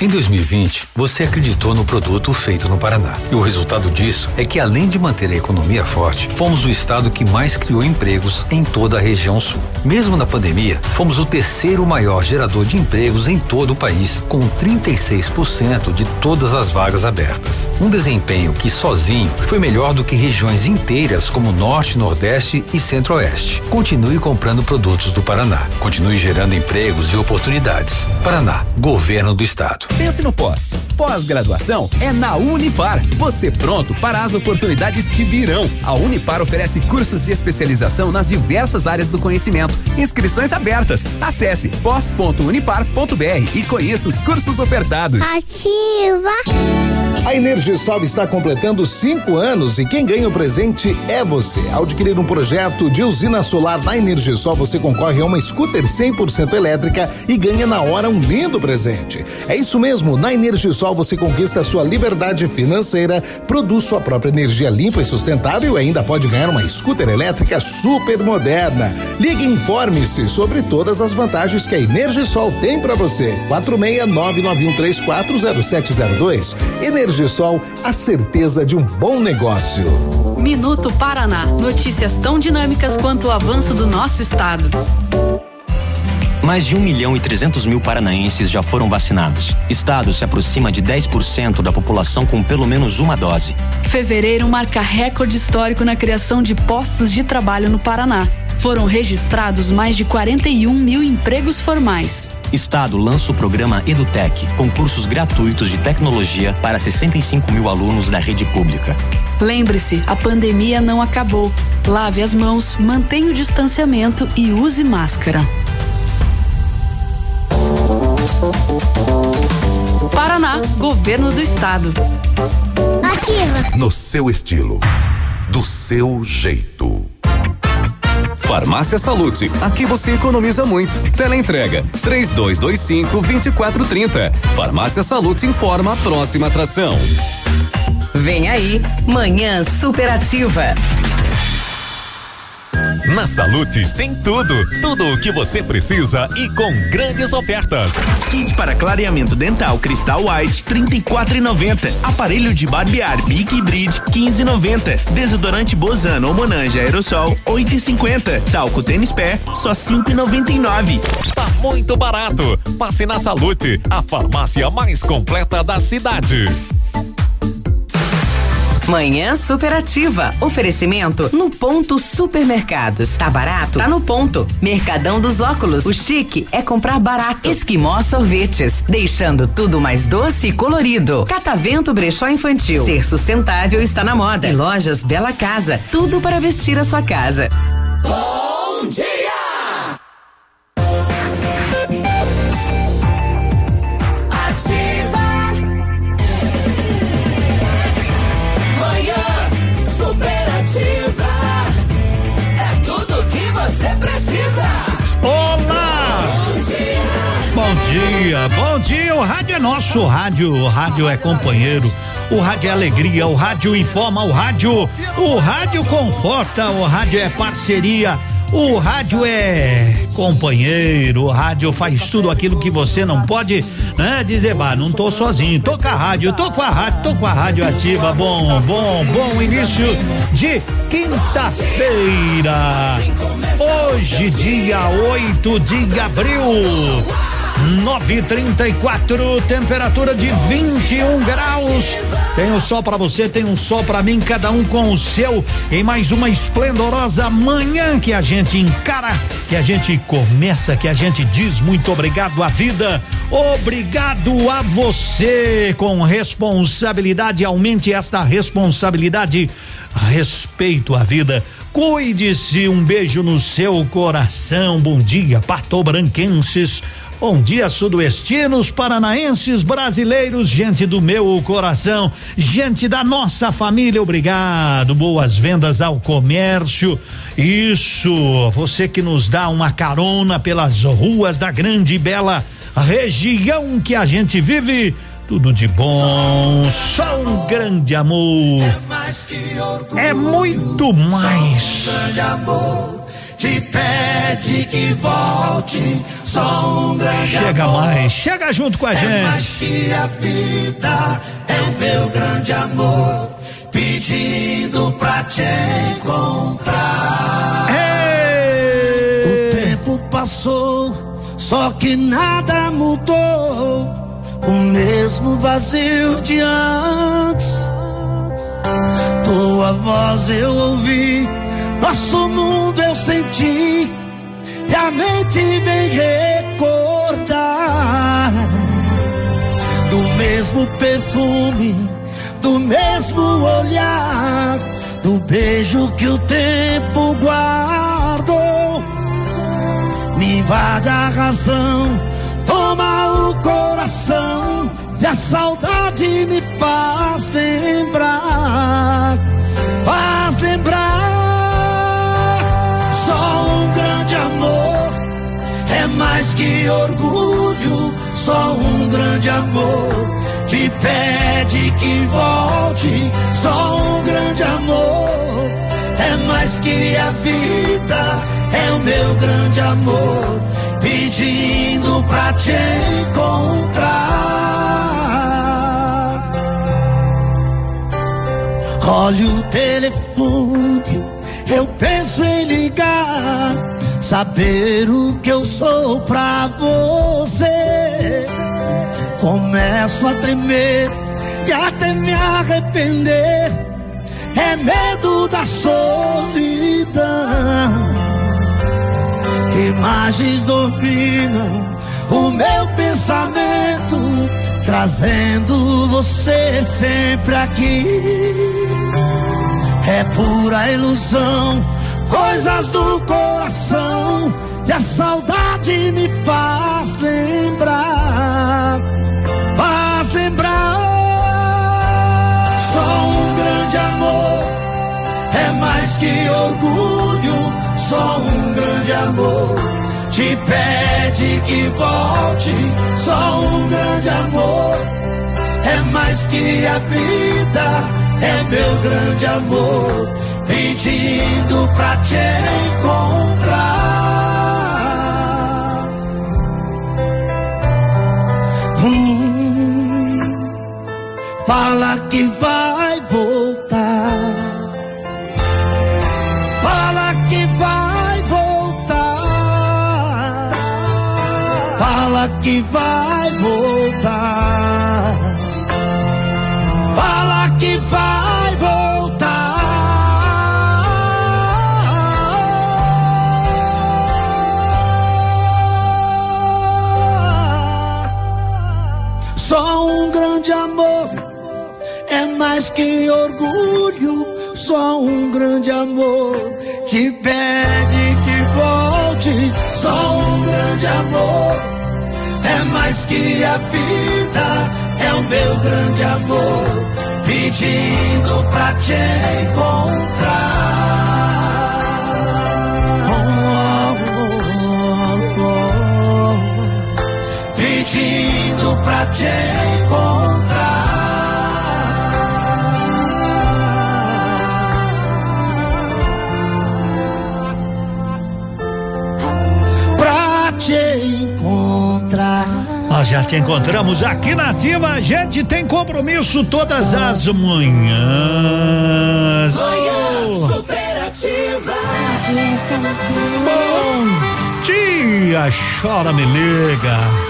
Em 2020, você acreditou no produto feito no Paraná. E o resultado disso é que, além de manter a economia forte, fomos o estado que mais criou empregos em toda a região sul. Mesmo na pandemia, fomos o terceiro maior gerador de empregos em todo o país, com 36% de todas as vagas abertas. Um desempenho que sozinho foi melhor do que regiões inteiras como Norte, Nordeste e Centro-Oeste. Continue comprando produtos do Paraná. Continue gerando empregos e oportunidades. Paraná, Governo do Estado. Pense no pós. Pós-graduação é na Unipar. Você pronto para as oportunidades que virão. A Unipar oferece cursos de especialização nas diversas áreas do conhecimento. Inscrições abertas. Acesse pós.unipar.br e conheça os cursos ofertados. Ativa. A Energisol está completando cinco anos e quem ganha o presente é você. Ao adquirir um projeto de usina solar na Energisol, você concorre a uma scooter 100% elétrica e ganha na hora um lindo presente. É isso mesmo, na Energisol você conquista sua liberdade financeira, produz sua própria energia limpa e sustentável e ainda pode ganhar uma scooter elétrica super moderna. Ligue e informe-se sobre todas as vantagens que a Energisol tem para você. 46991340702. Energisol, a certeza de um bom negócio. Minuto Paraná. Notícias tão dinâmicas quanto o avanço do nosso estado. Mais de 1 milhão e 300 mil paranaenses já foram vacinados. Estado se aproxima de 10% da população com pelo menos uma dose. Fevereiro marca recorde histórico na criação de postos de trabalho no Paraná. Foram registrados mais de 41 mil empregos formais. Estado lança o programa Edutec, com cursos gratuitos de tecnologia para 65 mil alunos da rede pública. Lembre-se, a pandemia não acabou. Lave as mãos, mantenha o distanciamento e use máscara. Paraná, Governo do Estado. Ativa. No seu estilo. Do seu jeito. Farmácia Salute, aqui você economiza muito. Teleentrega, três dois, dois cinco, vinte e quatro, trinta. Farmácia Salute informa a próxima atração. Vem aí, Manhã Superativa. Na Salute tem tudo, tudo o que você precisa e com grandes ofertas. Kit para clareamento dental Cristal White 34,90. Aparelho de barbear Big Bridge 15,90. Desodorante Bozano ou Monange Aerosol 8,50. Talco tênis pé só 5,99. Tá muito barato. Passe na Salute, a farmácia mais completa da cidade. Manhã superativa. Oferecimento no ponto supermercados. Tá barato? Tá no ponto. Mercadão dos óculos. O chique é comprar barato. Esquimó sorvetes. Deixando tudo mais doce e colorido. Catavento brechó infantil. Ser sustentável está na moda. E lojas Bela Casa. Tudo para vestir a sua casa. Bom dia! Nosso, rádio, o rádio é companheiro. O rádio é alegria, o rádio informa, o rádio, o rádio conforta, o rádio é parceria. O rádio é companheiro, o rádio faz tudo aquilo que você não pode, né? Dizer, bah, não tô sozinho, tô com a rádio, tô com a rádio, tô com a rádio ativa. Bom, bom, bom início de quinta-feira. Hoje, dia 8 de abril. 934, temperatura de 21 graus. Tem o sol para você, tem um sol para mim, cada um com o seu. Em mais uma esplendorosa manhã que a gente encara, que a gente começa, que a gente diz muito obrigado à vida. Obrigado a você com responsabilidade. Aumente esta responsabilidade. Respeito à vida. Cuide-se. Um beijo no seu coração. Bom dia, patobranquenses. Bom dia, sudoestinos, paranaenses, brasileiros, gente do meu coração, gente da nossa família, obrigado. Boas vendas ao comércio. Isso, você que nos dá uma carona pelas ruas da grande e bela região que a gente vive. Tudo de bom, só um grande amor. É, muito mais. Te pede que volte. Só um grande Chega amor. mais, chega junto com a é gente. mais que a vida é o meu grande amor, pedindo pra te encontrar. O tempo passou, só que nada mudou. O mesmo vazio de antes. Tua voz eu ouvi, nosso mundo eu senti. E a mente vem recordar do mesmo perfume, do mesmo olhar, do beijo que o tempo guardou. Me invade a razão, toma o coração, e a saudade me faz lembrar, faz lembrar. Mais que orgulho, só um grande amor te pede que volte. Só um grande amor é mais que a vida, é o meu grande amor pedindo pra te encontrar. Olha o telefone, eu penso em ligar, saber o que eu sou pra você. Começo a tremer e até me arrepender. É medo da solidão. Imagens dominam o meu pensamento, trazendo você sempre aqui. É pura ilusão, coisas do coração, e a saudade me faz lembrar. Faz lembrar. Só um grande amor é mais que orgulho, só um grande amor te pede que volte. Só um grande amor é mais que a vida, é meu grande amor pedindo pra te encontrar. Hum, fala que vai voltar. Fala que vai voltar. Fala que vai voltar. Fala que vai mais que orgulho. Só um grande amor te pede que volte. Só um grande amor é mais que a vida. É o meu grande amor pedindo pra te encontrar. Pedindo pra te encontrar. Já te encontramos aqui na Ativa. A gente tem compromisso todas as manhãs. Manhã superativa. Bom dia, chora, me liga.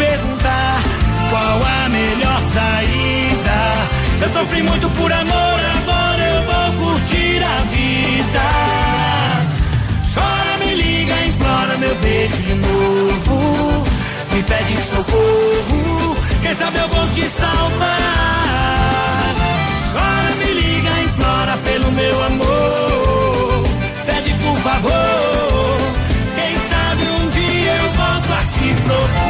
Perguntar qual a melhor saída. Eu sofri muito por amor, agora eu vou curtir a vida. Chora, me liga, implora meu beijo de novo. Me pede socorro, quem sabe eu vou te salvar. Chora, me liga, implora pelo meu amor. Pede por favor, quem sabe um dia eu volto a te procurar.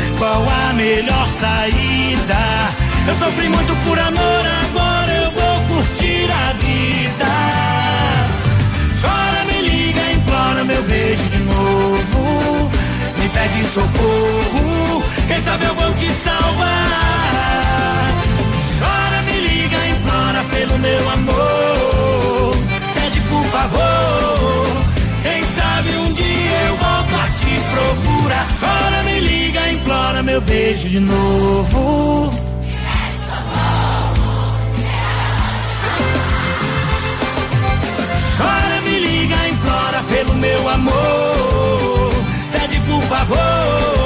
qual a melhor saída. Eu sofri muito por amor, agora eu vou curtir a vida. Chora, me liga, implora meu beijo de novo. Me pede socorro, quem sabe eu vou te salvar. Chora, me liga, implora pelo meu amor. Pede por favor, a te procurar. Chora, me liga, implora meu beijo de novo. Chora, me liga, implora pelo meu amor. Pede por favor.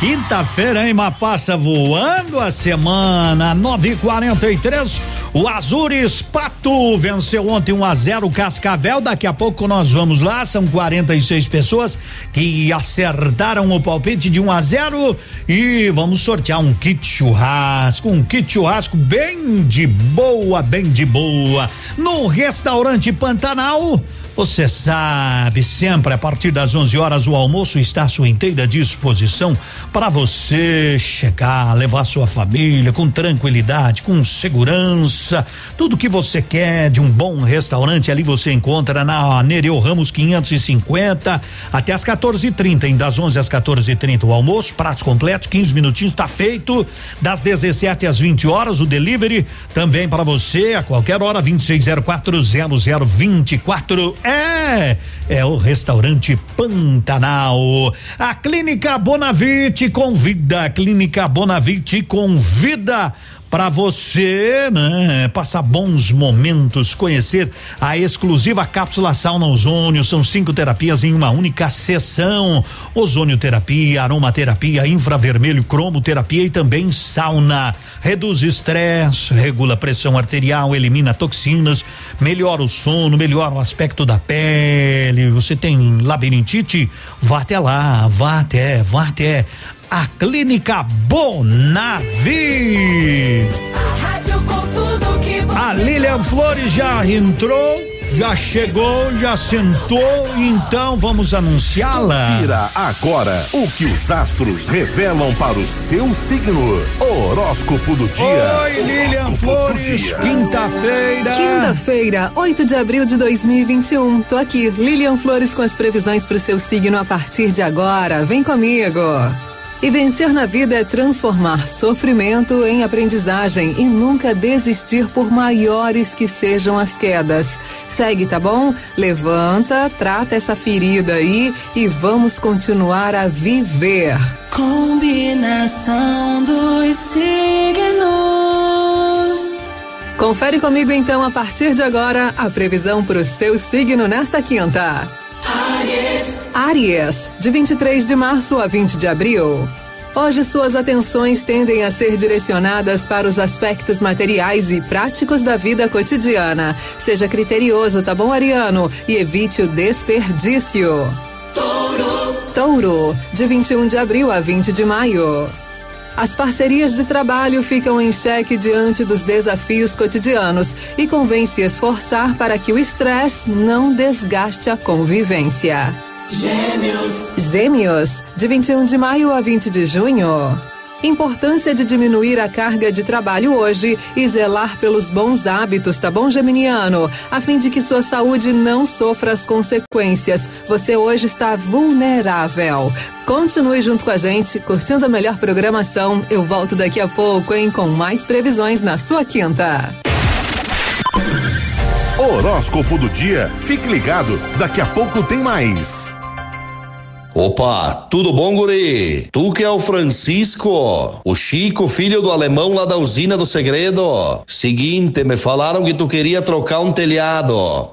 Quinta-feira, hein, mas passa voando a semana. 9:43. O Azures Pato venceu ontem 1 a 0 Cascavel. Daqui a pouco nós vamos lá. São 46 pessoas que acertaram o palpite de 1 a 0 e vamos sortear um kit churrasco, um kit churrasco bem de boa, bem de boa. No restaurante Pantanal. Você sabe, sempre a partir das 11 horas o almoço está à sua inteira disposição para você chegar, levar sua família com tranquilidade, com segurança, tudo que você quer de um bom restaurante ali você encontra na Nereu Ramos 550 até as 14:30, em das 11 às 14:30 o almoço, pratos completos, 15 minutinhos está feito, das 17 às 20 horas o delivery também para você a qualquer hora 26040024 é, é o restaurante Pantanal. A Clínica Bonavite convida, a Clínica Bonavite convida para você, né, passar bons momentos, conhecer a exclusiva cápsula sauna ozônio, são cinco terapias em uma única sessão: ozonioterapia, aromaterapia, infravermelho, cromoterapia e também sauna. Reduz estresse, regula pressão arterial, elimina toxinas, melhora o sono, melhora o aspecto da pele. Você tem labirintite? Vá até lá, vá até, vá até a Clínica Bonavi. A Lilian Flores já entrou, já chegou, já sentou, então vamos anunciá-la. Confira agora o que os astros revelam para o seu signo. Horóscopo do dia. Oi, Lilian Flores, quinta-feira. Quinta-feira, 8 de abril de 2021. Tô aqui, Lilian Flores com as previsões para o seu signo a partir de agora. Vem comigo. E vencer na vida é transformar sofrimento em aprendizagem e nunca desistir por maiores que sejam as quedas. Segue, tá bom? Levanta, trata essa ferida aí e vamos continuar a viver. Combinação dos signos. Confere comigo então a partir de agora a previsão para o seu signo nesta quinta. Aries. Aries, de 23 de março a 20 de abril. Hoje suas atenções tendem a ser direcionadas para os aspectos materiais e práticos da vida cotidiana. Seja criterioso, tá bom, Ariano? E evite o desperdício. Touro. Touro, de 21 de abril a 20 de maio. As parcerias de trabalho ficam em xeque diante dos desafios cotidianos e convém se esforçar para que o estresse não desgaste a convivência. Gêmeos. Gêmeos, de 21 de maio a 20 de junho. Importância de diminuir a carga de trabalho hoje e zelar pelos bons hábitos, tá bom, Geminiano? A fim de que sua saúde não sofra as consequências. Você hoje está vulnerável. Continue junto com a gente, curtindo a melhor programação. Eu volto daqui a pouco, hein, com mais previsões na sua quinta. Horóscopo do dia. Fique ligado, daqui a pouco tem mais. Opa, tudo bom, guri? Tu que é o Francisco, o Chico, filho do alemão lá da usina do segredo. Seguinte, me falaram que tu queria trocar um telhado,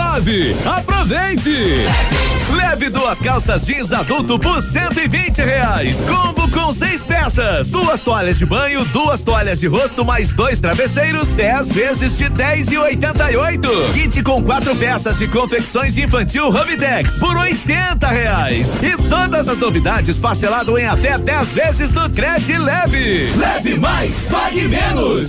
comprove, aproveite. Leve duas calças jeans adulto por 120 reais. Combo com seis peças. Duas toalhas de banho, duas toalhas de rosto, mais dois travesseiros, 10 vezes de 10 e 88. Kit com quatro peças de confecções infantil Hubitex por 80 reais. E todas as novidades parcelado em até 10 vezes no Cred Leve. Leve mais, pague menos.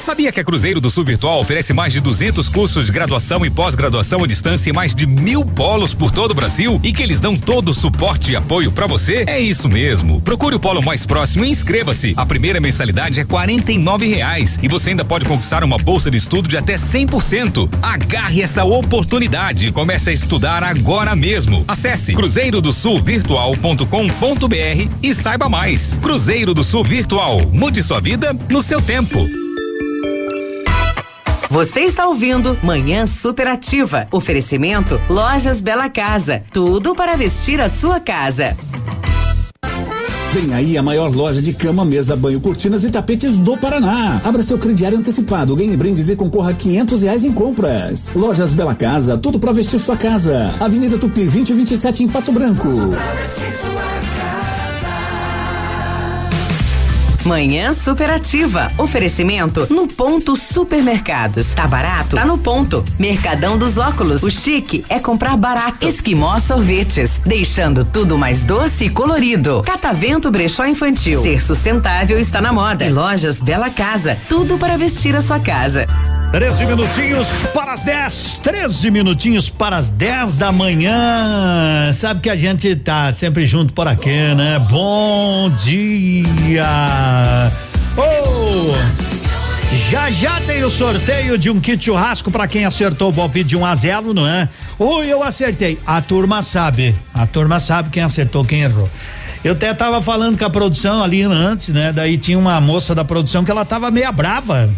Sabia que a Cruzeiro do Sul Virtual oferece mais de 200 cursos de graduação e pós-graduação à distância em mais de mil polos por todo o Brasil e que eles dão todo o suporte e apoio para você? É isso mesmo. Procure o polo mais próximo e inscreva-se. A primeira mensalidade é R$ reais e você ainda pode conquistar uma bolsa de estudo de até 100%. Agarre essa oportunidade e comece a estudar agora mesmo. Acesse cruzeirodosulvirtual.com.br e saiba mais. Cruzeiro do Sul Virtual. Mude sua vida no seu tempo. Você está ouvindo Manhã Superativa. Oferecimento Lojas Bela Casa. Tudo para vestir a sua casa. Vem aí a maior loja de cama, mesa, banho, cortinas e tapetes do Paraná. Abra seu crediário antecipado, ganhe brindes e concorra a quinhentos reais em compras. Lojas Bela Casa, tudo para vestir sua casa. Avenida Tupi 2027 em Pato Branco. Manhã Superativa. Oferecimento no Ponto Supermercados. Tá barato? Tá no ponto. Mercadão dos Óculos. O chique é comprar barato. Esquimó Sorvetes. Deixando tudo mais doce e colorido. Catavento Brechó Infantil. Ser sustentável está na moda. E lojas Bela Casa. Tudo para vestir a sua casa. 13 minutinhos para as 10. 13 minutinhos para as 10 da manhã. Sabe que a gente tá sempre junto por aqui, né? Bom dia. Oh! Já já tem o sorteio de um kit churrasco para quem acertou o palpite de 1 um a 0, não é? Oi, eu acertei. A turma sabe. A turma sabe quem acertou, quem errou. Eu até tava falando com a produção ali antes, né? Daí tinha uma moça da produção que ela tava meia brava.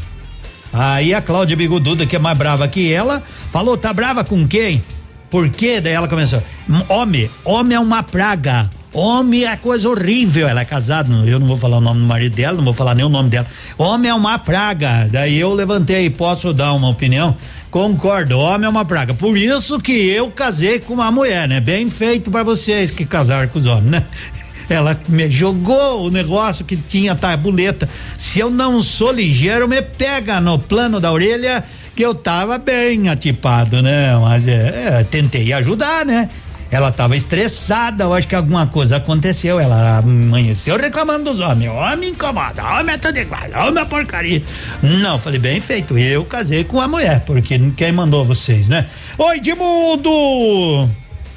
Aí a Cláudia Bigoduda, que é mais brava que ela, falou: tá brava com quem? Por quê? Daí ela começou: homem, homem é uma praga. Homem é coisa horrível. Ela é casada, eu não vou falar o nome do marido dela, não vou falar nem o nome dela. Homem é uma praga. Daí eu levantei, posso dar uma opinião? Concordo, homem é uma praga. Por isso que eu casei com uma mulher, né? Bem feito para vocês que casaram com os homens, né? Ela me jogou o negócio que tinha tabuleta. Se eu não sou ligeiro, me pega no plano da orelha que eu tava bem atipado, né? Mas é, é tentei ajudar, né? Ela tava estressada, eu acho que alguma coisa aconteceu. Ela amanheceu reclamando dos homens. Homem incomoda, homem é tudo igual, homem é porcaria. Não, falei, bem feito. Eu casei com a mulher, porque quem mandou vocês, né? Oi, Edmundo!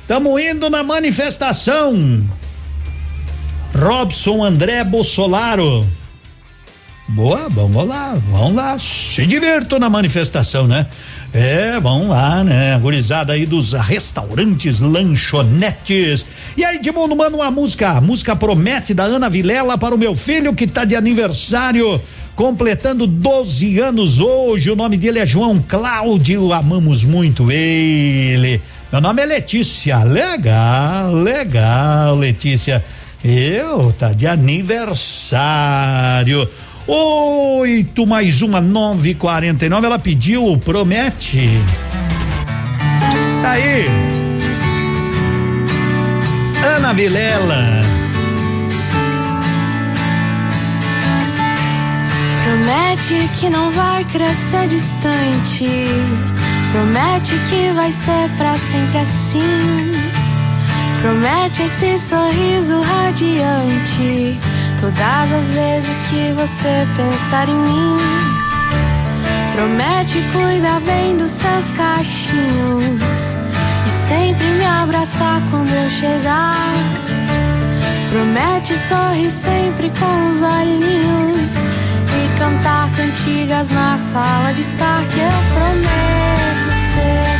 Tamo indo na manifestação. Robson André Bolsolaro. Boa, vamos lá, vamos lá, se divirtam na manifestação, né? É, vamos lá, né? Gurizada aí dos restaurantes, lanchonetes. E aí, Edmundo, manda uma música. A música Promete da Ana Vilela para o meu filho que tá de aniversário, completando 12 anos hoje. O nome dele é João Cláudio. Amamos muito ele. Meu nome é Letícia. Legal, legal, Letícia. Eu, tá de aniversário. Oito mais uma, nove quarenta e nove. Ela pediu, promete. Tá aí. Ana Vilela. Promete que não vai crescer distante. Promete que vai ser pra sempre assim. Promete esse sorriso radiante. Todas as vezes que você pensar em mim. Promete cuidar bem dos seus cachinhos. E sempre me abraçar quando eu chegar. Promete sorrir sempre com os olhinhos e cantar cantigas na sala de estar que eu prometo ser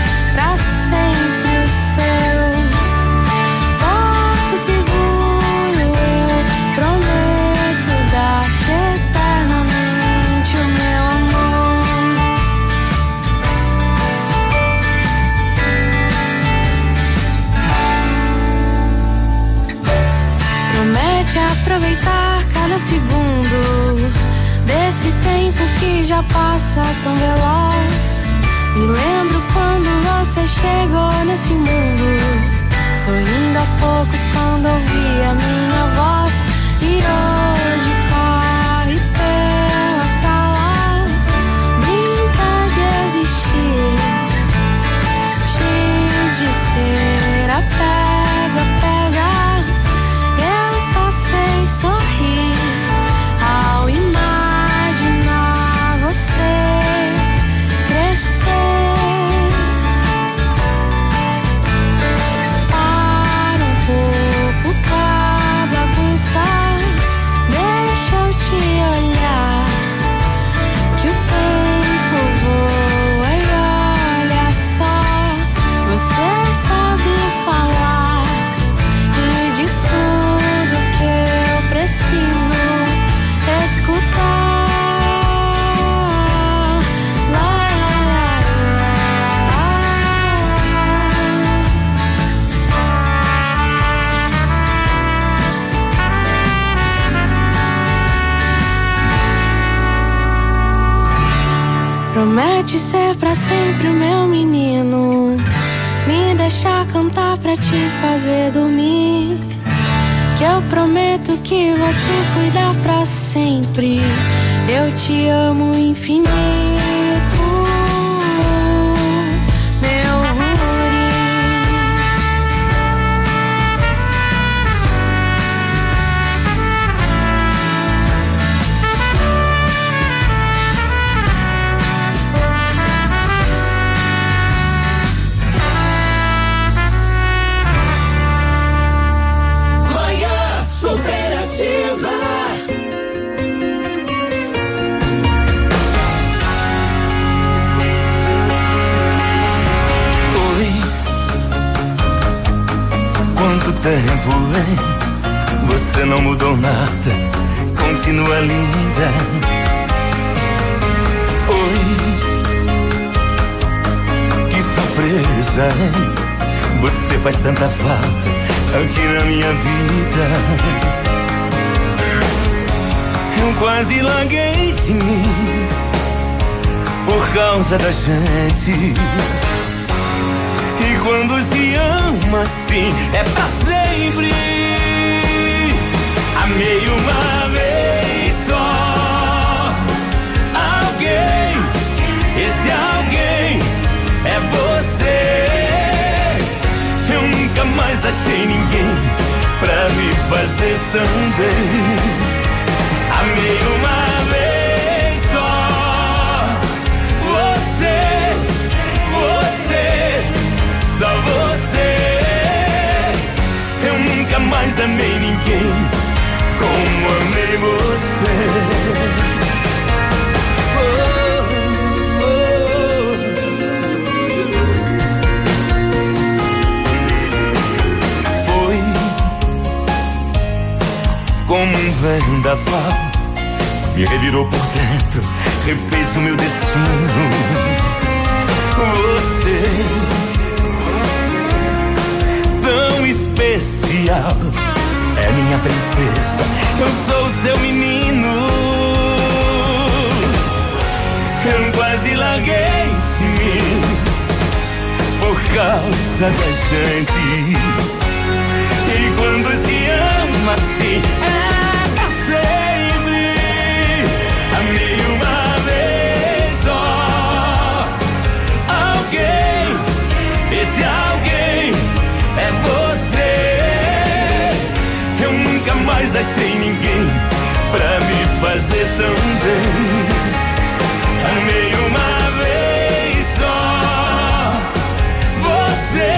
aproveitar cada segundo desse tempo que já passa tão veloz. Me lembro quando você chegou nesse mundo, sorrindo aos poucos quando ouvi a minha voz. E hoje Promete ser pra sempre o meu menino. Me deixar cantar pra te fazer dormir. Que eu prometo que vou te cuidar pra sempre. Eu te amo infinito. Tempo, hein? Você não mudou nada, continua linda. Oi, que surpresa, hein? Você faz tanta falta aqui na minha vida. Eu quase larguei de mim por causa da gente. E quando se ama assim, é pra sempre. Amei uma vez só. Alguém, esse alguém é você. Eu nunca mais achei ninguém pra me fazer tão bem. Amei uma mais amei ninguém como amei você. Foi como um vendaval me revirou por dentro, refez o meu destino. Você, tão especial, é minha princesa, eu sou seu menino. Eu quase larguei de por causa da gente. E quando se ama assim, é mas achei ninguém pra me fazer tão bem. Amei uma vez só. Você,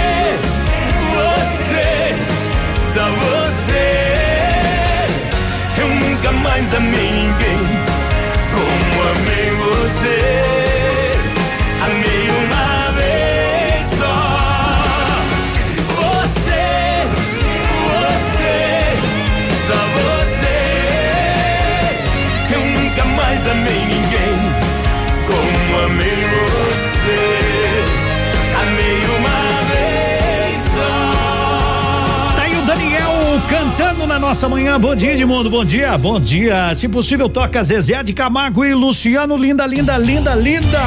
você, só você. Eu nunca mais amei nossa manhã. Bom dia, Edmundo. Bom dia, bom dia. Se possível, toca Zezé de Camargo e Luciano. Linda, linda, linda, linda.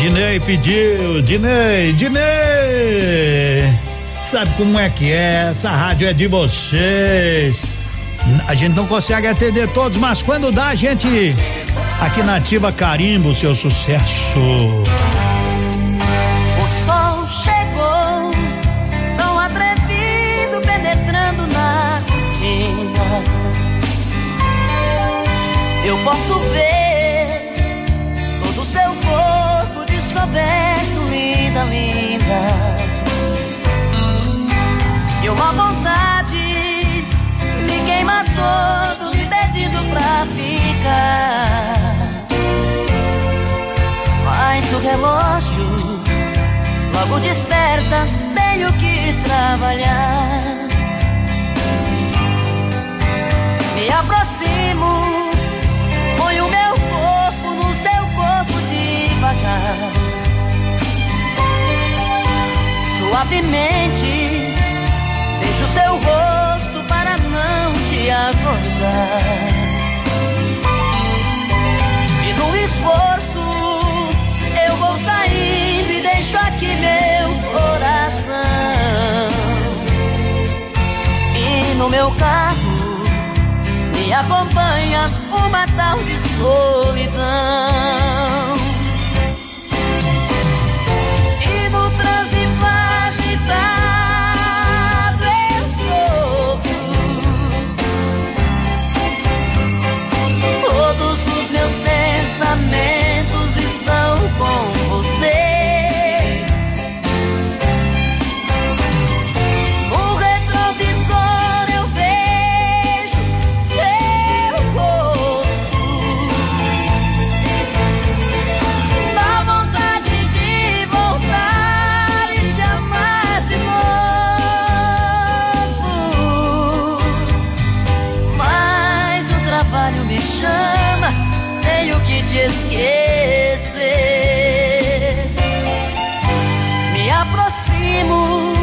Dinei pediu, Dinei, Dinei. Sabe como é que é? Essa rádio é de vocês. A gente não consegue atender todos, mas quando dá, a gente aqui na Ativa carimba o seu sucesso. Logo desperta, tenho que trabalhar. Me aproximo, ponho meu corpo no seu corpo devagar. Suavemente, deixo seu rosto para não te acordar. No meu carro me acompanha uma tal de solidão. Te esquecer. Me aproximo,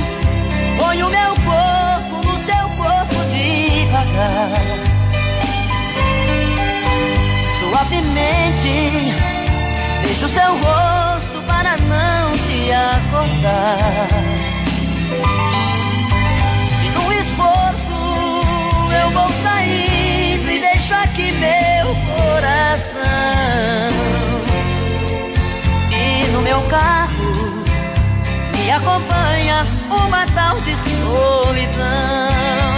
ponho meu corpo no seu corpo devagar. Suavemente, deixo seu rosto para não te acordar. E no esforço eu vou saindo e deixo aqui meu coração. Meu carro me acompanha uma tal de solidão.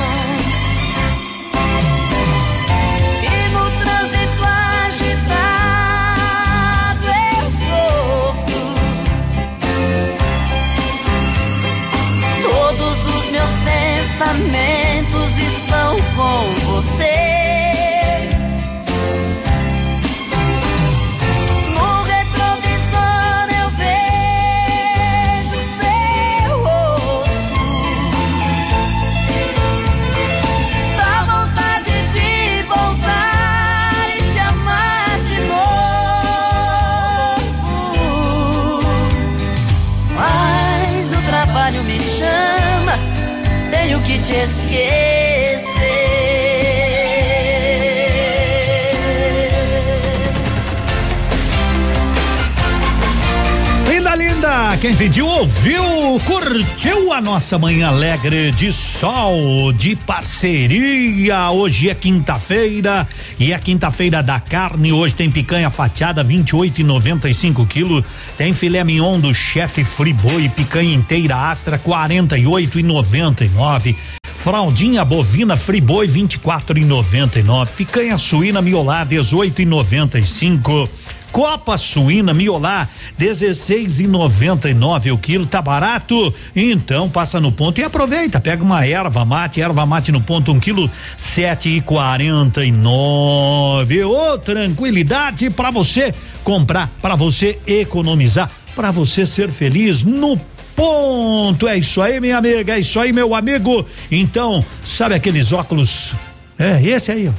Quem pediu, ouviu, curtiu a nossa manhã alegre de sol, de parceria. Hoje é quinta-feira e é quinta-feira da carne. Hoje tem picanha fatiada, 28 e 95 quilos. Tem filé mignon do chefe Friboi, picanha inteira astra, 48 e 99. Fraldinha bovina friboi 24,99. Picanha suína miolá 18,95. Copa suína miolá 16,99 o quilo, tá barato? Então passa no ponto e aproveita, pega uma erva mate, erva mate no ponto um quilo sete e quarenta e nove. Ô, tranquilidade para você comprar, para você economizar, para você ser feliz no ponto. É isso aí, minha amiga, é isso aí, meu amigo. Então, sabe aqueles óculos? É, esse aí, ó.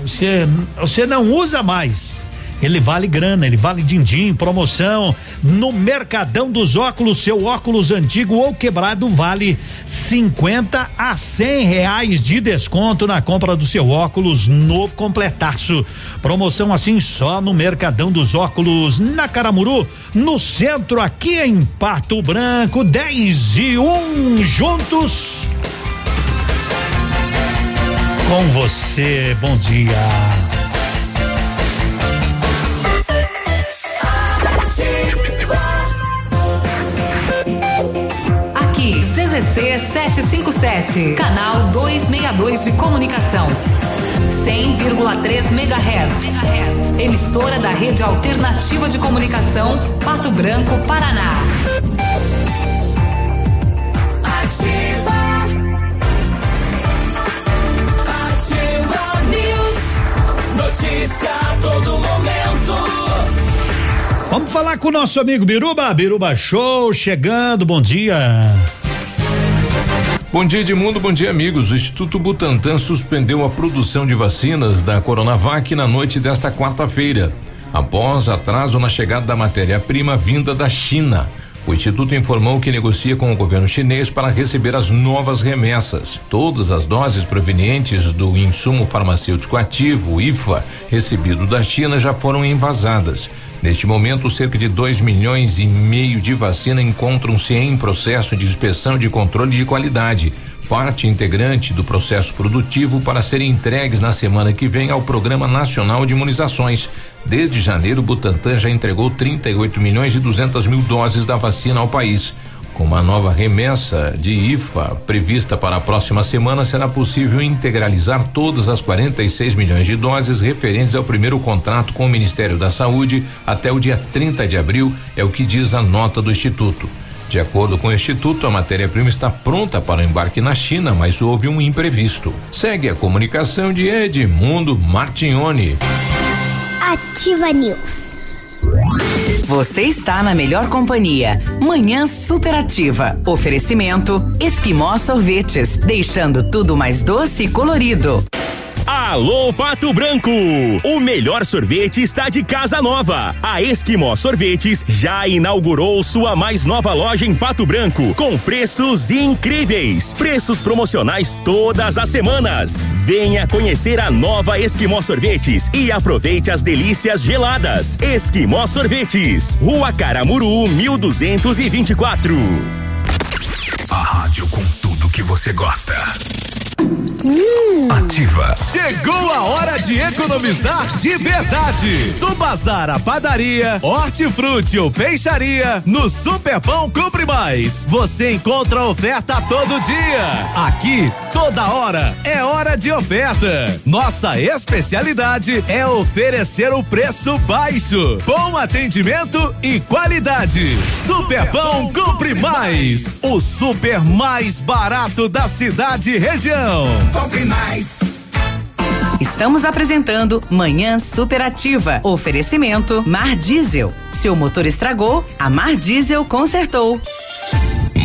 Você, você não usa mais ele vale grana, ele vale din-din, promoção. No Mercadão dos Óculos, seu óculos antigo ou quebrado vale 50 a 100 reais de desconto na compra do seu óculos novo completaço. Promoção assim só no Mercadão dos Óculos, na Caramuru, no centro, aqui em Pato Branco, 10 e 1 um, juntos. Com você, bom dia. 757, canal 262 de comunicação. 100,3 MHz. Emissora da Rede Alternativa de Comunicação, Pato Branco, Paraná. Ativa. Ativa News. Notícia a todo momento. Vamos falar com o nosso amigo Biruba, Biruba Show, chegando, bom dia. Bom dia, Edmundo. Bom dia, amigos. O Instituto Butantan suspendeu a produção de vacinas da Coronavac na noite desta quarta-feira, após atraso na chegada da matéria-prima vinda da China. O Instituto informou que negocia com o governo chinês para receber as novas remessas. Todas as doses provenientes do insumo farmacêutico ativo, IFA, recebido da China já foram envasadas. Neste momento, cerca de 2 milhões e meio de vacina encontram-se em processo de inspeção de controle de qualidade, parte integrante do processo produtivo para serem entregues na semana que vem ao Programa Nacional de Imunizações. Desde janeiro, Butantan já entregou 38 milhões e 200 mil doses da vacina ao país. Com uma nova remessa de IFA prevista para a próxima semana, será possível integralizar todas as 46 milhões de doses referentes ao primeiro contrato com o Ministério da Saúde até o dia 30 de abril, é o que diz a nota do Instituto. De acordo com o Instituto, a matéria-prima está pronta para o embarque na China, mas houve um imprevisto. Segue a comunicação de Edmundo Martignoni. Ativa News. Você está na melhor companhia. Manhã superativa. Oferecimento Esquimó Sorvetes, deixando tudo mais doce e colorido. Alô Pato Branco! O melhor sorvete está de casa nova. A Esquimó Sorvetes já inaugurou sua mais nova loja em Pato Branco, com preços incríveis. Preços promocionais todas as semanas. Venha conhecer a nova Esquimó Sorvetes e aproveite as delícias geladas. Esquimó Sorvetes, Rua Caramuru, 1224. A rádio com tudo que você gosta. Hum. Ativa. Chegou a hora de economizar de verdade. Do bazar à padaria, hortifruti ou peixaria, no Superpão Compre Mais. Você encontra oferta todo dia. Aqui, toda hora, é hora de oferta. Nossa especialidade é oferecer o preço baixo, bom atendimento e qualidade. Superpão Compre Mais. O super mais barato da cidade e região. Compre mais. Estamos apresentando Manhã Superativa. Oferecimento Mar Diesel. Seu motor estragou, a Mar Diesel consertou.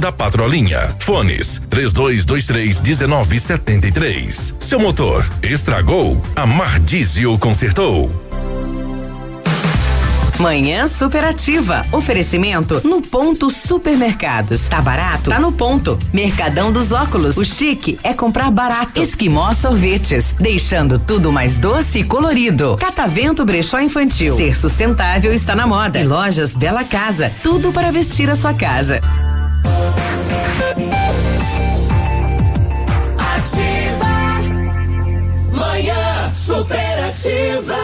da Patrolinha. Fones 3223 1973. Seu motor estragou? A Mar Diesel consertou. Manhã superativa. Oferecimento no ponto supermercados. Tá barato? Tá no ponto. Mercadão dos óculos. O chique é comprar barato. Esquimó sorvetes. Deixando tudo mais doce e colorido. Catavento brechó infantil. Ser sustentável está na moda. E lojas Bela Casa. Tudo para vestir a sua casa. Superativa.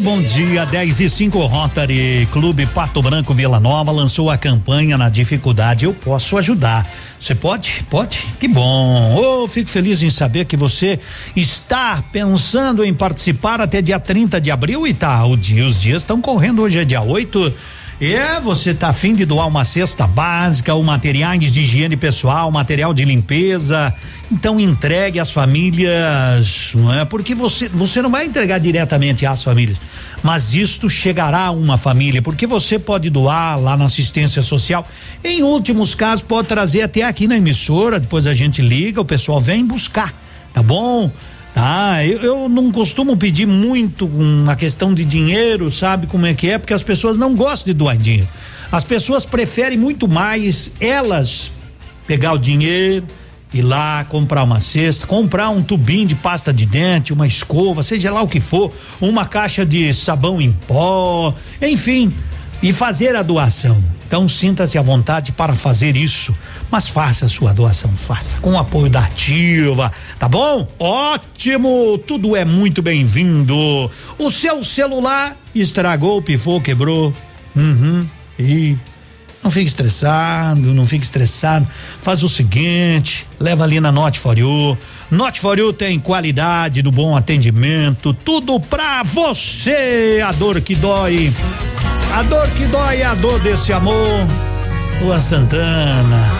Bom dia, 10 e 5 Rotary Clube Pato Branco Vila Nova lançou a campanha na dificuldade Eu Posso Ajudar. Você pode? Pode? Que bom. Oh, fico feliz em saber que você está pensando em participar até dia 30 de abril e tá. O dia, os dias estão correndo, hoje é dia 8. É, você tá afim de doar uma cesta básica, ou materiais de higiene pessoal, material de limpeza. Então entregue às famílias, não é? Porque você, você não vai entregar diretamente às famílias, mas isto chegará a uma família, porque você pode doar lá na assistência social. Em últimos casos, pode trazer até aqui na emissora, depois a gente liga, o pessoal vem buscar, tá bom? Ah, eu, eu não costumo pedir muito uma questão de dinheiro, sabe como é que é? Porque as pessoas não gostam de doar dinheiro. As pessoas preferem muito mais elas pegar o dinheiro, ir lá comprar uma cesta, comprar um tubinho de pasta de dente, uma escova, seja lá o que for, uma caixa de sabão em pó, enfim, e fazer a doação. Então sinta-se à vontade para fazer isso, mas faça a sua doação, faça com o apoio da ativa, tá bom? Ótimo, tudo é muito bem-vindo. O seu celular estragou, pifou, quebrou. Uhum. E não fique estressado, não fique estressado. Faz o seguinte, leva ali na Note for You. Note for You tem qualidade no bom atendimento, tudo pra você. A dor que dói a dor que dói a dor desse amor. Lua Santana.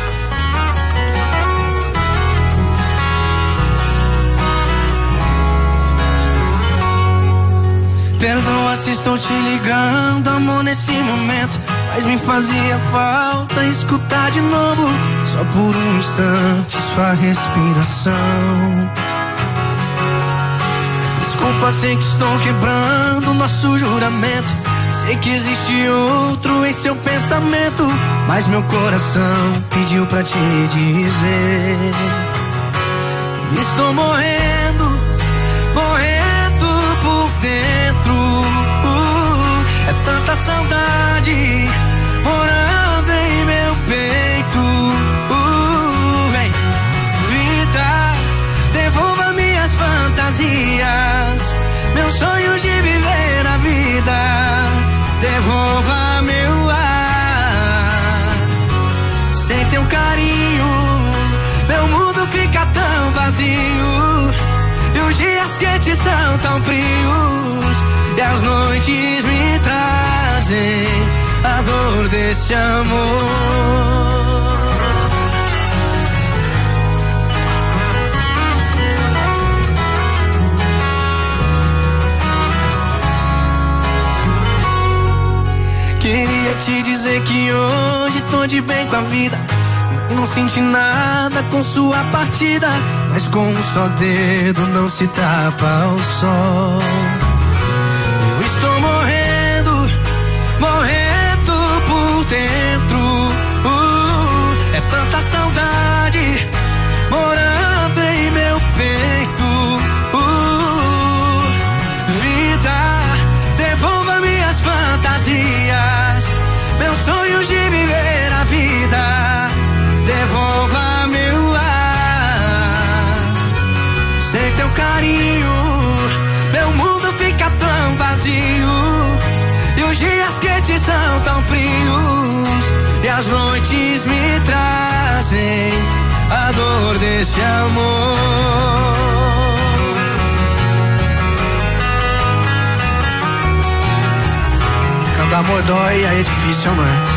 Perdoa se estou te ligando, amor, nesse momento. Mas me fazia falta escutar de novo, só por um instante, sua respiração. Desculpa, sei que estou quebrando nosso juramento. Sei que existe outro em seu pensamento, mas meu coração pediu pra te dizer: são tão frios. E as noites me trazem a dor desse amor. Queria te dizer que hoje tô de bem com a vida. Não senti nada com sua partida, mas com um só dedo não se tapa o sol. Trazem a dor desse amor. Quando amor dói, é difícil amar. Vida,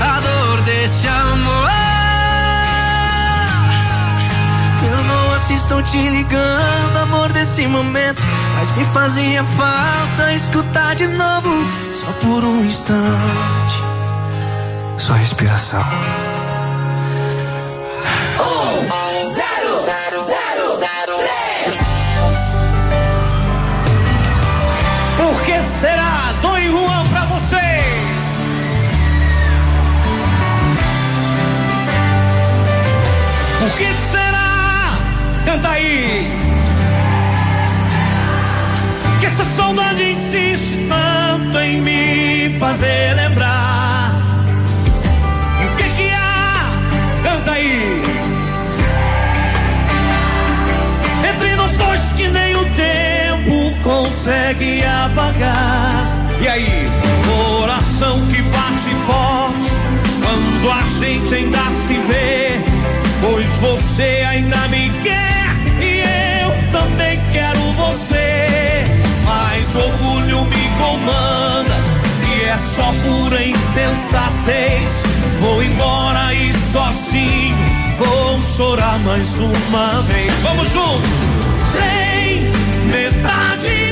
a dor desse amor. Eu não assisto te ligando, amor desse momento, mas me fazia falta escutar de novo, só por um instante, Só respiração. Um, zero, zero, zero, zero, três. Por que será, Dom Juan? Que será? Canta aí. Que essa saudade insiste tanto em me fazer lembrar. E o que que há? Canta aí. Entre nós dois que nem o tempo consegue apagar. E aí? Coração que bate forte quando a gente ainda se vê. Pois você ainda me quer e eu também quero você. Mas orgulho me comanda e é só pura insensatez. Vou embora e sozinho vou chorar mais uma vez. Vamos junto! Tem metade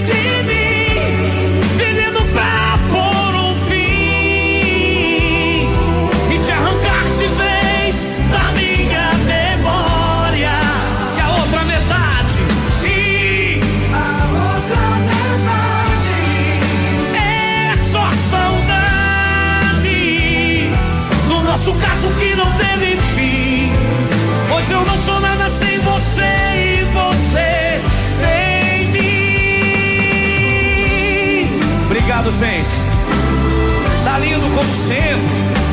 gente. Tá lindo como sempre.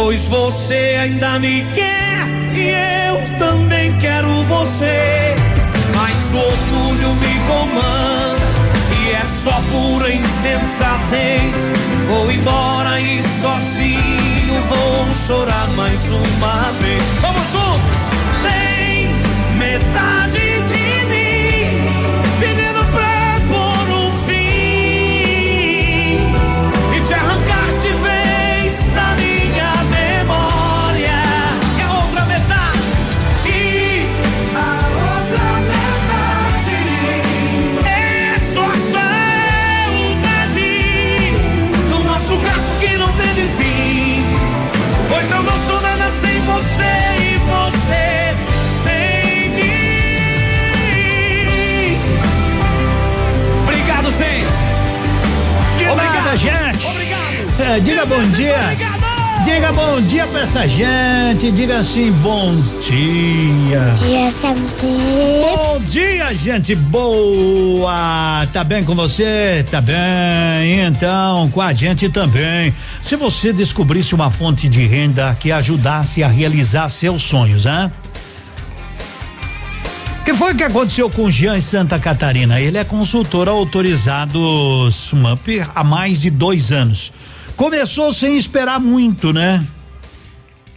Pois você ainda me quer e eu também quero você. Mas o orgulho me comanda e é só pura insensatez. Vou embora e sozinho vou chorar mais uma vez. Diga bom dia. Diga bom dia pra essa gente. Diga assim, bom dia. Bom dia, gente boa! Tá bem com você? Tá bem? Então, com a gente também. Se você descobrisse uma fonte de renda que ajudasse a realizar seus sonhos, hein? O que foi que aconteceu com o Jean em Santa Catarina? Ele é consultor autorizado SUMAP há mais de dois anos. Começou sem esperar muito, né?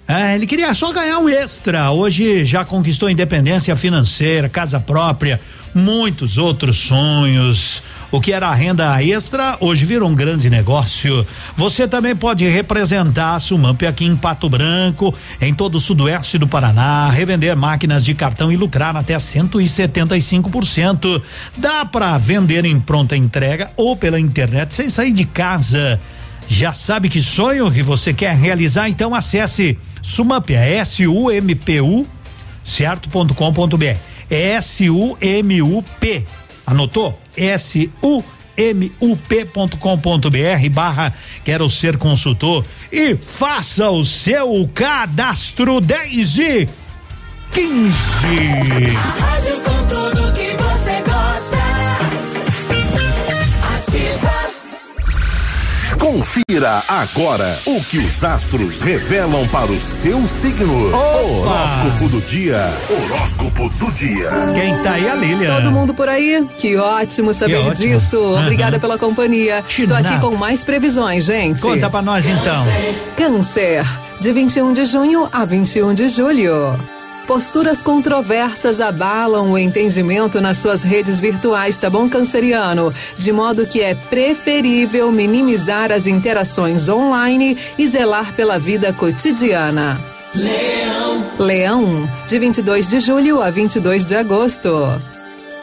É, ele queria só ganhar um extra. Hoje já conquistou independência financeira, casa própria, muitos outros sonhos. O que era renda extra hoje virou um grande negócio. Você também pode representar a Sumamp aqui em Pato Branco, em todo o sudoeste do Paraná, revender máquinas de cartão e lucrar até 175%. Dá para vender em pronta entrega ou pela internet sem sair de casa. Já sabe que sonho que você quer realizar? Então acesse Sumamp, é S-U-M-P-U, certo.com.br. S-U-M-U-P. Anotou? S-U-M-U-P.com.br barra quero ser consultor e faça o seu cadastro 10 e 15. Rádio com tudo que você Confira agora o que os astros revelam para o seu signo. Opa! Horóscopo do dia. Horóscopo do dia. Quem tá aí a Lilian. Todo mundo por aí? Que ótimo saber ótimo. disso. Aham. Obrigada pela companhia. Tô aqui com mais previsões, gente. Conta pra nós então. Câncer, de 21 de junho a 21 de julho. Posturas controversas abalam o entendimento nas suas redes virtuais, tá bom, canceriano? De modo que é preferível minimizar as interações online e zelar pela vida cotidiana. Leão. Leão, de 22 de julho a 22 de agosto.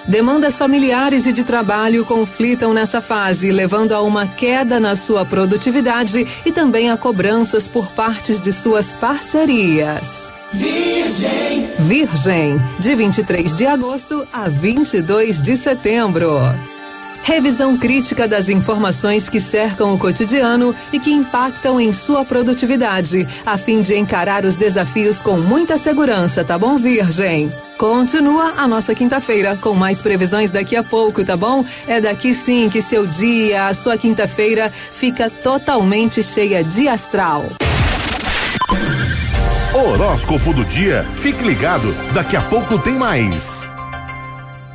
Demandas familiares e de trabalho conflitam nessa fase, levando a uma queda na sua produtividade e também a cobranças por partes de suas parcerias. Virgem. Virgem, de 23 de agosto a 22 de setembro. Revisão crítica das informações que cercam o cotidiano e que impactam em sua produtividade, a fim de encarar os desafios com muita segurança, tá bom, Virgem? Continua a nossa quinta-feira com mais previsões daqui a pouco, tá bom? É daqui sim que seu dia, a sua quinta-feira, fica totalmente cheia de astral. Horóscopo do dia. Fique ligado, daqui a pouco tem mais.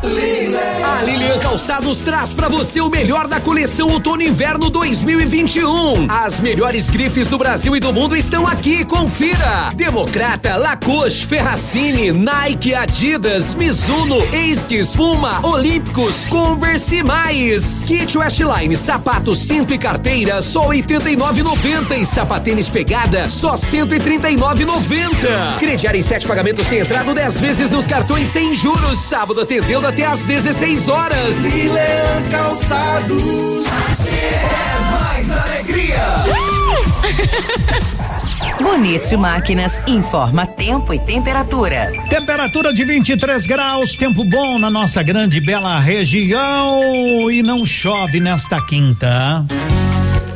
A Lilian Calçados traz pra você o melhor da coleção Outono Inverno 2021. As melhores grifes do Brasil e do mundo estão aqui, confira. Democrata, Lacoste, Ferracini, Nike, Adidas, Mizuno, Esquis, Puma, Olímpicos, Converse e mais. Kit Westline, sapato, cinto e carteira, só 89,90 e sapatênis pegada, só 139,90. Crediário em sete pagamentos sem entrada, 10 vezes nos cartões sem juros. Sábado atendendo até às 16 horas. Milan Calçados. É mais alegria. Bonito Máquinas informa tempo e temperatura. Temperatura de 23 graus, tempo bom na nossa grande e bela região e não chove nesta quinta.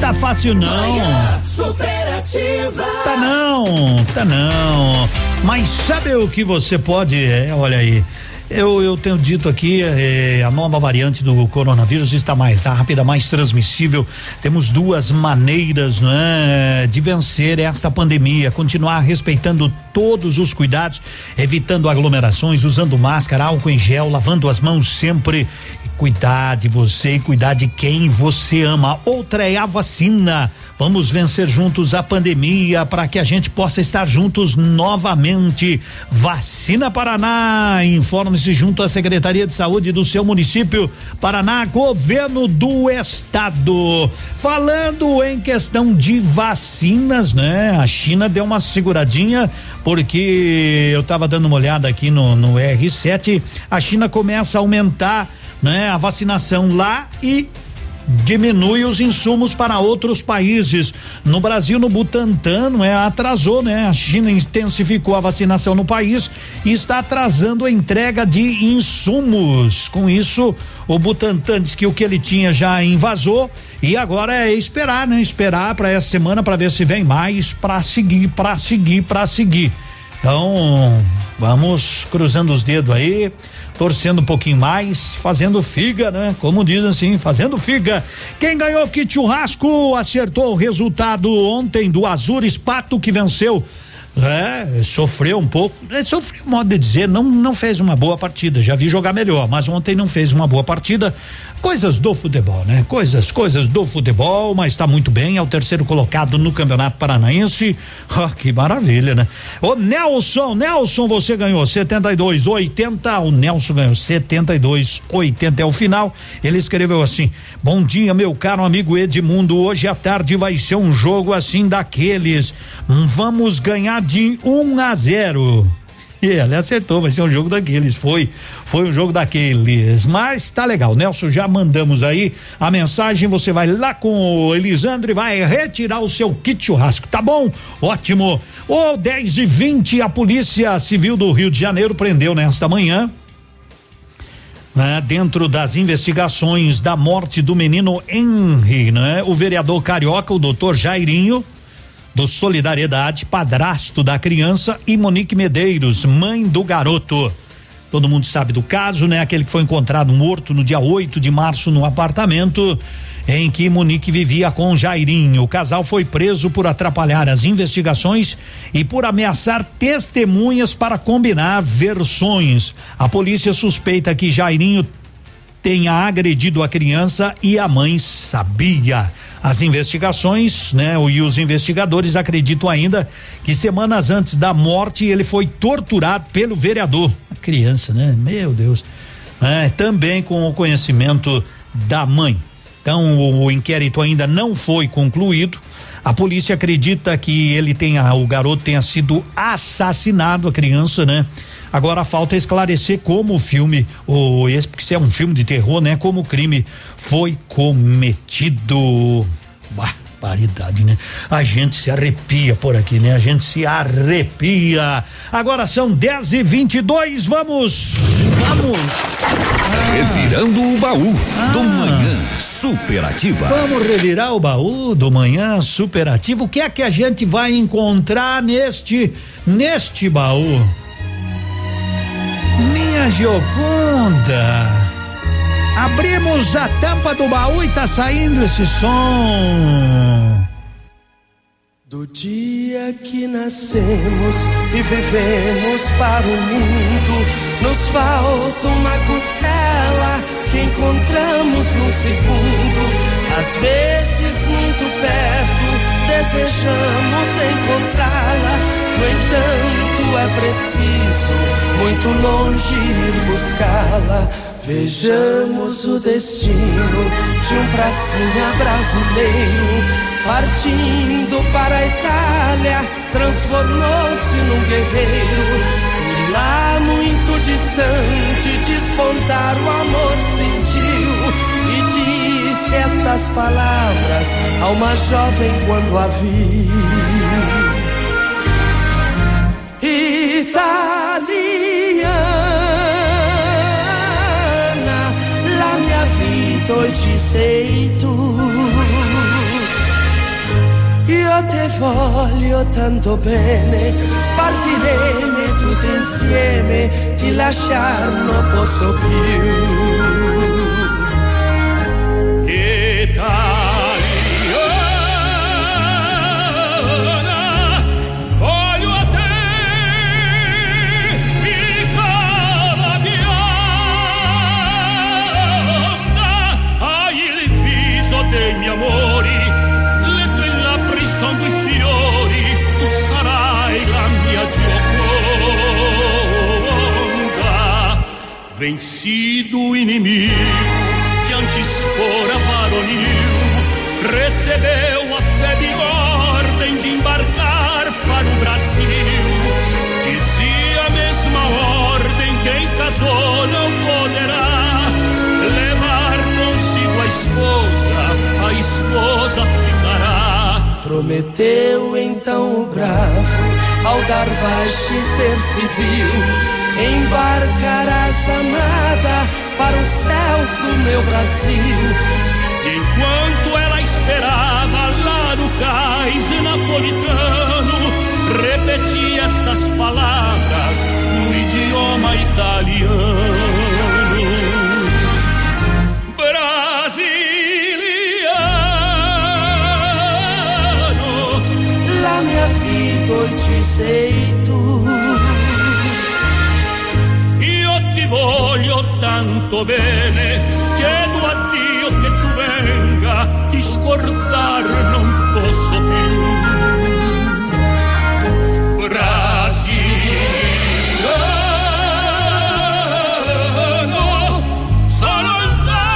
Tá fácil não. Superativa. Tá não, tá não. Mas sabe o que você pode, é, olha aí. Eu, eu tenho dito aqui, eh, a nova variante do coronavírus está mais rápida, mais transmissível. Temos duas maneiras né, de vencer esta pandemia: continuar respeitando todos os cuidados, evitando aglomerações, usando máscara, álcool em gel, lavando as mãos sempre. Cuidar de você e cuidar de quem você ama. Outra é a vacina. Vamos vencer juntos a pandemia para que a gente possa estar juntos novamente. Vacina Paraná. Informe-se junto à Secretaria de Saúde do seu município. Paraná, governo do estado. Falando em questão de vacinas, né? A China deu uma seguradinha porque eu estava dando uma olhada aqui no, no R7. A China começa a aumentar, né? A vacinação lá e diminui os insumos para outros países. No Brasil, no Butantan, não é, atrasou, né? A China intensificou a vacinação no país e está atrasando a entrega de insumos. Com isso, o Butantan diz que o que ele tinha já invasou e agora é esperar, né? Esperar para essa semana para ver se vem mais para seguir, para seguir, para seguir. Então, vamos cruzando os dedos aí torcendo um pouquinho mais, fazendo figa, né? Como dizem assim, fazendo figa. Quem ganhou kit churrasco acertou o resultado ontem do Azures Pato que venceu É, sofreu um pouco. É, sofreu, modo de dizer, não, não fez uma boa partida. Já vi jogar melhor, mas ontem não fez uma boa partida. Coisas do futebol, né? Coisas, coisas do futebol, mas está muito bem. É o terceiro colocado no Campeonato Paranaense. Oh, que maravilha, né? Ô Nelson, Nelson, você ganhou 72, 80. O Nelson ganhou 72, 80 é o final. Ele escreveu assim: Bom dia, meu caro amigo Edmundo. Hoje à tarde vai ser um jogo assim daqueles. Vamos ganhar de 1 um a 0. E ele acertou, vai ser um jogo daqueles. Foi, foi um jogo daqueles. Mas tá legal, Nelson, já mandamos aí a mensagem. Você vai lá com o Elisandro e vai retirar o seu kit churrasco, tá bom? Ótimo. O 10 e 20 a Polícia Civil do Rio de Janeiro prendeu nesta manhã né, dentro das investigações da morte do menino Henry, né? O vereador carioca, o doutor Jairinho, do Solidariedade, padrasto da criança, e Monique Medeiros, mãe do garoto. Todo mundo sabe do caso, né? Aquele que foi encontrado morto no dia 8 de março no apartamento em que Monique vivia com Jairinho. O casal foi preso por atrapalhar as investigações e por ameaçar testemunhas para combinar versões. A polícia suspeita que Jairinho tenha agredido a criança e a mãe sabia. As investigações, né, e os investigadores acreditam ainda que semanas antes da morte ele foi torturado pelo vereador. A criança, né? Meu Deus. É, também com o conhecimento da mãe. Então o, o inquérito ainda não foi concluído. A polícia acredita que ele tenha, o garoto tenha sido assassinado, a criança, né? Agora falta esclarecer como o filme, ou esse, porque se é um filme de terror, né? Como o crime foi cometido. Bah barbaridade, né? A gente se arrepia por aqui, né? A gente se arrepia. Agora são 10 e 22 vamos! Vamos! Revirando o baú ah. do Manhã Superativa. Vamos revirar o baú do Manhã Superativa. O que é que a gente vai encontrar neste, neste baú? Minha Gioconda. Abrimos a tampa do baú e tá saindo esse som. Do dia que nascemos e vivemos para o mundo, nos falta uma costela que encontramos num segundo. Às vezes, muito perto, desejamos encontrá-la. No entanto, é preciso muito longe ir buscá-la. Vejamos o destino de um pracinha brasileiro partindo para a Itália, transformou-se num guerreiro. E lá muito distante despontar o amor sentiu e disse estas palavras a uma jovem quando a viu. Ti sei tu. Io te voglio tanto bene, partiremo tutti insieme, ti lasciar non posso più. Vencido o inimigo que antes fora varonil, recebeu a fé e ordem de embarcar para o Brasil. Dizia a mesma ordem: quem casou não poderá levar consigo a esposa, a esposa ficará. Prometeu então o bravo ao dar baixo e ser civil embarcarás amada para os céus do meu Brasil. Enquanto ela esperava lá no cais napolitano, repetia estas palavras no idioma italiano. Brasiliano, la mia vita noite sei voglio tanto bene, chiedo a Dio che tu venga, ti scordar non posso più. Brasiliano, solo tua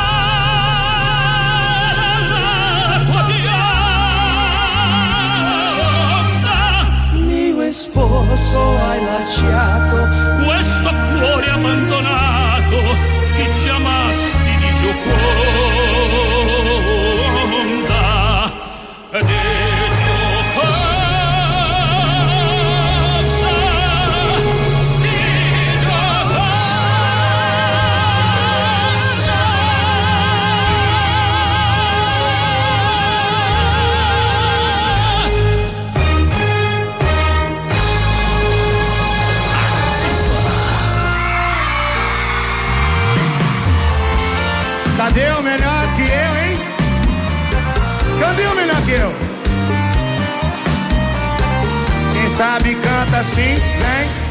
Mio sposo hai lasciato questo cuore abbandonato full. Sabe canta assim, vem.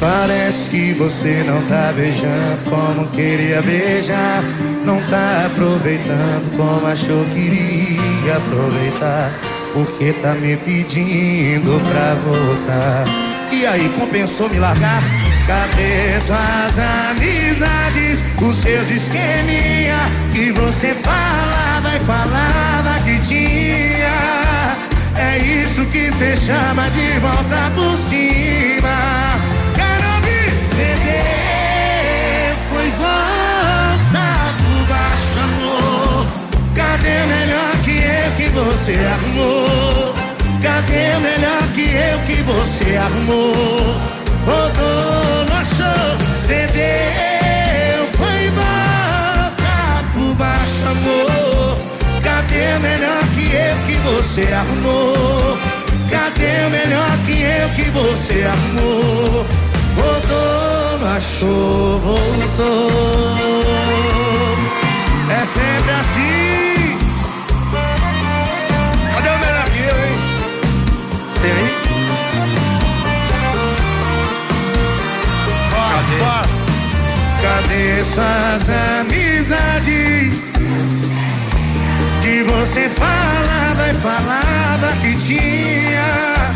Parece que você não tá beijando como queria beijar. Não tá aproveitando como achou que iria aproveitar. Porque tá me pedindo pra voltar. E aí, compensou me largar? Cadê suas amizades? Os seus esqueminha que você falava e falava que tinha. É isso que cê chama de volta por cima. Quero ouvir CD. Foi volta por baixo, amor. Cadê o melhor que eu que você arrumou? Cadê o melhor que eu que você arrumou? Rodou, achou, cedeu, foi volta por baixo, amor. Cadê o melhor que eu que você arrumou? Cadê o melhor que eu que você arrumou? Rodou, não achou, voltou. É sempre assim. Cadê o melhor que eu, hein? Tem aí? Cadê? Cadê suas amizades? Que você falava e falava que tinha.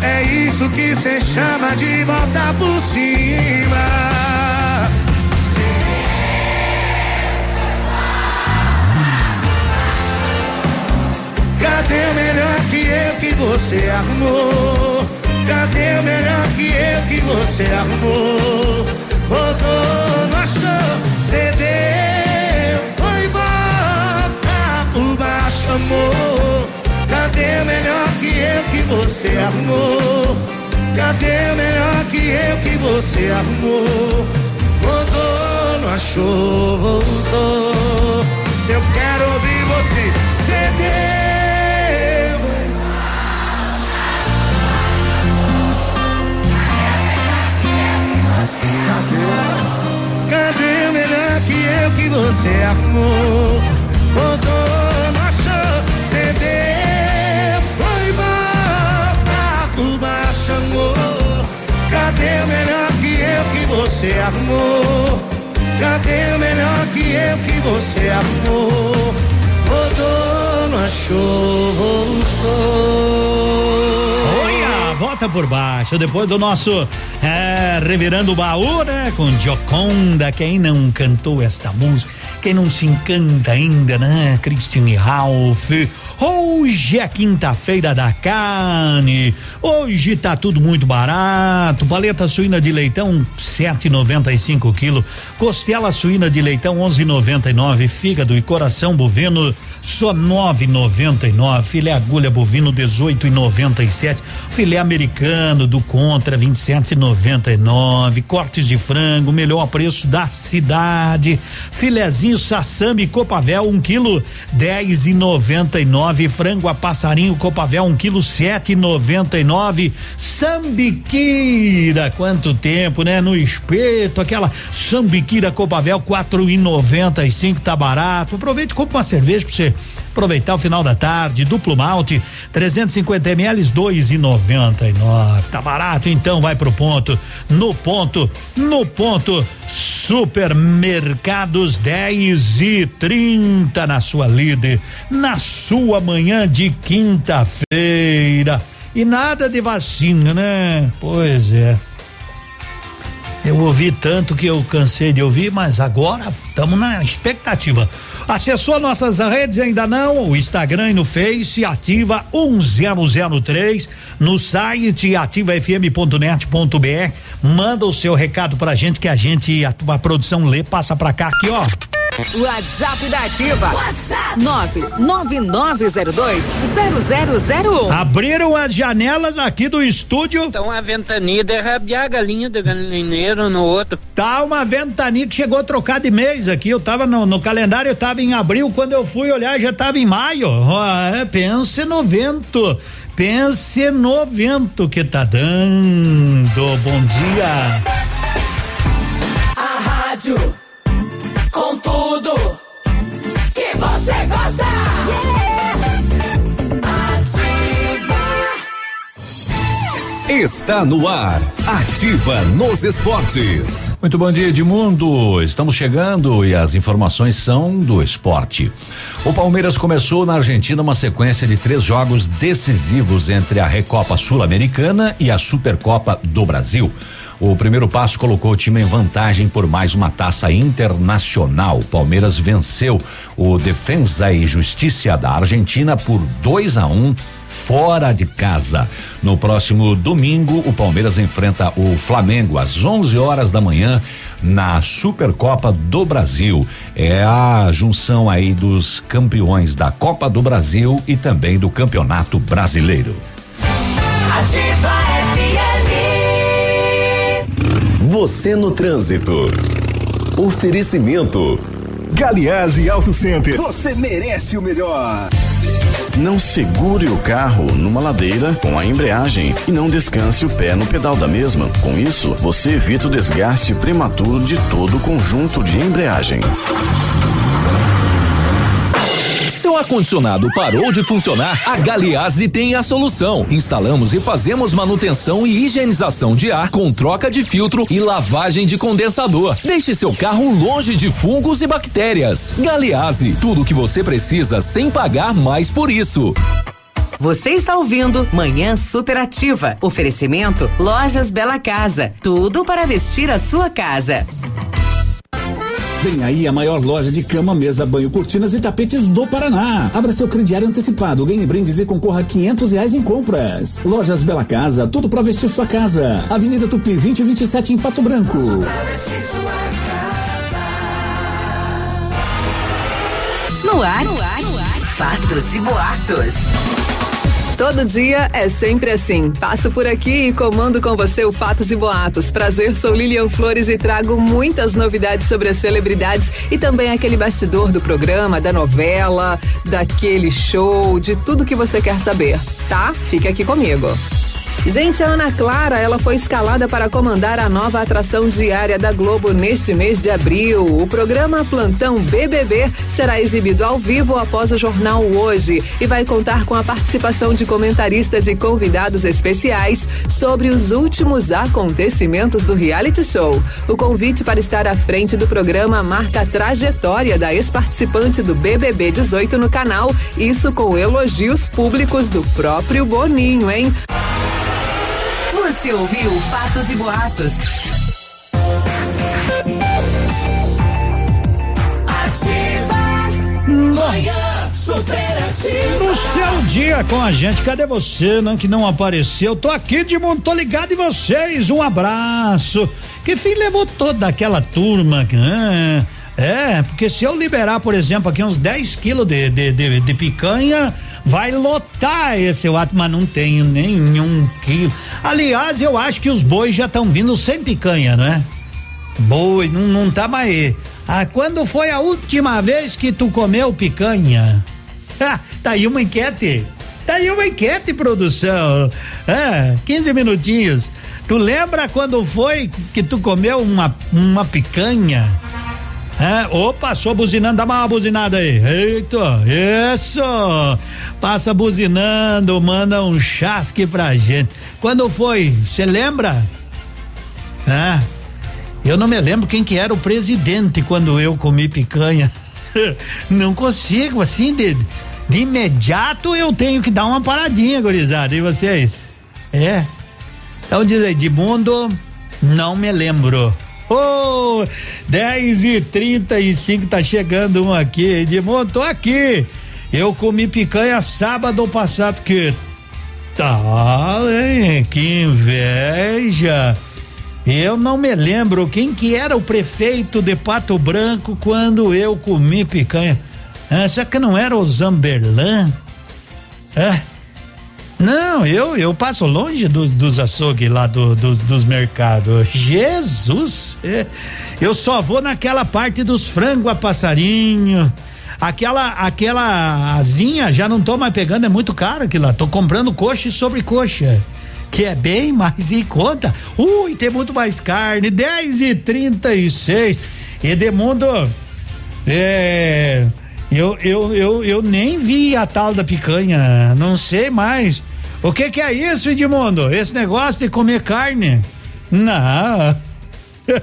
É isso que cê chama de volta por cima. Cadê o melhor que eu que você arrumou? Cadê o melhor que eu que você arrumou? Rodou, Cadê o melhor que eu que você arrumou? Cadê o melhor que eu que você arrumou? Rodou, não achou, voltou. Eu quero ouvir vocês. Cedeu. Cadê o melhor que eu que você arrumou? Rodou, Cadê o melhor que eu que você arrumou? Cadê o melhor que eu que você arrumou? Rodou, não achou, voltou. Olha, volta por baixo, depois do nosso é, Revirando o Baú, né? Com Gioconda, quem não cantou esta música, quem não se encanta ainda, né? Christian e Ralph. Hoje é quinta-feira da carne. Hoje tá tudo muito barato. Paleta suína de leitão 7,95 quilo. Costela suína de leitão 11,99. Fígado e coração bovino só 9,99. Filé agulha bovino 18,97. Filé americano do Contra 27,99. Cortes de frango, melhor preço da cidade. Filezinho sassami Copavel 1 um quilo 10,99. Frango a passarinho Copavel 1 um quilo 7,99. Sambiquira, quanto tempo, né? No espeto, aquela sambiquira Copavel 4,95 tá barato. Aproveite e compra uma cerveja pra você Aproveitar o final da tarde, duplo malte, 350 ml, 2,99. Tá barato, então vai pro ponto. No ponto, no ponto, supermercados 10 e 30 na sua líder, na sua manhã de quinta-feira. E nada de vacina, né? Pois é. Eu ouvi tanto que eu cansei de ouvir, mas agora estamos na expectativa. Acessou nossas redes ainda não? O Instagram e no Face, ativa 1003 no site ativafm.net.br. Manda o seu recado pra gente que a gente a, a produção lê, passa pra cá aqui, ó. WhatsApp da Ativa. WhatsApp 999020001. Abriram as janelas aqui do estúdio. Então a ventania derrabiar a galinha do galinheiro no outro. Tá uma ventania que chegou a trocar de mês aqui. Eu tava no, no calendário, eu tava em abril, quando eu fui olhar já tava em maio. Oh, é, pense no vento. Pense no vento que tá dando. Bom dia. A rádio Está no ar, ativa nos esportes. Muito bom dia, Edmundo. Estamos chegando e as informações são do esporte. O Palmeiras começou na Argentina uma sequência de três jogos decisivos entre a Recopa Sul-Americana e a Supercopa do Brasil. O primeiro passo colocou o time em vantagem por mais uma taça internacional. Palmeiras venceu o Defensa e Justiça da Argentina por 2 a 1 um, fora de casa. No próximo domingo, o Palmeiras enfrenta o Flamengo às 11 horas da manhã na Supercopa do Brasil. É a junção aí dos campeões da Copa do Brasil e também do Campeonato Brasileiro. Ativa Você no trânsito. Oferecimento. Galiase Auto Center. Você merece o melhor. Não segure o carro numa ladeira com a embreagem e não descanse o pé no pedal da mesma. Com isso, você evita o desgaste prematuro de todo o conjunto de embreagem. Seu ar-condicionado parou de funcionar? A Galiase tem a solução. Instalamos e fazemos manutenção e higienização de ar com troca de filtro e lavagem de condensador. Deixe seu carro longe de fungos e bactérias. Galiase, tudo o que você precisa sem pagar mais por isso. Você está ouvindo Manhã Superativa. Oferecimento Lojas Bela Casa. Tudo para vestir a sua casa. Vem aí a maior loja de cama, mesa, banho, cortinas e tapetes do Paraná. Abra seu crediário antecipado, ganhe brindes e concorra a quinhentos reais em compras. Lojas Bela Casa, tudo para vestir sua casa. Avenida Tupi 2027 em Pato Branco. No ar, no ar, no ar. Fatos e boatos. Todo dia é sempre assim. Passo por aqui e comando com você o Fatos e Boatos. Prazer, sou Lilian Flores e trago muitas novidades sobre as celebridades e também aquele bastidor do programa, da novela, daquele show, de tudo que você quer saber, tá? Fique aqui comigo. Gente, a Ana Clara, ela foi escalada para comandar a nova atração diária da Globo neste mês de abril. O programa Plantão BBB será exibido ao vivo após o jornal Hoje e vai contar com a participação de comentaristas e convidados especiais sobre os últimos acontecimentos do reality show. O convite para estar à frente do programa marca a trajetória da ex-participante do BBB 18 no canal, isso com elogios públicos do próprio Boninho, hein? Você ouviu Fatos e Boatos. Ativa. Manhã superativa. No seu dia com a gente, cadê você, não que não apareceu? Tô aqui de mundo, tô ligado em vocês. Um abraço. Que fim levou toda aquela turma? Ah, é, porque se eu liberar, por exemplo, aqui uns 10 quilos de, de, de, de, picanha, vai lotar esse ato, mas não tenho nenhum quilo. Aliás, eu acho que os bois já estão vindo sem picanha, não é? Boi, não, não tá mais. Ah, quando foi a última vez que tu comeu picanha? Ah, tá aí uma enquete. Tá aí uma enquete, produção. Ah, 15 minutinhos. Tu lembra quando foi que tu comeu uma, uma picanha? É, opa, sou buzinando, dá uma buzinada aí. Eita, isso! Passa buzinando, manda um chasque pra gente. Quando foi? Você lembra? É. Eu não me lembro quem que era o presidente quando eu comi picanha. não consigo, assim, de, de imediato eu tenho que dar uma paradinha, gurizada. E vocês? É? Então diz aí, Edmundo, não me lembro. Oh, 10 e 35 tá chegando um aqui. Edmundo, tô aqui. Eu comi picanha sábado passado, que tal, hein? Que inveja. Eu não me lembro quem que era o prefeito de Pato Branco quando eu comi picanha. Ah, será que não era o Zamberlan? É. Não, eu eu passo longe do, dos açougues lá do, do, dos mercados. Jesus! É, eu só vou naquela parte dos frangos a passarinho. Aquela aquela asinha já não tô mais pegando, é muito caro aquilo lá. Tô comprando coxa e sobrecoxa. Que é bem mais em conta. Ui, tem muito mais carne. 10 e 36. Edemundo, é. Eu, eu, eu, eu nem vi a tal da picanha, não sei mais. O que que é isso, Edmundo? Esse negócio de comer carne? Não.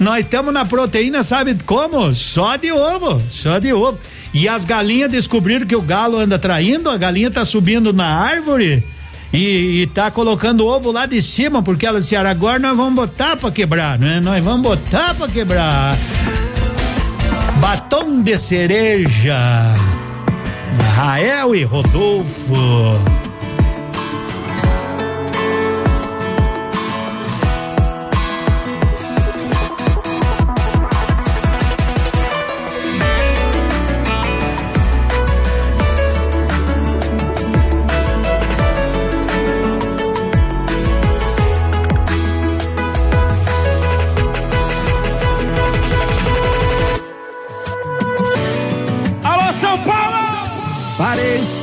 Nós estamos na proteína, sabe como? Só de ovo, só de ovo. E as galinhas descobriram que o galo anda traindo, a galinha tá subindo na árvore e, e tá colocando ovo lá de cima, porque elas disseram, agora nós vamos botar pra quebrar, né? Nós vamos botar pra quebrar. Batom de cereja. Rael e Rodolfo.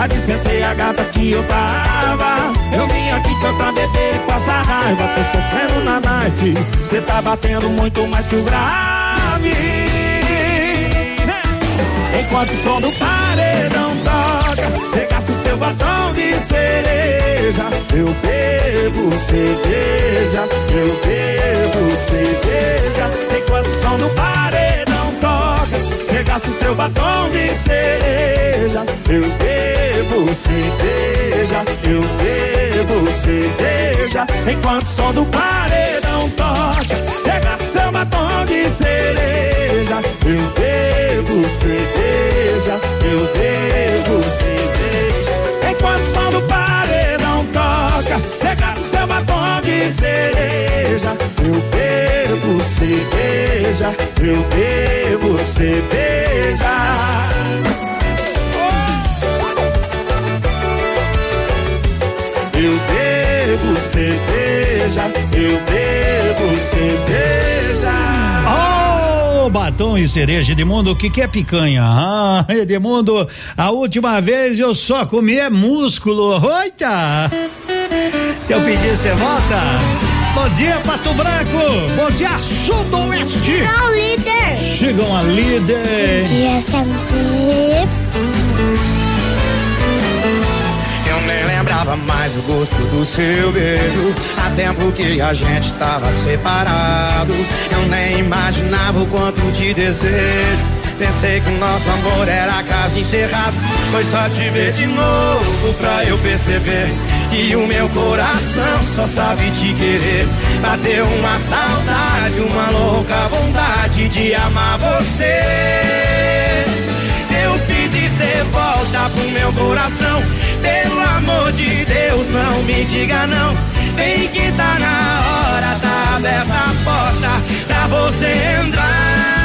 Já dispensei a gata que eu tava. Eu vim aqui foi pra beber e passar raiva. Tô sofrendo na night. Cê tá batendo muito mais que o grave. Enquanto o som do paredão toca, cê gasta o seu batom de cereja. Eu bebo cerveja, eu bebo cerveja. Enquanto o som do paredão seu batom de cereja. Eu bebo cerveja, eu bebo cerveja, enquanto o som do paredão toca, cega seu batom de cereja, eu bebo cerveja, eu bebo cerveja, enquanto o som do paredão toca, cega seu batom de cereja, eu bebo cerveja, eu bebo cerveja. Eu bebo cerveja, eu bebo cerveja. Oh, batom e cereja, Edmundo, o que, que é picanha? Ah, Edmundo, a última vez eu só comi é músculo. Oita! Se eu pedir, você volta? Bom dia, Pato Branco. Bom dia, Sudoeste. Chegou, líder. Chegam a líder. Bom dia, sempre nem lembrava mais o gosto do seu beijo. Há tempo que a gente tava separado. Eu nem imaginava o quanto te desejo. Pensei que o nosso amor era caso encerrado. Foi só te ver de novo pra eu perceber. E o meu coração só sabe te querer. Bateu uma saudade, uma louca vontade de amar você. Se eu pedir, cê volta pro meu coração. Pelo amor de Deus, não me diga não. Vem que tá na hora, tá aberta a porta pra você entrar.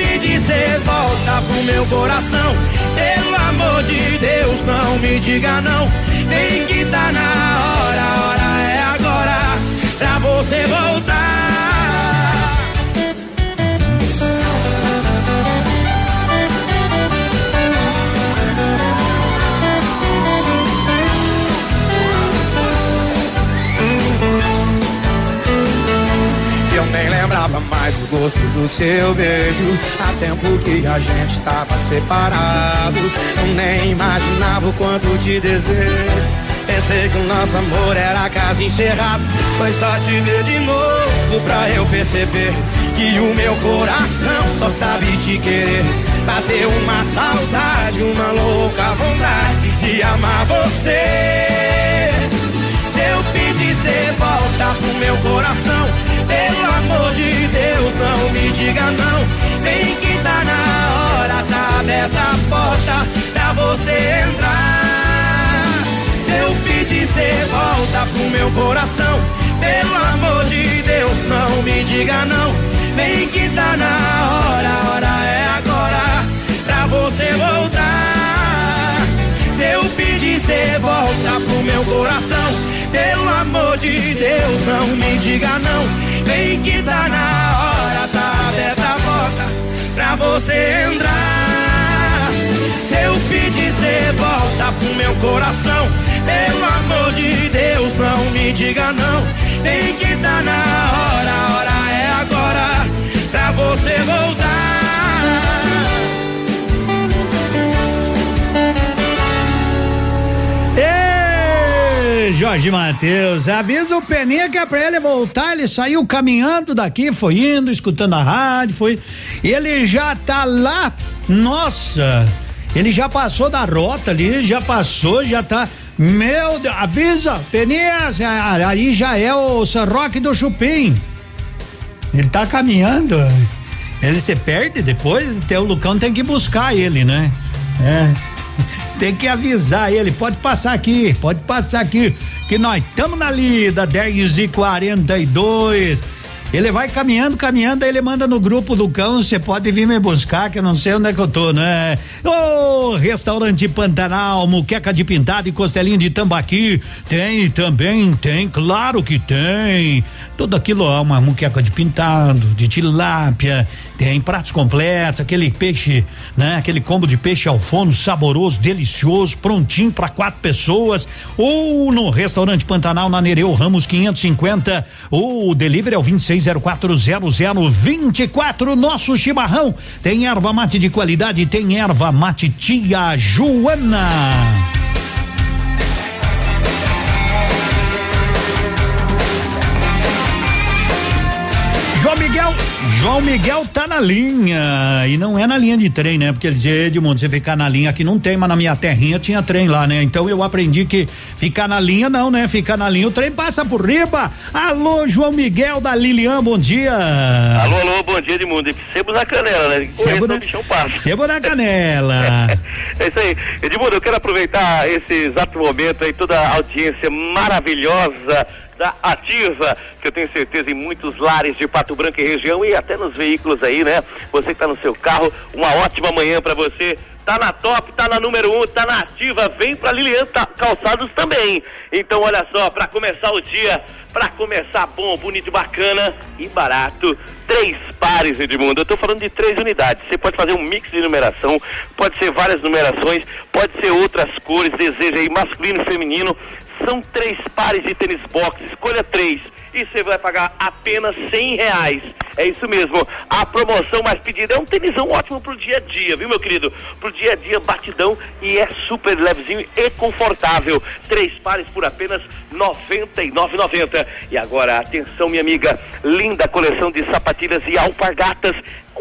Pedir, cê volta pro meu coração. Pelo amor de Deus, não me diga não. Vem que tá na hora, a hora é agora pra você gosto do seu beijo. Há tempo que a gente tava separado. Eu nem imaginava o quanto te desejo. Pensei que o nosso amor era caso encerrado. Foi só te ver de novo pra eu perceber que o meu coração só sabe te querer. Bateu uma saudade, uma louca vontade de amar você. Se eu pedir, cê volta pro meu coração. Pelo amor de Deus, não me diga não. Vem que tá na hora, tá aberta a porta pra você entrar. Se eu pedir, cê volta pro meu coração. Pelo amor de Deus, não me diga não. Vem que tá na hora, a hora é agora pra você voltar. Se eu pedir, cê volta pro meu coração. Pelo amor de Deus, não me diga não. Vem que tá na hora, tá aberta a porta pra você entrar. Se eu pedir, cê volta pro meu coração. Pelo amor de Deus, não me diga não. Vem que tá na hora, a hora é agora pra você voltar. Jorge Matheus, avisa o Peninha que é pra ele voltar, ele saiu caminhando daqui, foi indo, escutando a rádio, foi, ele já tá lá, nossa, ele já passou da rota ali, já passou, já tá, meu Deus, avisa, Peninha, aí já é o San Roque do Chupim, ele tá caminhando, ele se perde depois, o Lucão tem que buscar ele, né? É. Tem que avisar ele, pode passar aqui, pode passar aqui, que nós estamos na lida, 10 e 42 Ele vai caminhando, caminhando, aí ele manda no grupo do cão, você pode vir me buscar, que eu não sei onde é que eu tô, né? Ô, oh, restaurante Pantanal, muqueca de pintado e costelinha de tambaqui, tem também, tem, claro que tem. Tudo aquilo, ó, uma muqueca de pintado, de tilápia, tem pratos completos, aquele peixe, né? Aquele combo de peixe ao forno saboroso, delicioso, prontinho para quatro pessoas. Ou no restaurante Pantanal na Nereu Ramos 550. Ou o delivery é o 26040024. Nosso chimarrão tem erva mate de qualidade, tem erva mate tia Joana. João Miguel tá na linha e não é na linha de trem, né? Porque ele dizia, Edmundo, você ficar na linha aqui não tem, mas na minha terrinha tinha trem lá, né? Então eu aprendi que ficar na linha não, né? Ficar na linha o trem passa por riba. Alô, João Miguel da Lilian, bom dia. Alô, alô, bom dia, Edmundo. Sebo na canela, né? Sebo na, Sebo na canela. é isso aí. Edmundo, eu quero aproveitar esse exato momento aí, toda a audiência maravilhosa da Ativa, que eu tenho certeza em muitos lares de Pato Branco e região e até nos veículos aí, né? Você que tá no seu carro, uma ótima manhã para você. Tá na top, tá na número um, tá na ativa, vem pra Lilian tá, Calçados também. Então olha só, para começar o dia, para começar bom, bonito, bacana e barato, três pares, Edmundo. Eu tô falando de três unidades. Você pode fazer um mix de numeração, pode ser várias numerações, pode ser outras cores, deseja aí masculino feminino. São três pares de tênis box, escolha três e você vai pagar apenas cem reais. É isso mesmo. A promoção mais pedida é um tênisão ótimo pro dia a dia, viu, meu querido? Pro dia a dia, batidão e é super levezinho e confortável. Três pares por apenas e nove E agora, atenção, minha amiga, linda coleção de sapatilhas e alpargatas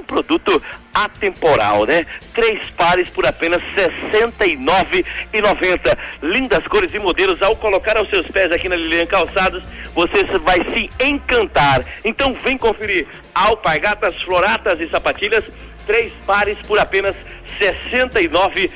produto atemporal, né? Três pares por apenas R$ 69,90. Lindas cores e modelos. Ao colocar aos seus pés aqui na Lilian Calçados, você vai se encantar. Então vem conferir alpargatas, floratas e sapatilhas, três pares por apenas R$ 69,90.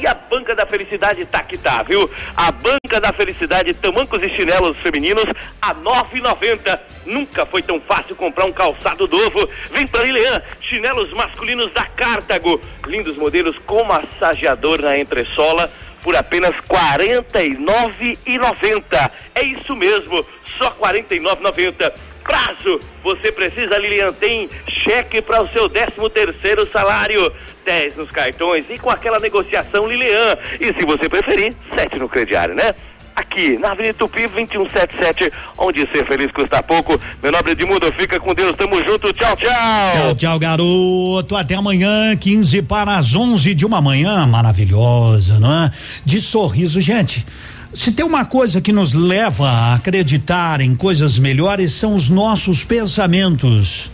E a Banca da Felicidade tá que tá, viu? A Banca da Felicidade, tamancos e chinelos femininos a R$ 9,90. Nunca foi tão fácil comprar um calçado novo. Vem pra Lilian, chinelos masculinos da Cartago. Lindos modelos com massageador na entressola por apenas R$ 49,90. É isso mesmo, só R$ 49,90. Prazo, você precisa, Lilian, tem cheque para o seu 13 terceiro salário. 10 nos cartões e com aquela negociação Lilian. E se você preferir, 7 no crediário, né? Aqui, na Avenida Tupi 2177, onde ser feliz custa pouco. Meu nobre Edmundo, fica com Deus, tamo junto, tchau, tchau. Tchau, tchau, garoto. Até amanhã, 15 para as 11 de uma manhã maravilhosa, não é? De sorriso, gente. Se tem uma coisa que nos leva a acreditar em coisas melhores são os nossos pensamentos.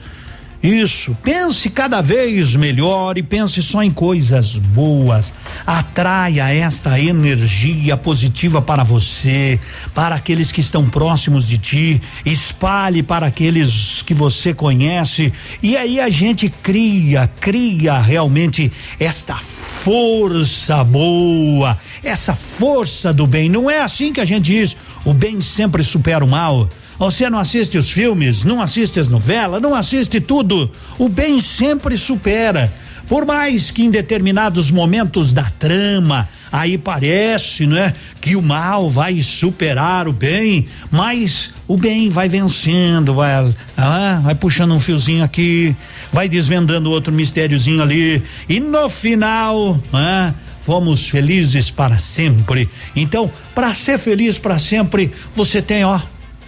Isso, pense cada vez melhor e pense só em coisas boas. Atraia esta energia positiva para você, para aqueles que estão próximos de ti, espalhe para aqueles que você conhece e aí a gente cria, cria realmente esta força boa, essa força do bem. Não é assim que a gente diz, o bem sempre supera o mal. Você não assiste os filmes, não assiste as novelas, não assiste tudo. O bem sempre supera. Por mais que em determinados momentos da trama, aí parece, não é, que o mal vai superar o bem, mas o bem vai vencendo, vai, ah, vai puxando um fiozinho aqui, vai desvendando outro mistériozinho ali, e no final, ah, fomos felizes para sempre. Então, para ser feliz para sempre, você tem, ó,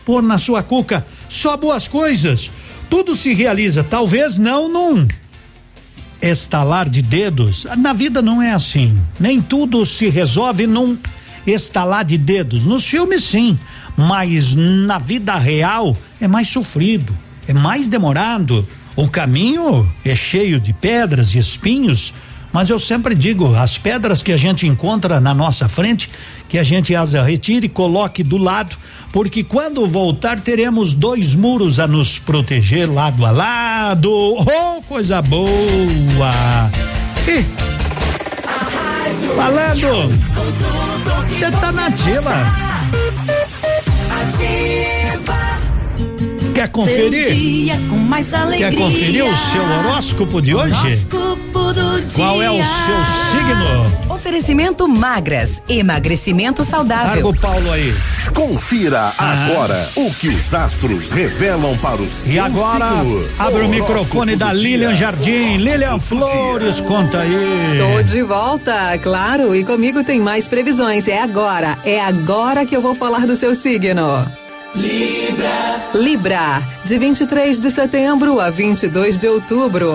pôr na sua cuca só boas coisas. Tudo se realiza, talvez não num estalar de dedos. Na vida não é assim. Nem tudo se resolve num estalar de dedos. Nos filmes sim, mas na vida real é mais sofrido, é mais demorado. O caminho é cheio de pedras e espinhos, mas eu sempre digo, as pedras que a gente encontra na nossa frente, que a gente as retire e coloque do lado, porque quando voltar teremos dois muros a nos proteger lado a lado. Oh, coisa boa! E, falando, detonativa. Quer conferir? Quer conferir o seu horóscopo de hoje? Horóscopo do dia. Qual é o seu signo? Oferecimento magras, emagrecimento saudável. Larga o Paulo aí. Confira agora o que os astros revelam para o seu E agora, signo. abre o microfone Horóscopo da Lilian dia. Jardim. Lilian Flores, conta aí. Tô de volta, claro, e comigo tem mais previsões. É agora, é agora que eu vou falar do seu signo. Libra. Libra, de 23 de setembro a 22 de outubro.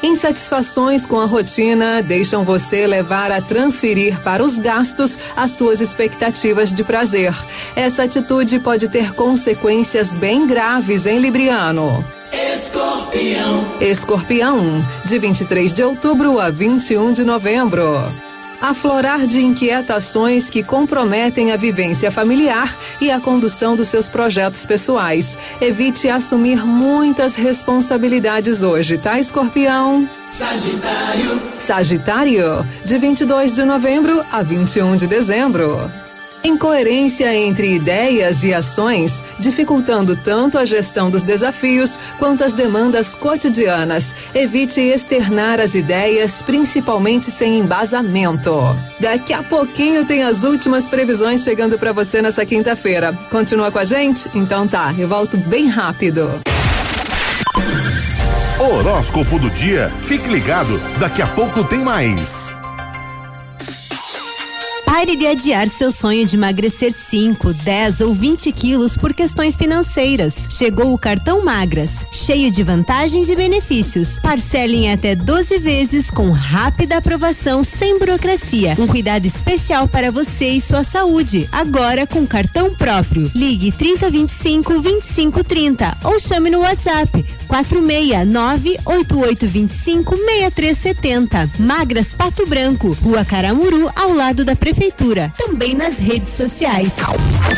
Insatisfações com a rotina deixam você levar a transferir para os gastos as suas expectativas de prazer. Essa atitude pode ter consequências bem graves em Libriano. Escorpião. Escorpião, de 23 de outubro a 21 de novembro. Aflorar de inquietações que comprometem a vivência familiar e a condução dos seus projetos pessoais. Evite assumir muitas responsabilidades hoje, tá, Escorpião? Sagitário. Sagitário, de 22 de novembro a 21 de dezembro. Incoerência entre ideias e ações, dificultando tanto a gestão dos desafios quanto as demandas cotidianas. Evite externar as ideias, principalmente sem embasamento. Daqui a pouquinho tem as últimas previsões chegando para você nessa quinta-feira. Continua com a gente? Então tá, eu volto bem rápido. Horóscopo do dia. Fique ligado, daqui a pouco tem mais. Pare de adiar seu sonho de emagrecer 5, 10 ou 20 quilos por questões financeiras. Chegou o cartão Magras, cheio de vantagens e benefícios. Parcele em até 12 vezes com rápida aprovação sem burocracia. Um cuidado especial para você e sua saúde. Agora com cartão próprio. Ligue 3025 2530 ou chame no WhatsApp 469-8825-6370. Magras Pato Branco, Rua Caramuru, ao lado da Prefeitura. Também nas redes sociais.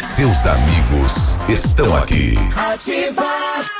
Seus amigos estão aqui. Ativa.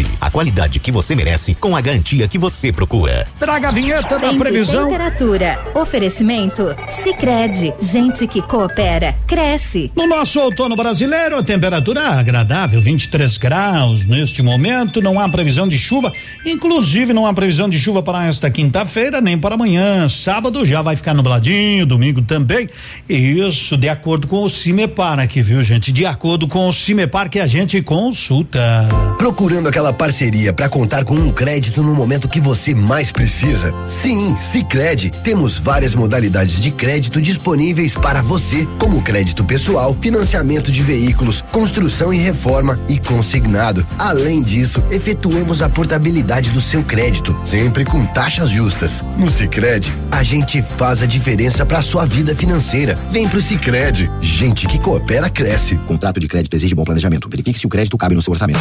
a qualidade que você merece com a garantia que você procura. Traga a vinheta da previsão. Temperatura. Oferecimento. Sicredi Gente que coopera, cresce. No nosso outono brasileiro, a temperatura agradável, 23 graus. Neste momento, não há previsão de chuva. Inclusive, não há previsão de chuva para esta quinta-feira, nem para amanhã. Sábado já vai ficar nubladinho, domingo também. Isso, de acordo com o Cimepar aqui, viu, gente? De acordo com o Cimepar que a gente consulta. Procurando aquela parceria para contar com um crédito no momento que você mais precisa? Sim, Sicredi. Temos várias modalidades de crédito disponíveis para você, como crédito pessoal, financiamento de veículos, construção e reforma e consignado. Além disso, efetuamos a portabilidade do seu crédito, sempre com taxas justas. No Sicredi, a gente faz a diferença para sua vida financeira. Vem pro Sicredi. Gente que coopera cresce. Contrato de crédito exige bom planejamento. Verifique se o crédito cabe no seu orçamento.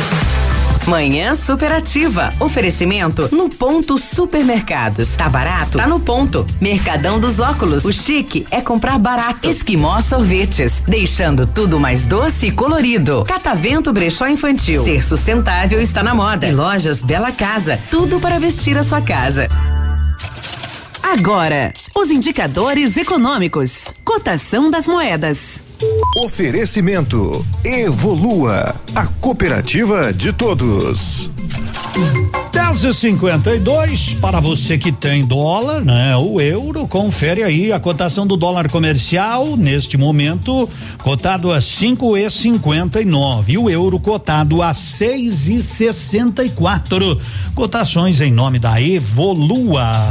Manhã superativa. Oferecimento no ponto supermercados. Tá barato? Tá no ponto. Mercadão dos óculos. O chique é comprar barato. Esquimó sorvetes. Deixando tudo mais doce e colorido. Catavento brechó infantil. Ser sustentável está na moda. E lojas Bela Casa. Tudo para vestir a sua casa. Agora, os indicadores econômicos. Cotação das moedas. Oferecimento Evolua, a cooperativa de todos. 10 e 52 para você que tem dólar, né? O euro, confere aí a cotação do dólar comercial neste momento, cotado a cinco e cinquenta e nove, o euro cotado a seis e sessenta e quatro. Cotações em nome da Evolua.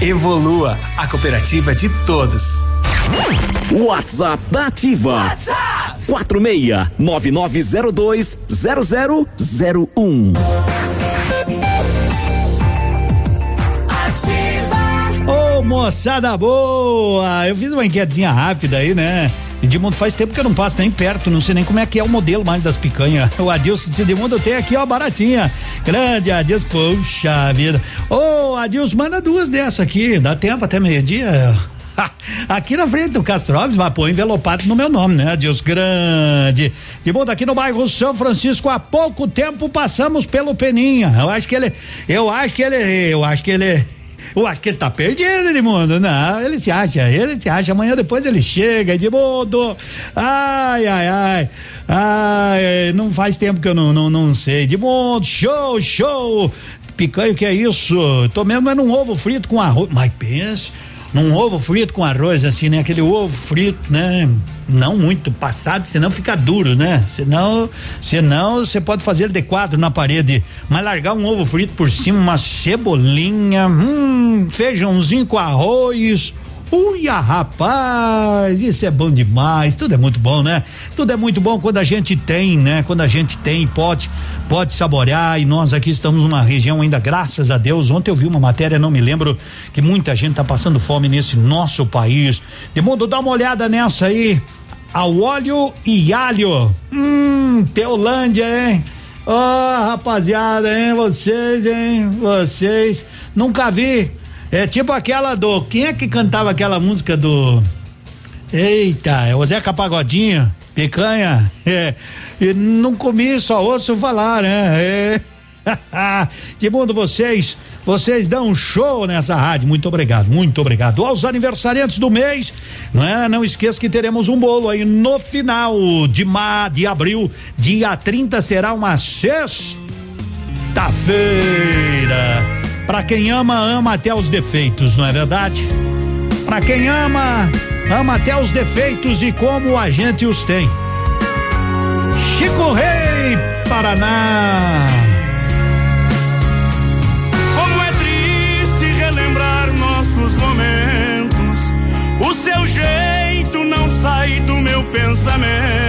Evolua, a cooperativa de todos. WhatsApp da Ativa. WhatsApp 46 9902 0001. Ô, moçada boa! Eu fiz uma enquetezinha rápida aí, né? Edmundo, faz tempo que eu não passo nem perto, não sei nem como é que é o modelo mais das picanhas. O Adilson disse, Edmundo, tenho aqui, ó, baratinha. Grande Adilson, poxa vida. Ô, Adilson, manda duas dessa aqui, dá tempo até meio-dia. aqui na frente do Castroves, mas pô, envelopado no meu nome, né? Deus grande. De bom, aqui no bairro São Francisco, há pouco tempo passamos pelo Peninha. Eu acho que ele, eu acho que ele, eu acho que ele, eu acho que ele tá perdido, Edmundo. Não, ele se acha, ele se acha. Amanhã depois ele chega, Edmundo. Ai, ai, ai. Ai, não faz tempo que eu não, não, não sei. Edmundo, show, show. Picanha, que é isso? Tô mesmo é num ovo frito com arroz. Mas pense num ovo frito com arroz, assim, né? Aquele ovo frito, né? Não muito passado, senão fica duro, né? Senão, senão você pode fazer de quadro na parede, mas largar um ovo frito por cima, uma cebolinha, hum, feijãozinho com arroz, Uia, rapaz, isso é bom demais. Tudo é muito bom, né? Tudo é muito bom quando a gente tem, né? Quando a gente tem, pode, pode saborear. E nós aqui estamos numa região ainda, graças a Deus. Ontem eu vi uma matéria, não me lembro, que muita gente tá passando fome nesse nosso país. De mundo, dá uma olhada nessa aí. Ao óleo e alho. Hum, Teolândia, hein? Ó, oh, rapaziada, hein? Vocês, hein? Vocês. Nunca vi é tipo aquela do. Quem é que cantava aquela música do. Eita, é o Zeca Pagodinho, picanha. É, e não comi, só ouço falar, né? É. De mundo vocês, vocês dão um show nessa rádio. Muito obrigado, muito obrigado. Aos aniversariantes do mês, não é? Não esqueça que teremos um bolo aí no final de ma, de abril, dia 30 será uma sexta-feira. Pra quem ama, ama até os defeitos, não é verdade? Pra quem ama, ama até os defeitos e como a gente os tem. Chico Rei, Paraná. Como é triste relembrar nossos momentos. O seu jeito não sai do meu pensamento.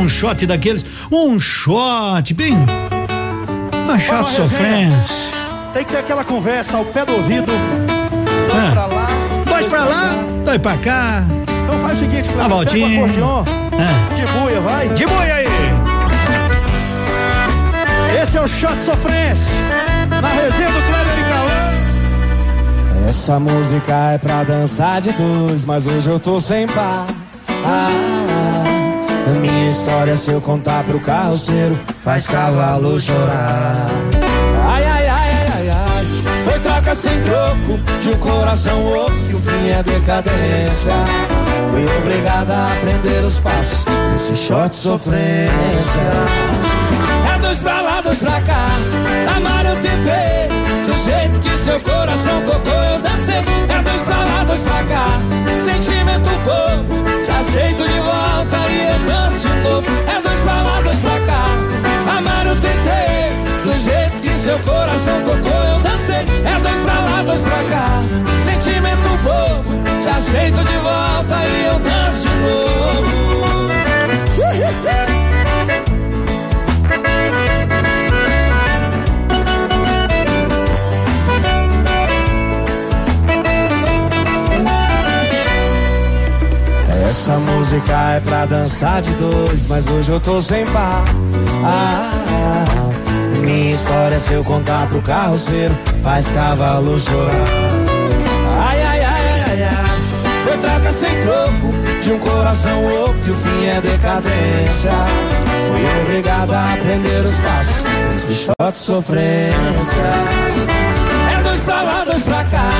Um shot daqueles. Um shot, bem. Uma shot sofrência. Tem que ter aquela conversa ao pé do ouvido. Dois Ah. pra lá. Dois pra lá, dois pra cá. Então faz o seguinte, A Cleber, pega o voltinha. acordeon. Ah. De buia, vai. De buia aí. Esse é o Shot Sofrência. Na resenha do Kleber e Cauã. Essa música é pra dançar de dois, mas hoje eu tô sem par. Ah, a minha história, se eu contar pro carroceiro, faz cavalo chorar. Ai, ai, ai, ai, ai, ai. Foi troca sem troco de um coração louco e o fim é decadência. Fui obrigada a aprender os passos desse shot sofrência. É dois pra lá, dois pra cá. Amar eu tentei. Do jeito que seu coração tocou, seu coração tocou, eu dancei. É dois pra lá, dois pra cá. Sentimento bobo, te aceito de volta e eu danço de novo. Essa música é pra dançar de dois, mas hoje eu tô sem par. Ah, ah, ah minha história, se eu contar pro carroceiro, faz cavalo chorar. Ai, ai, ai, ai, ai. Foi troca sem troco de um coração louco que o fim é decadência. Fui obrigado a aprender os passos desse shot sofrência. É dois pra lá, dois pra cá.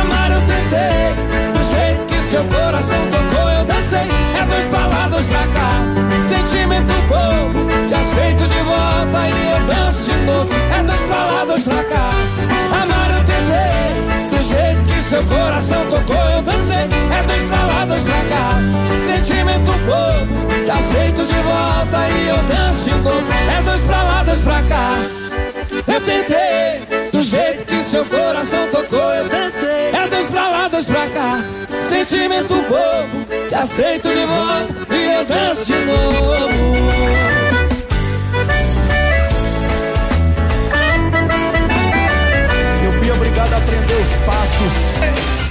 Amar eu tentei, do jeito que seu coração tocou eu dancei. É dois pra lá, dois pra cá. Sentimento bobo, É dois pra lá, dois pra cá. Amar eu tentei, do jeito que seu coração tocou eu dancei. É dois pra lá, dois pra cá. Sentimento bobo, te aceito de volta e eu danço de novo. É dois pra lá, dois pra cá. Eu tentei, do jeito que seu coração tocou, eu dancei. É dois pra lá, dois pra cá. Sentimento bobo, te aceito de volta e eu danço de novo. Aprender os passos.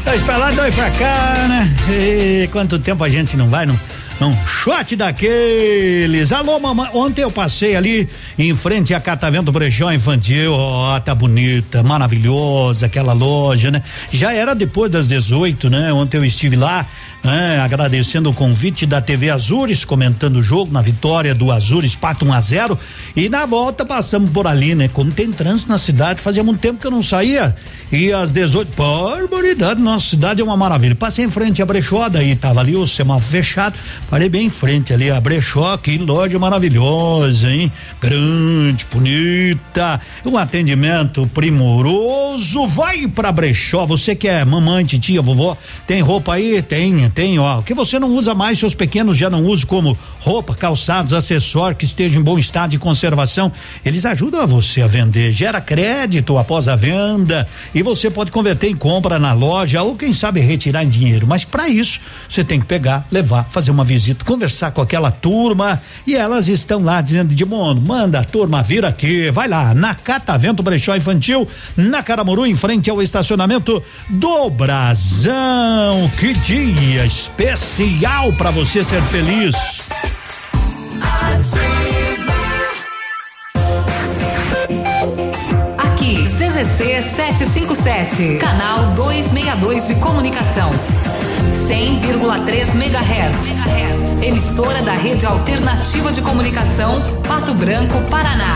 Dois pra lá, dois pra cá, né? E quanto tempo a gente não vai num, num shot daqueles. Alô, mamãe. Ontem eu passei ali em frente a Catavento Brechó Infantil. Ó, oh, tá bonita, maravilhosa aquela loja, né? Já era depois das 18, né? Ontem eu estive lá, né? Agradecendo o convite da TV Azures, comentando o jogo na vitória do Azures, pato 1 a 0 E na volta passamos por ali, né? Como tem trânsito na cidade, fazia muito tempo que eu não saía. E às 18, barbaridade, nossa cidade é uma maravilha. Passei em frente à brechó, daí tava ali o semáforo fechado, parei bem em frente ali a brechó, que loja maravilhosa, hein? Grande, bonita, um atendimento primoroso. Vai pra brechó, você que é mamãe, titia, vovó, tem roupa aí? Tem, tem, ó. O que você não usa mais, seus pequenos já não usam como roupa, calçados, acessórios que estejam em bom estado de conservação. Eles ajudam a você a vender, gera crédito após a venda e você pode converter em compra na loja ou quem sabe retirar em dinheiro. Mas para isso, você tem que pegar, levar, fazer uma visita, conversar com aquela turma e elas estão lá dizendo de mundo, manda a turma vir aqui, vai lá na Catavento Brechó Infantil, na Caramuru, em frente ao estacionamento do Brasão. Que dia especial para você ser feliz. Aqui, CZC 757, canal 262 de comunicação. 100,3 MHz. Emissora da Rede Alternativa de Comunicação, Pato Branco, Paraná.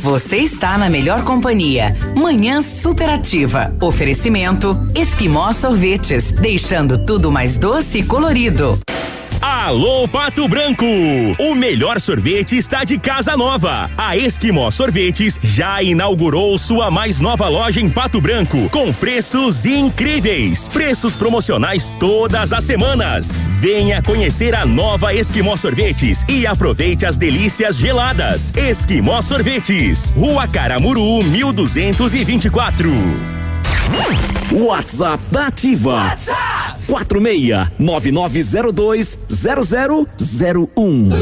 Você está na melhor companhia. Manhã superativa. Oferecimento Esquimó Sorvetes, deixando tudo mais doce e colorido. Alô Pato Branco! O melhor sorvete está de casa nova. A Esquimó Sorvetes já inaugurou sua mais nova loja em Pato Branco, com preços incríveis. Preços promocionais todas as semanas. Venha conhecer a nova Esquimó Sorvetes e aproveite as delícias geladas. Esquimó Sorvetes, Rua Caramuru, 1224. WhatsApp da Ativa. WhatsApp 46-9902-0001. A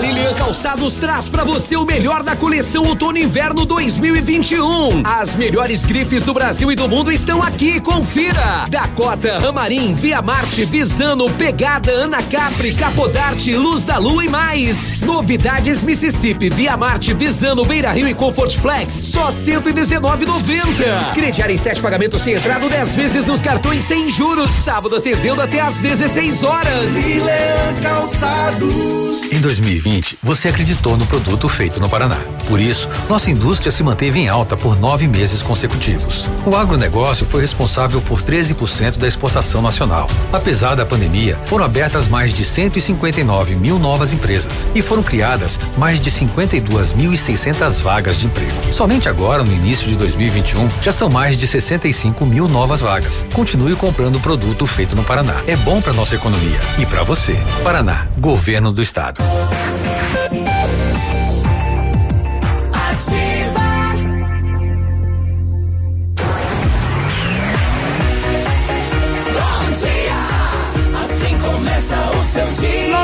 Lilian Calçados traz para você o melhor da coleção Outono e Inverno 2021. As melhores grifes do Brasil e do mundo estão aqui, confira. Dakota, Ramarim, Via Marte, Visano, Pegada, Ana Capri, Capodarte, Luz da Lua e mais. Novidades Mississippi, Via Marte, Visano, Beira Rio e Comfort Flex, só 119,90. Crediar em sete pagamentos sem entrada, 10 vezes nos cartões sem juros. Sábado atendendo até às 16 horas. Milan Calçados. Em 2020, você acreditou no produto feito no Paraná. Por isso, nossa indústria se manteve em alta por nove meses consecutivos. O agronegócio foi responsável por 13% da exportação nacional. Apesar da pandemia, foram abertas mais de 159 mil novas empresas e foram criadas mais de 52.600 vagas de emprego. Somente agora, no início de 2021, já são mais de 65 mil novas vagas. Continue comprando produto feito no Paraná. É bom para nossa economia e para você. Paraná, Governo do Estado. Thank you.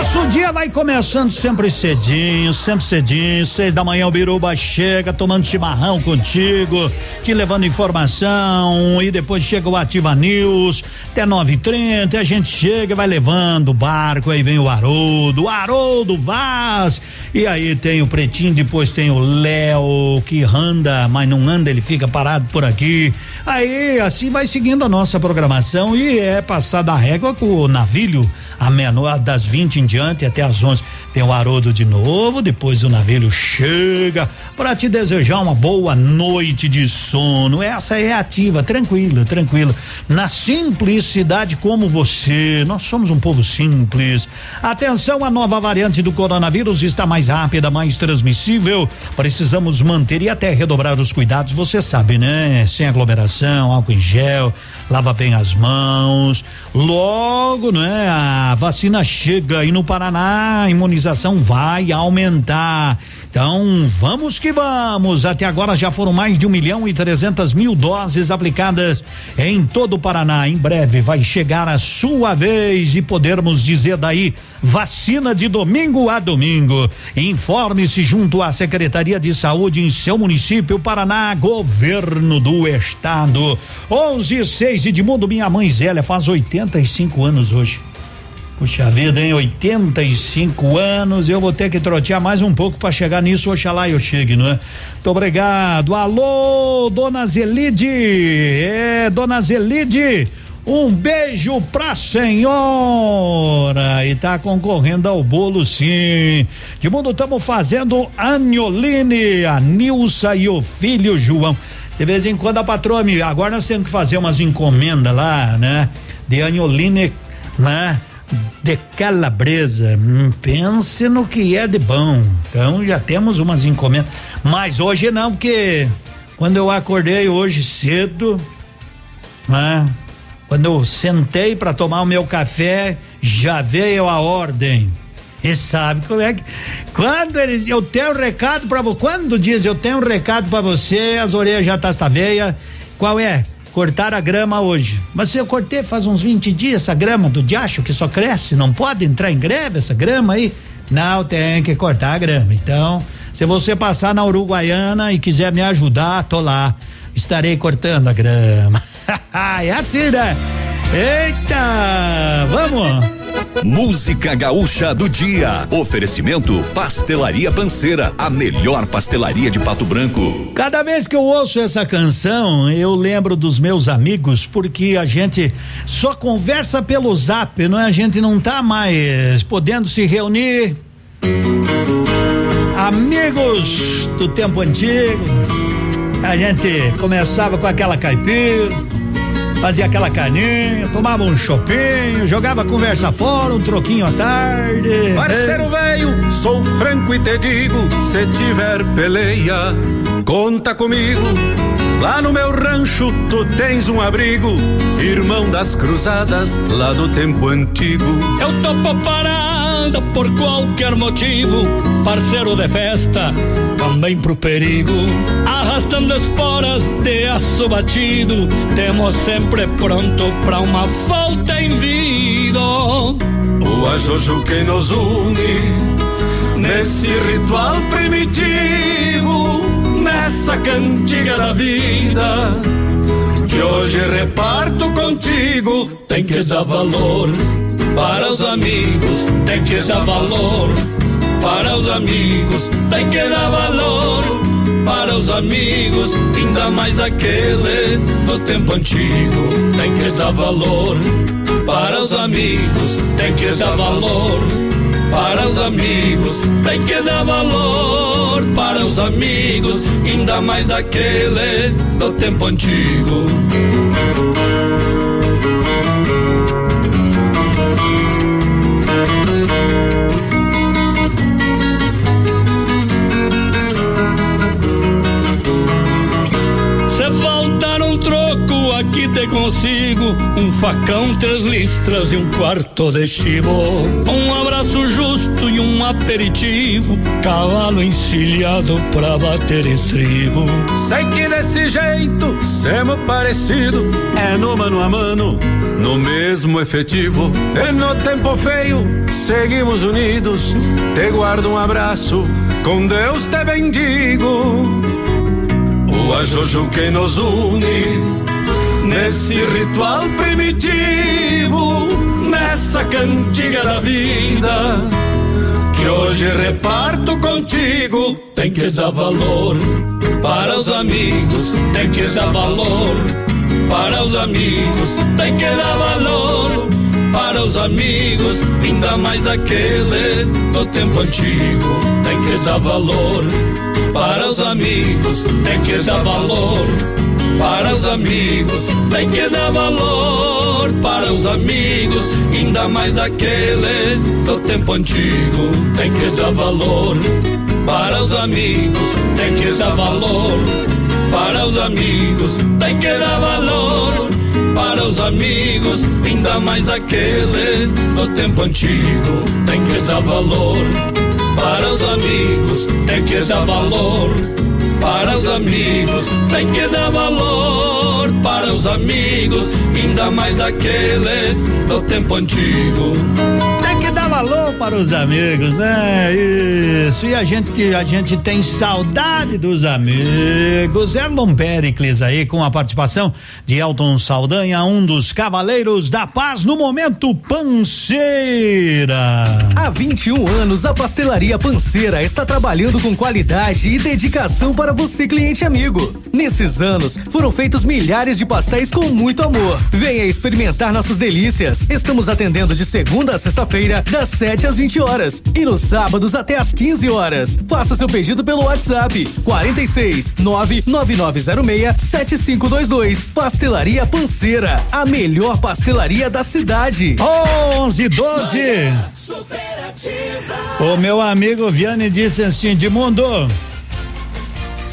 Nosso dia vai começando sempre cedinho, sempre cedinho. Seis da manhã o Biruba chega tomando chimarrão contigo, te levando informação e depois chega o Ativa News até nove e trinta. A gente chega e vai levando o barco. Aí vem o Haroldo, o Haroldo Vaz. E aí tem o Pretinho, depois tem o Léo que anda, mas não anda, ele fica parado por aqui. Aí assim vai seguindo a nossa programação e é passada a régua com o navilho a meia das 20 em diante até as 11 tem o Haroldo de novo, depois o navio chega para te desejar uma boa noite de sono. Essa é ativa, tranquila, tranquila. Na simplicidade como você, nós somos um povo simples. Atenção, a nova variante do coronavírus está mais rápida, mais transmissível. Precisamos manter e até redobrar os cuidados, você sabe, né? Sem aglomeração, álcool em gel, lava bem as mãos. Logo, né? A vacina chega e no Paraná a imunização vai aumentar. Então, vamos que vamos. Até agora já foram mais de um milhão e trezentas mil doses aplicadas em todo o Paraná. Em breve vai chegar a sua vez e podermos dizer daí vacina de domingo a domingo. Informe-se junto à Secretaria de Saúde em seu município, Paraná, Governo do Estado. 11 e 6 Edmundo, minha mãe Zélia faz 85 anos hoje. Puxa vida, hein? 85 anos, eu vou ter que trotear mais um pouco para chegar nisso, oxalá eu chegue, não é? Muito obrigado. Alô, dona Zelide. É, dona Zelide. Um beijo pra senhora e tá concorrendo ao bolo sim. De mundo estamos fazendo Anioline, a Nilsa e o filho João. De vez em quando a patroa me, agora nós temos que fazer umas encomendas lá, né? De Anioline, né? de calabresa. Hum, pense no que é de bom. Então já temos umas encomendas. Mas hoje não, porque quando eu acordei hoje cedo, né? Quando eu sentei para tomar o meu café, já veio a ordem. E sabe como é que quando eles eu tenho um recado para você, quando diz eu tenho um recado para você, as orelhas já tá esta veia, qual é? cortar a grama hoje. Mas se eu cortei faz uns 20 dias essa grama do diacho que só cresce, não pode entrar em greve essa grama aí? Não, tem que cortar a grama. Então, se você passar na Uruguaiana e quiser me ajudar, tô lá. Estarei cortando a grama. é assim, né? Eita! Vamos! Música Gaúcha do Dia. Oferecimento Pastelaria Panceira, a melhor pastelaria de Pato Branco. Cada vez que eu ouço essa canção, eu lembro dos meus amigos, porque a gente só conversa pelo zap, não é? A gente não tá mais podendo se reunir. Amigos do tempo antigo, a gente começava com aquela caipira fazia aquela caninha, tomava um chopinho, jogava conversa fora, um troquinho à tarde. Parceiro velho, sou franco e te digo, se tiver peleia, conta comigo. Lá no meu rancho tu tens um abrigo, irmão das cruzadas lá do tempo antigo. Eu topo por qualquer motivo, parceiro de festa, também pro perigo. Arrastando esporas de aço batido, temos sempre pronto pra uma falta em vida. O ajojo que nos une nesse ritual primitivo nessa cantiga da vida que hoje reparto contigo. Tem que dar valor para os amigos, tem que dar valor para os amigos, tem que dar valor para os amigos, ainda mais aqueles do tempo antigo. Tem que dar valor para os amigos, tem que dar valor para os amigos, tem que dar valor para os amigos, ainda mais aqueles do tempo antigo. Aqui te consigo um facão, três listras e um quarto de chivo. Um abraço justo e um aperitivo, cavalo encilhado pra bater estribo. Sei que desse jeito, semos parecido, é no mano a mano, no mesmo efetivo. E no tempo feio, seguimos unidos. Te guardo um abraço, com Deus te bendigo. O ajojo que nos une nesse ritual primitivo, nessa cantiga da vida que hoje reparto contigo. Tem que dar valor para os amigos, tem que dar valor para os amigos, tem que dar valor para os amigos, ainda mais aqueles do tempo antigo. Tem que dar valor para os amigos, tem que dar valor para os amigos, tem que dar valor para os amigos, ainda mais aqueles do tempo antigo. Tem que dar valor para os amigos, tem que dar valor para os amigos, tem que dar valor para os amigos, ainda mais aqueles do tempo antigo. Tem que dar valor para os amigos, tem que dar valor para os amigos, tem que dar valor para os amigos, ainda mais aqueles do tempo antigo. Dar valor para os amigos, né? Isso. E a gente, a gente tem saudade dos amigos. Erlon Pericles aí com a participação de Elton Saldanha, um dos cavaleiros da paz no momento Panceira. Há 21 anos, a Pastelaria Panceira está trabalhando com qualidade e dedicação para você, cliente amigo. Nesses anos, foram feitos milhares de pastéis com muito amor. Venha experimentar nossas delícias. Estamos atendendo de segunda a sexta-feira, das 7 às 20 horas e nos sábados até às 15 horas. Faça seu pedido pelo WhatsApp 46 99906 7522. Pastelaria Panceira, a melhor pastelaria da cidade. 11 12 O meu amigo Viane disse assim: de mundo.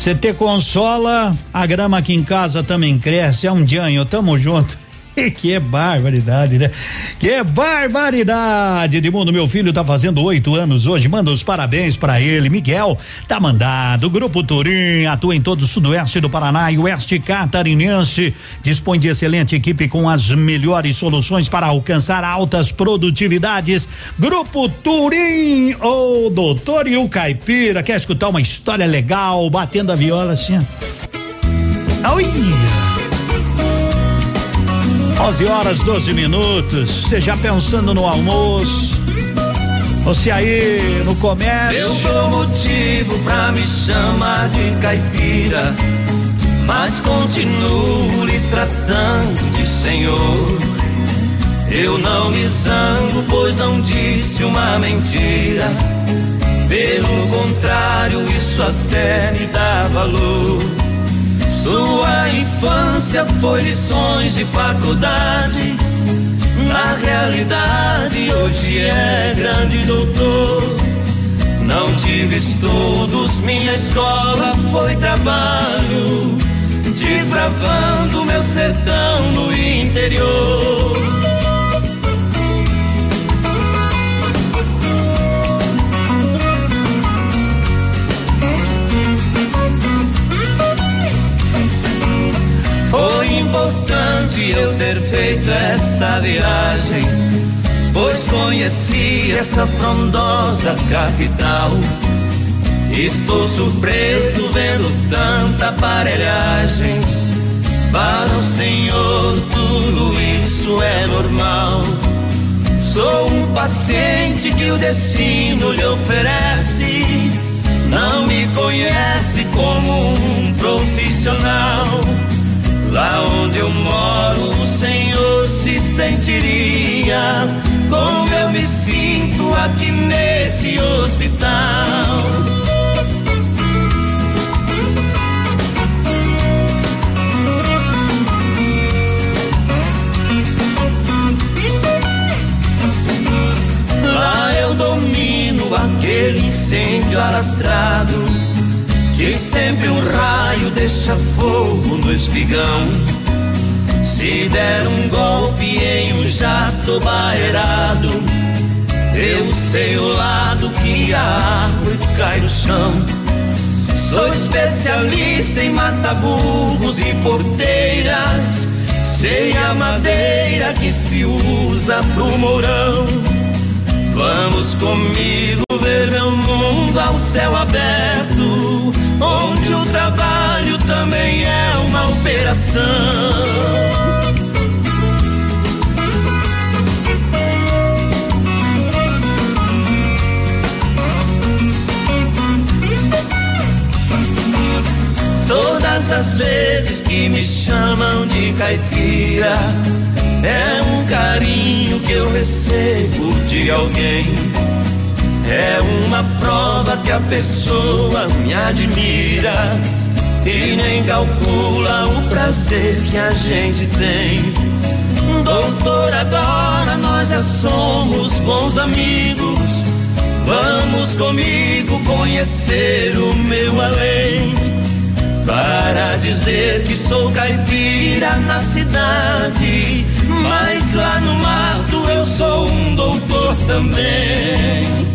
Você te consola, a grama aqui em casa também cresce, é um dianho, tamo junto. Que barbaridade, né? Que barbaridade! Edmundo, meu filho tá fazendo oito anos hoje. Manda os parabéns para ele. Miguel, tá mandado. Grupo Turim atua em todo o sudoeste do Paraná e oeste catarinense. Dispõe de excelente equipe com as melhores soluções para alcançar altas produtividades. Grupo Turim, o doutor e o caipira. Quer escutar uma história legal? Batendo a viola assim, ó. Olha! 11 horas 12 minutos. Você já pensando no almoço? Você aí no comércio? Eu dou motivo pra me chamar de caipira, mas continuo lhe tratando de senhor. Eu não me zango, pois não disse uma mentira. Pelo contrário, isso até me dá valor. Sua infância foi lições de faculdade. Na realidade, hoje é grande doutor. Não tive estudos, minha escola foi trabalho. Desbravando meu sertão no interior. Importante eu ter feito essa viagem, pois conheci essa frondosa capital. Estou surpreso vendo tanta aparelhagem. Para o Senhor, tudo isso é normal. Sou um paciente que o destino lhe oferece. Não me conhece como um profissional. Lá onde eu moro, o Senhor se sentiria como eu me sinto aqui nesse hospital. Lá eu domino aquele incêndio alastrado que sempre um raio deixa fogo no espigão. Se der um golpe em um jato bairado, eu sei o lado que a árvore cai no chão. Sou especialista em mata-burros e porteiras. Sei a madeira que se usa pro mourão. Vamos comigo ver meu mundo ao céu aberto, onde o trabalho também é uma operação. Todas as vezes que me chamam de caipira, é um carinho que eu recebo de alguém. É uma prova que a pessoa me admira e nem calcula o prazer que a gente tem. Doutor, agora nós já somos bons amigos. Vamos comigo conhecer o meu além. Para dizer que sou caipira na cidade, mas lá no mato eu sou um doutor também.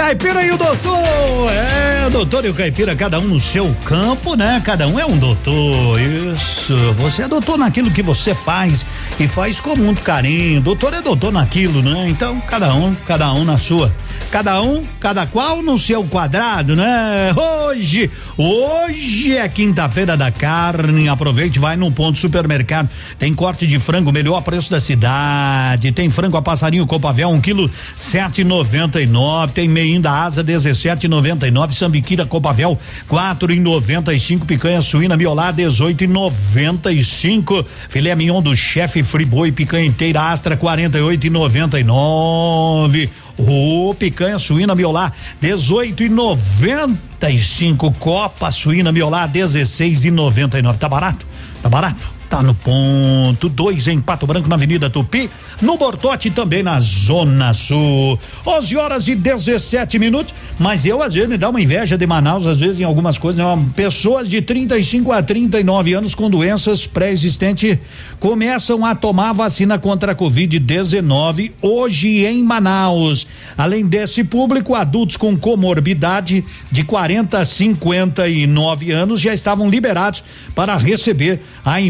Caipira e o doutor, é, doutor e o caipira, cada um no seu campo, né? Cada um é um doutor, isso. Você é doutor naquilo que você faz e faz com muito carinho. Doutor é doutor naquilo, né? Então, cada um, cada um na sua. Cada um, cada qual no seu quadrado, né? Hoje, hoje é quinta-feira da carne. Aproveite, vai num ponto supermercado. Tem corte de frango, melhor preço da cidade. Tem frango a passarinho Copavel, um quilo sete noventa e nove. Tem meinho da asa dezessete noventa e nove. Sambiquira Copavel quatro e noventa e cinco. Picanha suína miolá dezoito e noventa e cinco. Filé mignon do chefe friboi picanha inteira astra quarenta e oito e noventa e nove. Ô, picanha suína miolá, 18 e 95 Copa suína miolá, 16 e 99 Tá barato? Tá barato? Tá no ponto 2 em Pato Branco, na Avenida Tupi, no Bortote também na Zona Sul. 11 horas e 17 minutos. Mas eu, às vezes, me dá uma inveja de Manaus, às vezes, em algumas coisas. Né? Pessoas de 35 a 39 anos com doenças pré-existentes começam a tomar vacina contra a Covid-19 hoje em Manaus. Além desse público, adultos com comorbidade de 40 a 59 anos já estavam liberados para receber a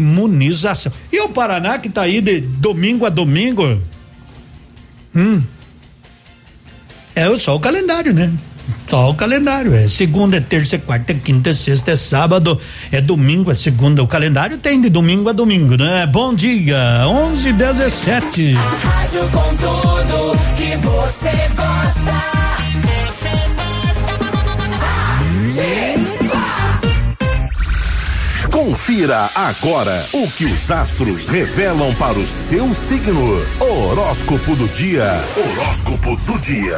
E o Paraná que está aí de domingo a domingo? Hum. É só o calendário, né? Só o calendário. É segunda, é terça, é quarta, é quinta, é sexta, é sábado, é domingo, é segunda. O calendário tem de domingo a domingo, né? Bom dia, 11 17 Rádio com tudo que você gosta. Confira agora o que os astros revelam para o seu signo. Horóscopo do dia. Horóscopo do dia.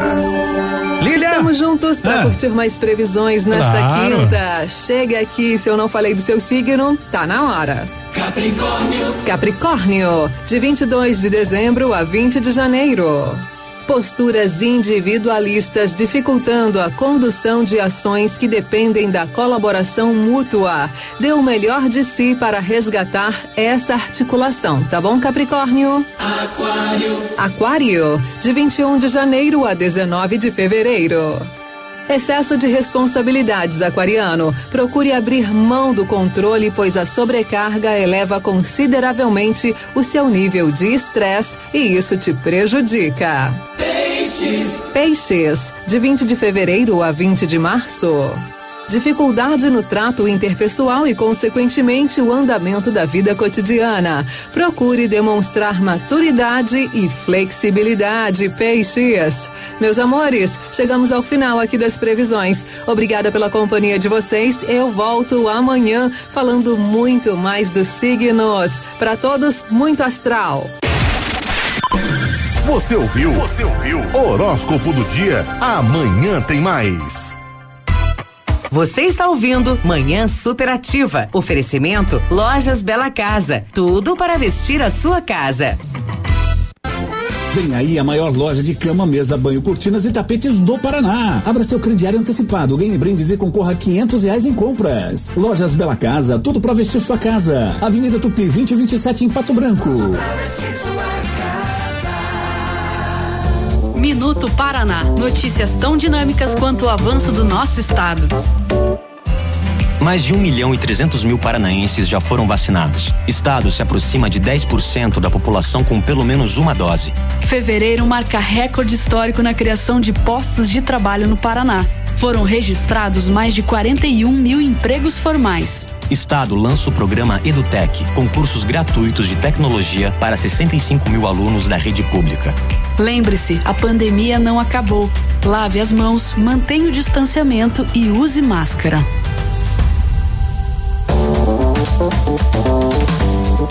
Lilian! Estamos juntos para Ah. curtir mais previsões nesta Claro. quinta. Chega aqui, se eu não falei do seu signo, tá na hora. Capricórnio. Capricórnio, de 22 de dezembro a 20 de janeiro. Posturas individualistas dificultando a condução de ações que dependem da colaboração mútua. Dê o melhor de si para resgatar essa articulação, tá bom, Capricórnio? Aquário. Aquário, de 21 de janeiro a 19 de fevereiro. Excesso de responsabilidades, aquariano. Procure abrir mão do controle, pois a sobrecarga eleva consideravelmente o seu nível de estresse e isso te prejudica. Peixes. Peixes, de 20 de fevereiro a 20 de março. Dificuldade no trato interpessoal e, consequentemente, o andamento da vida cotidiana. Procure demonstrar maturidade e flexibilidade, peixes. Meus amores, chegamos ao final aqui das previsões. Obrigada pela companhia de vocês. Eu volto amanhã falando muito mais dos signos. Para todos, muito astral. Você ouviu? Você ouviu? Horóscopo do dia. Amanhã tem mais. Você está ouvindo Manhã Superativa. Oferecimento Lojas Bela Casa. Tudo para vestir a sua casa. Vem aí a maior loja de cama, mesa, banho, cortinas e tapetes do Paraná. Abra seu crediário antecipado, ganhe brindes e concorra a quinhentos reais em compras. Lojas Bela Casa, tudo para vestir sua casa. Avenida Tupi, 2027 em Pato Branco. Minuto Paraná. Notícias tão dinâmicas quanto o avanço do nosso estado. Mais de 1 milhão e 300 mil paranaenses já foram vacinados. Estado se aproxima de 10% da população com pelo menos uma dose. Fevereiro marca recorde histórico na criação de postos de trabalho no Paraná. Foram registrados mais de 41 mil empregos formais. Estado lança o programa Edutec, com cursos gratuitos de tecnologia para 65 mil alunos da rede pública. Lembre-se, a pandemia não acabou. Lave as mãos, mantenha o distanciamento e use máscara.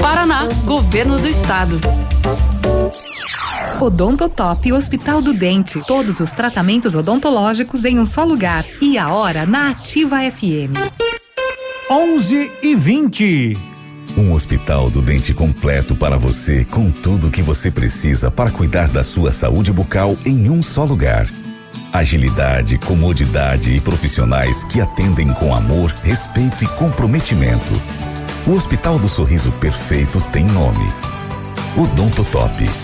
Paraná, Governo do Estado. Odontotop Hospital do Dente. Todos os tratamentos odontológicos em um só lugar. E a hora na Ativa FM. 11 e 20. Um hospital do dente completo para você, com tudo o que você precisa para cuidar da sua saúde bucal em um só lugar. Agilidade, comodidade e profissionais que atendem com amor, respeito e comprometimento. O Hospital do Sorriso Perfeito tem nome. Odontotop.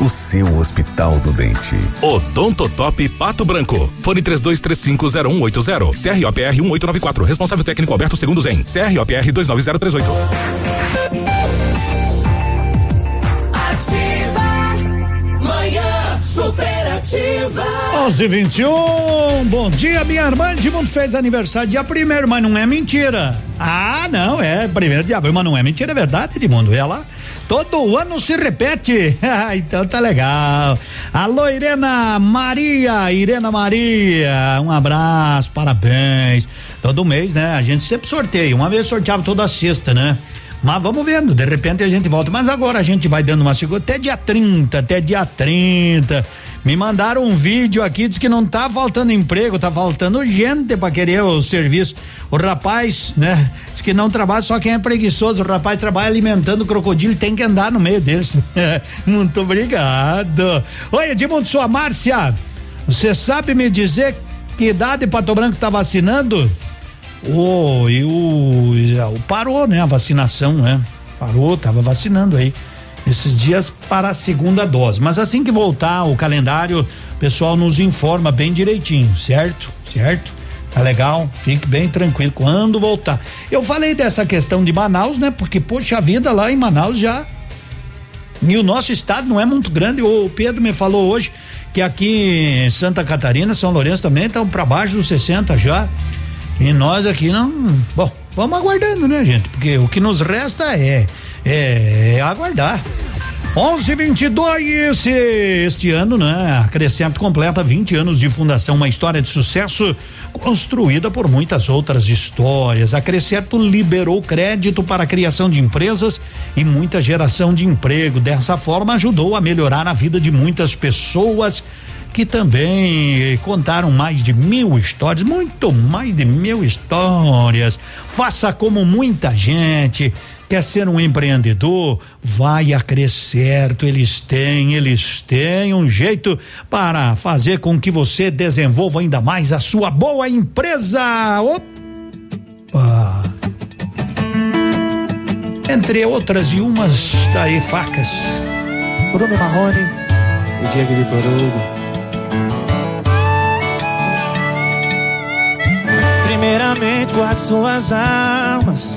O seu Hospital do Dente. Odontotop Pato Branco. Fone 32350180. CROPR 1894. Responsável técnico Alberto Segundos em CROPR 29038. Ativa. Manhã superativa. 11 21 Bom dia, minha irmã Edmundo fez aniversário dia primeiro, mas não é mentira. Ah, não, é primeiro de abril, mas não é mentira, é verdade, Edmundo. Ela todo ano se repete. Então tá legal. Alô, Irena Maria, Irena Maria, um abraço, parabéns. Todo mês, né? A gente sempre sorteia. Uma vez sorteava toda sexta, né? Mas vamos vendo, de repente a gente volta. Mas agora a gente vai dando uma segunda, até dia 30, até dia 30. Me mandaram um vídeo aqui, diz que não tá faltando emprego, tá faltando gente para querer o serviço. O rapaz, né? Diz que não trabalha só quem é preguiçoso. O rapaz trabalha alimentando o crocodilo, tem que andar no meio deles. Muito obrigado. Oi, Edmundo, sua Márcia. Você sabe me dizer que idade Pato Branco tá vacinando? O, e o, o parou, né? A vacinação, né? Parou, tava vacinando aí esses dias para a segunda dose. Mas assim que voltar o calendário, o pessoal nos informa bem direitinho, certo? Certo? Tá legal? Fique bem tranquilo quando voltar. Eu falei dessa questão de Manaus, né? Porque, poxa, a vida lá em Manaus já. E o nosso estado não é muito grande. O Pedro me falou hoje que aqui em Santa Catarina, São Lourenço também estão para baixo dos 60 já. E nós aqui não. Bom, vamos aguardando, né, gente? Porque o que nos resta é, é, é aguardar. 1122 este ano, né? A Crescento completa 20 anos de fundação, uma história de sucesso construída por muitas outras histórias. A Crescento liberou crédito para a criação de empresas e muita geração de emprego. Dessa forma, ajudou a melhorar a vida de muitas pessoas que também contaram mais de mil histórias, muito mais de mil histórias. Faça como muita gente. Quer ser um empreendedor? Vai a Crescerto. Eles têm, eles têm um jeito para fazer com que você desenvolva ainda mais a sua boa empresa. Opa! Entre outras e umas daí facas. Bruno Marrone e Diego Vitor Hugo. Primeiramente, guarde suas almas.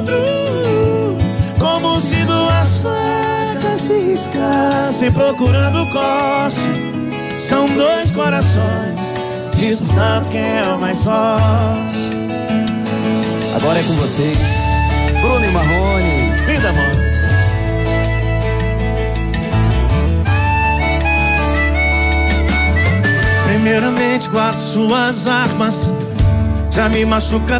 outro. Como se duas facas se riscassem procurando corte. São dois corações disputando quem é o mais forte. Agora é com vocês, Bruno e Marrone. Linda, mano. Primeiramente guardo suas armas. Já me machuca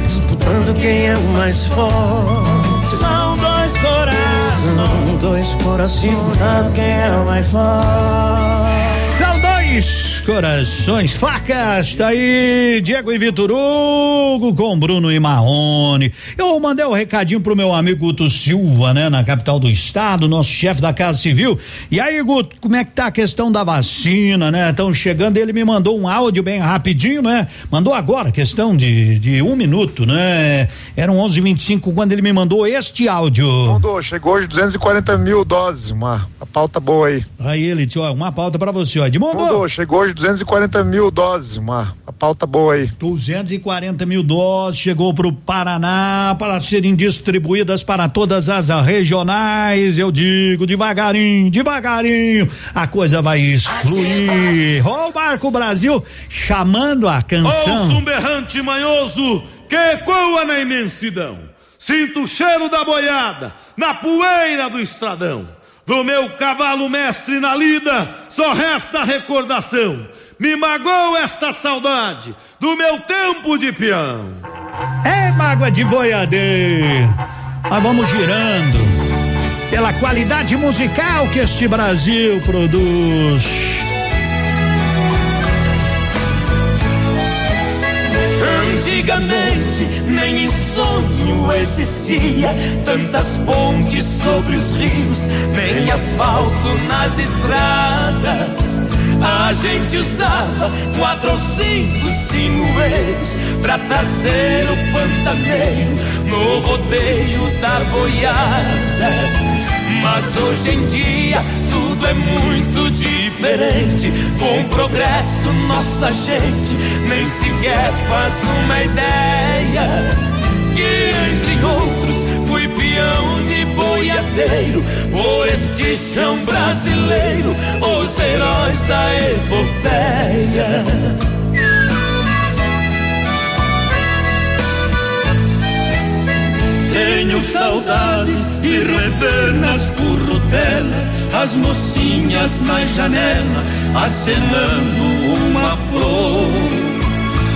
disputando quem é o mais forte. São dois corações. São dois corações disputando quem é o mais forte. São dois corações, facas, tá aí, Diego e Vitor Hugo com Bruno e Marrone. Eu mandei um recadinho pro meu amigo Guto Silva, né, na capital do estado, nosso chefe da Casa Civil. E aí, Guto, como é que tá a questão da vacina, né? Estão chegando, ele me mandou um áudio bem rapidinho, né? Mandou agora, questão de, de um minuto, né? Eram 11:25 quando ele me mandou este áudio. Mandou, chegou hoje 240 mil doses, uma, uma pauta boa aí. Aí ele disse, ó, uma pauta pra você, ó. Edmundo. Mandou, chegou hoje 240 mil doses, uma, uma pauta boa aí. 240 mil doses chegou para o Paraná para serem distribuídas para todas as regionais. Eu digo devagarinho, devagarinho, a coisa vai fluir. Ó, o Barco Brasil chamando a canção. Ouço um berrante manhoso que ecoa na imensidão. Sinto o cheiro da boiada na poeira do estradão. Do meu cavalo mestre na lida, só resta recordação. Me magoou esta saudade do meu tempo de peão. É mágoa de boiadeiro. Nós vamos girando pela qualidade musical que este Brasil produz. Antigamente nem em sonho existia tantas pontes sobre os rios, nem asfalto nas estradas. A gente usava quatro ou cinco sinueiros pra trazer o pantaneiro no rodeio da boiada. Mas hoje em dia tudo é muito diferente. Com o progresso, nossa gente nem sequer faz uma ideia. Que entre outros fui peão de boiadeiro. Por este chão brasileiro, os heróis da epopeia. Tenho saudade de rever nas currutelas as mocinhas na janela acenando uma flor.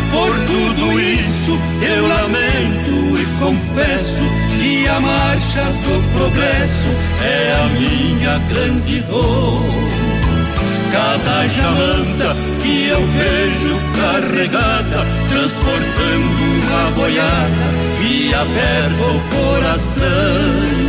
Por tudo isso eu lamento e confesso que a marcha do progresso é a minha grande dor. Cada jamanta que eu vejo carregada, transportando uma boiada, me aperta o coração.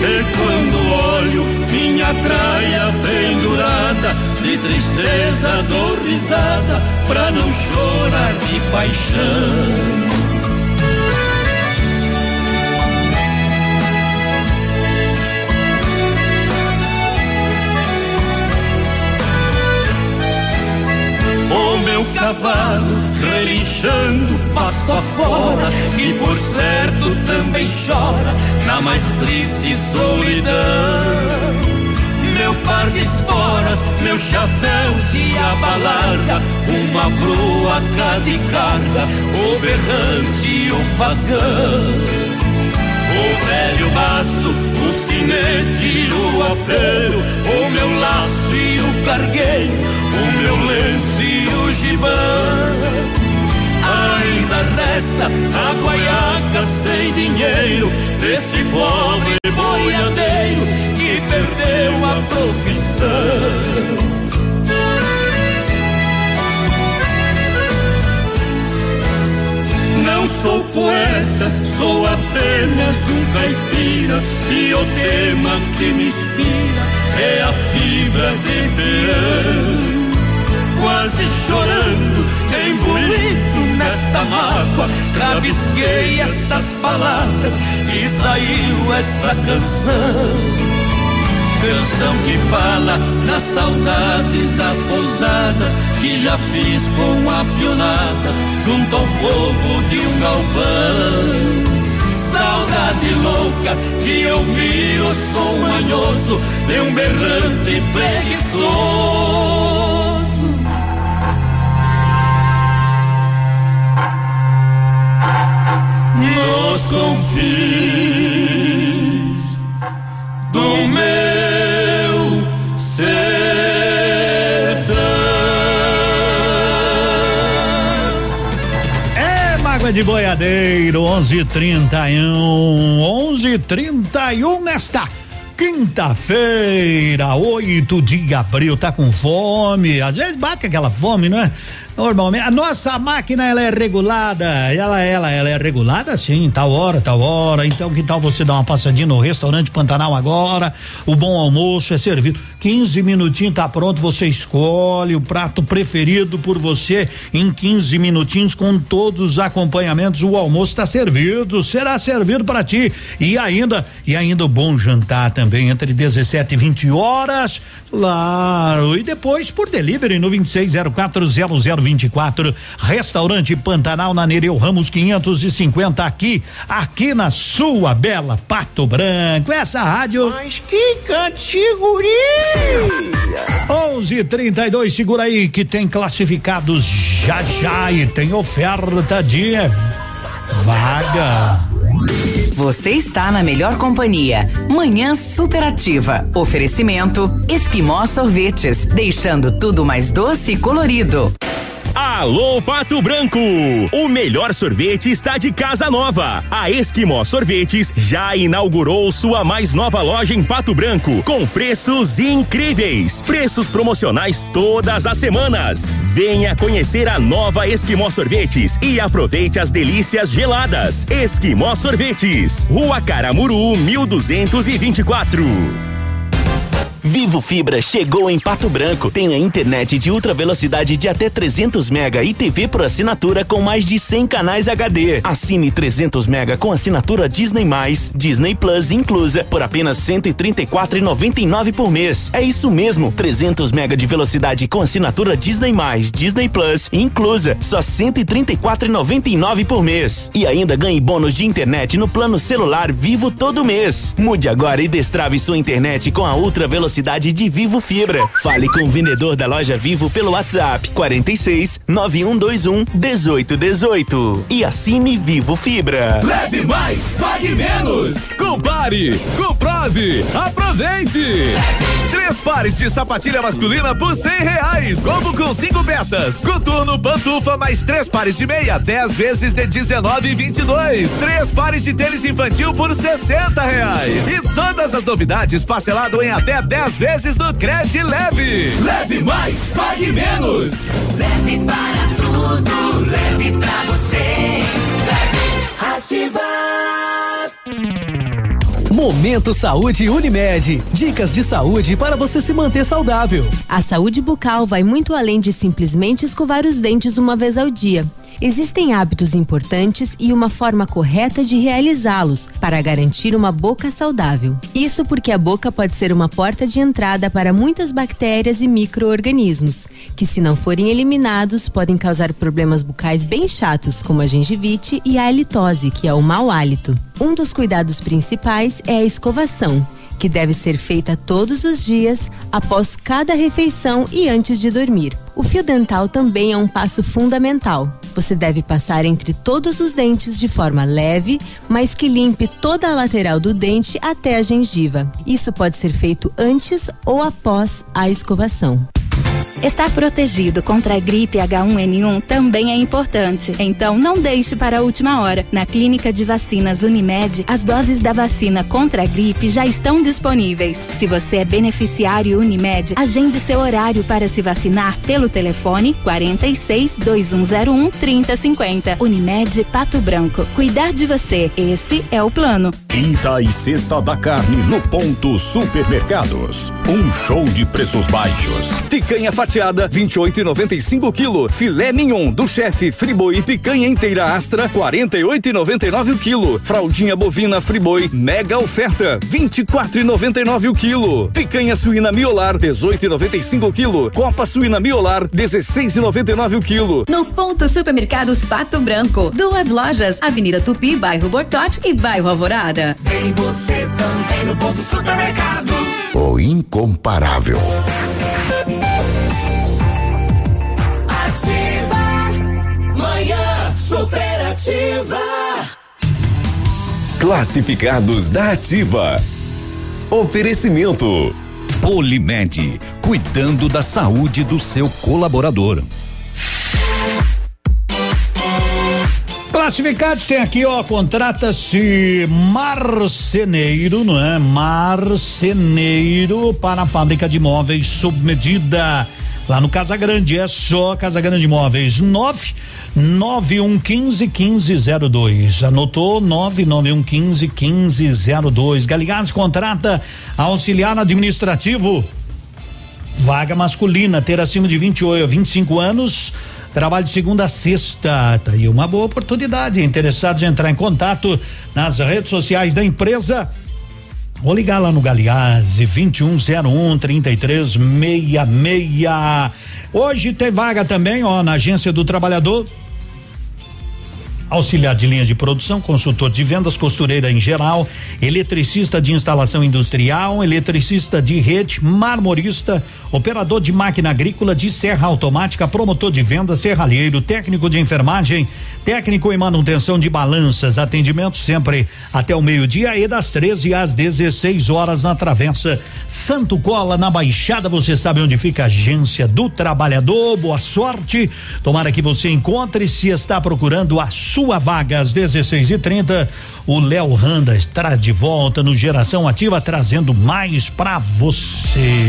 E quando olho minha traia pendurada, de tristeza dou risada, pra não chorar de paixão. Cavalo, relinchando pasto afora, e por certo também chora na mais triste solidão meu par de esporas, meu chapéu de aba larga, uma broa de carga, o berrante o facão. O velho basto, o sinete e o apelo, o meu laço e o cargueiro, o meu lenço e o gibão. Ainda resta a guaiaca sem dinheiro desse pobre boiadeiro que perdeu a profissão. Não sou poeta, sou apenas um caipira e o tema que me inspira é a fibra de peão. Quase chorando, engolido nesta mágoa, rabisquei estas palavras e saiu esta canção. Canção que fala da saudade das pousadas que já fiz com a pionada junto ao fogo de um galpão. Saudade louca de ouvir o som manhoso de um berrante preguiçoso. Nos confins do meu De boiadeiro, 11:31, 11:31 nesta quinta-feira, 8 de abril. Tá com fome? Às vezes bate aquela fome, não é? Normalmente, a nossa máquina ela é regulada, ela, ela, ela é regulada sim, tal hora, tal hora. Então, que tal você dar uma passadinha no restaurante Pantanal agora? O bom almoço é servido. 15 minutinhos tá pronto, você escolhe o prato preferido por você em 15 minutinhos com todos os acompanhamentos. O almoço está servido, será servido para ti e ainda e ainda o bom jantar também entre 17 e 20 horas, claro. E depois por delivery no 26040024, restaurante Pantanal na Nereu Ramos 550 aqui, aqui na sua bela Pato Branco. Essa rádio Mas que categoria! 11:32 segura aí que tem classificados já já e tem oferta de vaga. Você está na melhor companhia. Manhã superativa. Oferecimento Esquimó Sorvetes, deixando tudo mais doce e colorido. Alô Pato Branco! O melhor sorvete está de casa nova. A Esquimó Sorvetes já inaugurou sua mais nova loja em Pato Branco, com preços incríveis. Preços promocionais todas as semanas. Venha conhecer a nova Esquimó Sorvetes e aproveite as delícias geladas. Esquimó Sorvetes, Rua Caramuru, 1224. Vivo Fibra chegou em Pato Branco. Tem a internet de ultra velocidade de até 300 mega e TV por assinatura com mais de 100 canais HD. Assine 300 mega com assinatura Disney+, Disney Plus inclusa por apenas 134,99 por mês. É isso mesmo, 300 mega de velocidade com assinatura Disney+, Disney Plus inclusa, só 134,99 por mês. E ainda ganhe bônus de internet no plano celular Vivo todo mês. Mude agora e destrave sua internet com a ultra velocidade de Vivo Fibra. Fale com o vendedor da loja Vivo pelo WhatsApp 46 9121 1818 e assine Vivo Fibra. Leve mais, pague menos. Compare, comprove, aproveite. Três pares de sapatilha masculina por cem reais. Combo com cinco peças. Coturno, pantufa, mais três pares de meia, dez vezes de dezenove e vinte e dois. Três pares de tênis infantil por sessenta reais. E todas as novidades parcelado em até dez vezes no Cred Leve. Leve mais, pague menos. Leve para tudo, leve pra você. Leve ativar. Momento Saúde Unimed. Dicas de saúde para você se manter saudável. A saúde bucal vai muito além de simplesmente escovar os dentes uma vez ao dia. Existem hábitos importantes e uma forma correta de realizá-los para garantir uma boca saudável. Isso porque a boca pode ser uma porta de entrada para muitas bactérias e micro-organismos, que, se não forem eliminados, podem causar problemas bucais bem chatos, como a gengivite e a halitose, que é o mau hálito. Um dos cuidados principais é a escovação que deve ser feita todos os dias, após cada refeição e antes de dormir. O fio dental também é um passo fundamental. Você deve passar entre todos os dentes de forma leve, mas que limpe toda a lateral do dente até a gengiva. Isso pode ser feito antes ou após a escovação. Estar protegido contra a gripe H1N1 também é importante, então não deixe para a última hora. Na Clínica de Vacinas Unimed, as doses da vacina contra a gripe já estão disponíveis. Se você é beneficiário Unimed, agende seu horário para se vacinar pelo telefone 46 2101 3050. Unimed Pato Branco. Cuidar de você, esse é o plano. Quinta e sexta da carne no ponto Supermercados. Um show de preços baixos. Picanha fatiada 28,95 kg. Filé mignon do chefe Friboi picanha inteira Astra 48,99 o quilo. Fraldinha bovina Friboi mega oferta 24,99 o quilo. Picanha suína miolar 18,95 kg. Copa suína miolar 16,99 o quilo. No ponto Supermercados Pato Branco, duas lojas, Avenida Tupi, bairro Bortote e bairro Alvorada. Tem você também no ponto supermercado. O incomparável. Superativa. Classificados da Ativa. Oferecimento. Polimed, cuidando da saúde do seu colaborador. Classificados tem aqui, ó, contrata-se marceneiro, não é? Marceneiro para a fábrica de móveis sob medida. Lá no Casa Grande, é só Casa Grande Móveis. 9 9115 1502. Anotou 99115 1502. Galigás contrata auxiliar administrativo. Vaga masculina, ter acima de 28, 25 anos. Trabalho de segunda a sexta. Tá aí uma boa oportunidade. Interessados em entrar em contato nas redes sociais da empresa. Ou ligar lá no Galeazzi 2101 3366. Hoje tem vaga também, ó, na Agência do Trabalhador. Auxiliar de linha de produção, consultor de vendas, costureira em geral, eletricista de instalação industrial, eletricista de rede, marmorista, operador de máquina agrícola, de serra automática, promotor de vendas, serralheiro, técnico de enfermagem, técnico em manutenção de balanças, atendimento sempre até o meio-dia e das 13 às 16 horas na Travessa Santo Cola, na Baixada. Você sabe onde fica a agência do trabalhador. Boa sorte. Tomara que você encontre se está procurando a sua vaga às 16 e 30 O Léo Randa traz de volta no Geração Ativa, trazendo mais para você.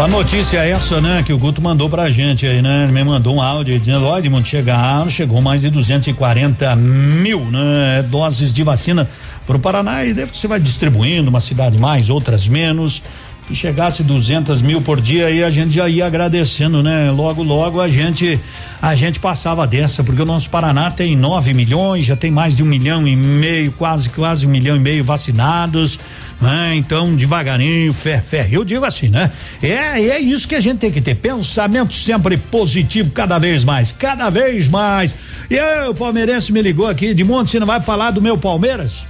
A notícia é essa, né, que o Guto mandou pra gente aí, né? Ele me mandou um áudio dizendo, ó, Edmundo, chegaram, chegou mais de 240 mil, né, doses de vacina pro Paraná e deve que você vai distribuindo, uma cidade mais, outras menos. Se chegasse 200 mil por dia aí a gente já ia agradecendo, né? Logo, logo a gente a gente passava dessa, porque o nosso Paraná tem 9 milhões, já tem mais de um milhão e meio, quase, quase um milhão e meio vacinados né? Então, devagarinho, fé, fé. Eu digo assim, né? É, é isso que a gente tem que ter. Pensamento sempre positivo, cada vez mais, cada vez mais. E eu, o palmeirense me ligou aqui, de monte, você não vai falar do meu Palmeiras?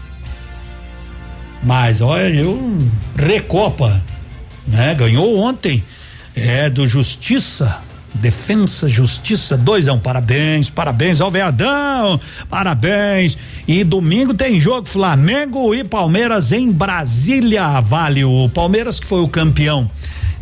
Mas, olha, eu recopa, né? Ganhou ontem, é do Justiça Defensa, Justiça, dois é um parabéns, parabéns ao Veadão, parabéns. E domingo tem jogo Flamengo e Palmeiras em Brasília, vale o Palmeiras que foi o campeão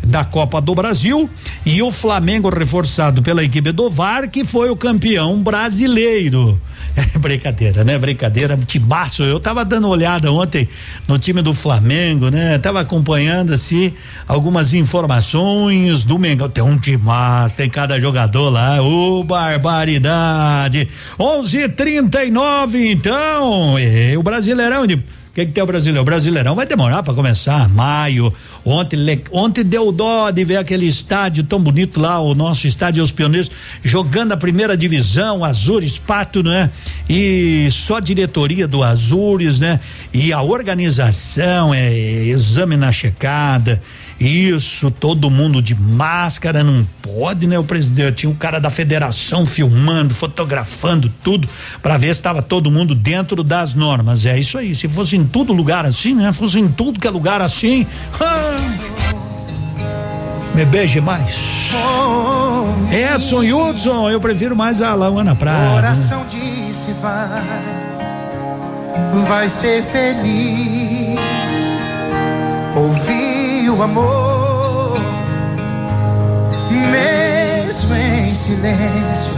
da Copa do Brasil e o Flamengo reforçado pela equipe do VAR que foi o campeão brasileiro. É brincadeira, né? Brincadeira, timaço. Eu tava dando olhada ontem no time do Flamengo, né? Tava acompanhando assim algumas informações do Mengão. Tem um timaço, tem cada jogador lá. Ô, oh, barbaridade. 11:39 então. E, o Brasileirão de que, que tem o Brasileirão? O Brasileirão vai demorar para começar, maio. Ontem, ontem deu dó de ver aquele estádio tão bonito lá, o nosso estádio Os Pioneiros, jogando a primeira divisão, Azures, Pato, né? E só a diretoria do Azures, né? E a organização, é, exame na checada isso, todo mundo de máscara, não pode, né? O presidente tinha um cara da federação filmando, fotografando tudo para ver se estava todo mundo dentro das normas. É isso aí. Se fosse em todo lugar assim, né? Fosse em tudo que é lugar assim. Ah, me beije mais. Edson Hudson, eu prefiro mais a Lauana Prada. Coração disse vai, vai ser feliz. Amor, mesmo em silêncio.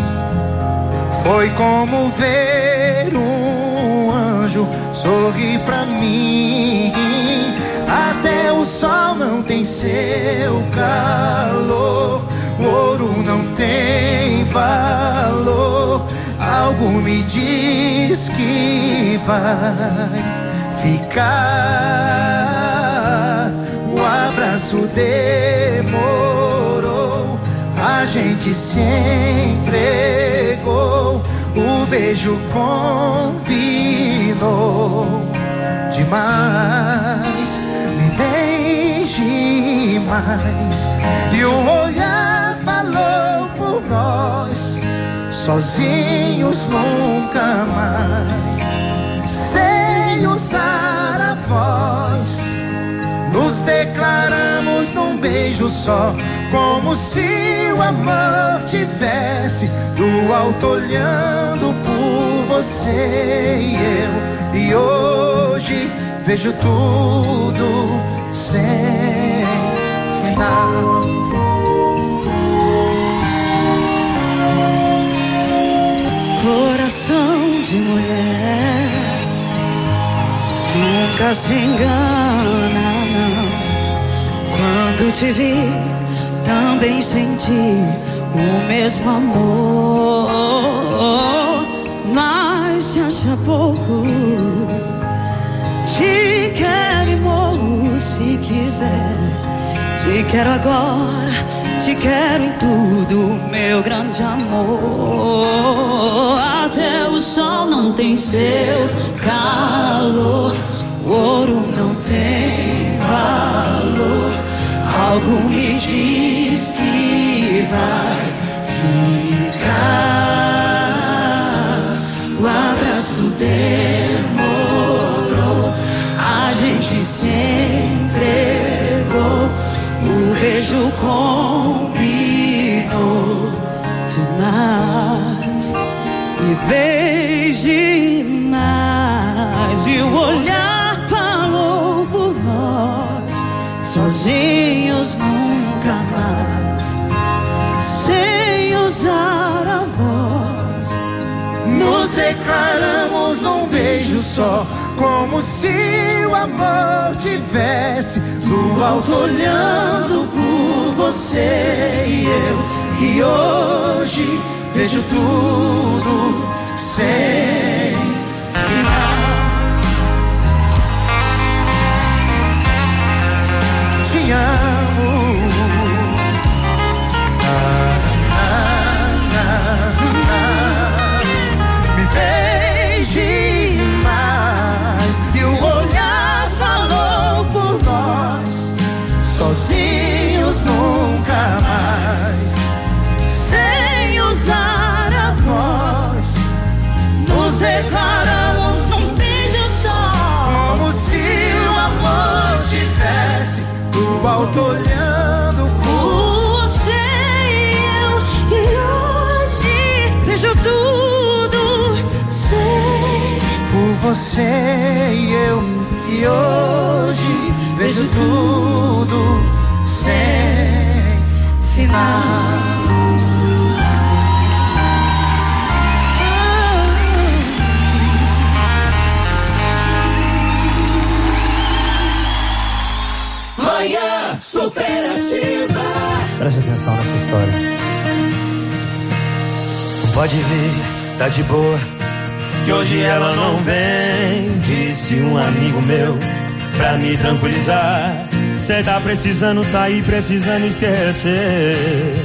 Foi como ver um anjo sorrir pra mim. Até o sol não tem seu calor, o ouro não tem valor. Algo me diz que vai ficar abraço demorou, a gente se entregou, o beijo combinou demais. Me beije mais, e o olhar falou por nós, sozinhos nunca mais, sem usar a voz nos declaramos num beijo só, como se o amor tivesse do alto olhando por você e eu. E hoje vejo tudo sem final. Coração de mulher nunca se engana quando te vi, também senti o mesmo amor. Mas se acha pouco, te quero e morro se quiser. Te quero agora, te quero em tudo, meu grande amor. Até o sol não tem seu calor, o ouro não tem valor. Algo me diz que vai ficar. O abraço demorou, a gente se entregou. O beijo combinou demais. E beije mais. E o olhar sozinhos nunca mais, sem usar a voz. Nos declaramos num beijo só, como se o amor tivesse no alto olhando por você e eu. E hoje vejo tudo sem declaramos num beijo só. Como se o amor tivesse do alto olhando por você e eu. E hoje vejo tudo sem por você e eu. E hoje vejo tudo sem Manhã Preste atenção nessa história. Pode vir, tá de boa. Que hoje ela não vem, disse um amigo meu, pra me tranquilizar. Cê tá precisando sair, precisando esquecer.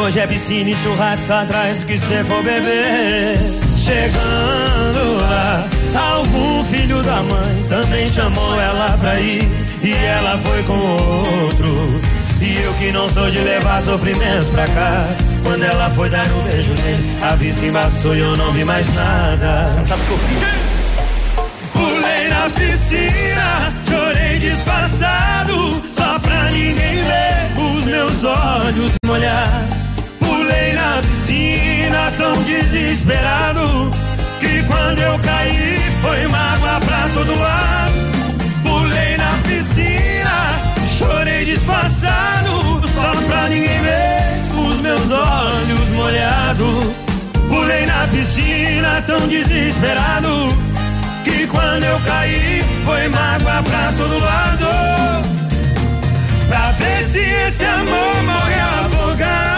Hoje é piscina e churrasco atrás do que cê for beber. Chegando lá, algum filho da mãe também chamou ela pra ir. E ela foi com outro. E eu que não sou de levar sofrimento pra casa. Quando ela foi dar um beijo nele, a vista embaçou e eu não vi mais nada. Sabe o que eu fiz? Pulei na piscina, chorei disfarçado, só pra ninguém ver os meus olhos molhar. Pulei na piscina tão desesperado, que quando eu caí foi mágoa pra todo lado. Chorei disfarçado, só pra ninguém ver os meus olhos molhados. Pulei na piscina tão desesperado, que quando eu caí foi mágoa pra todo lado. Pra ver se esse amor morre afogado.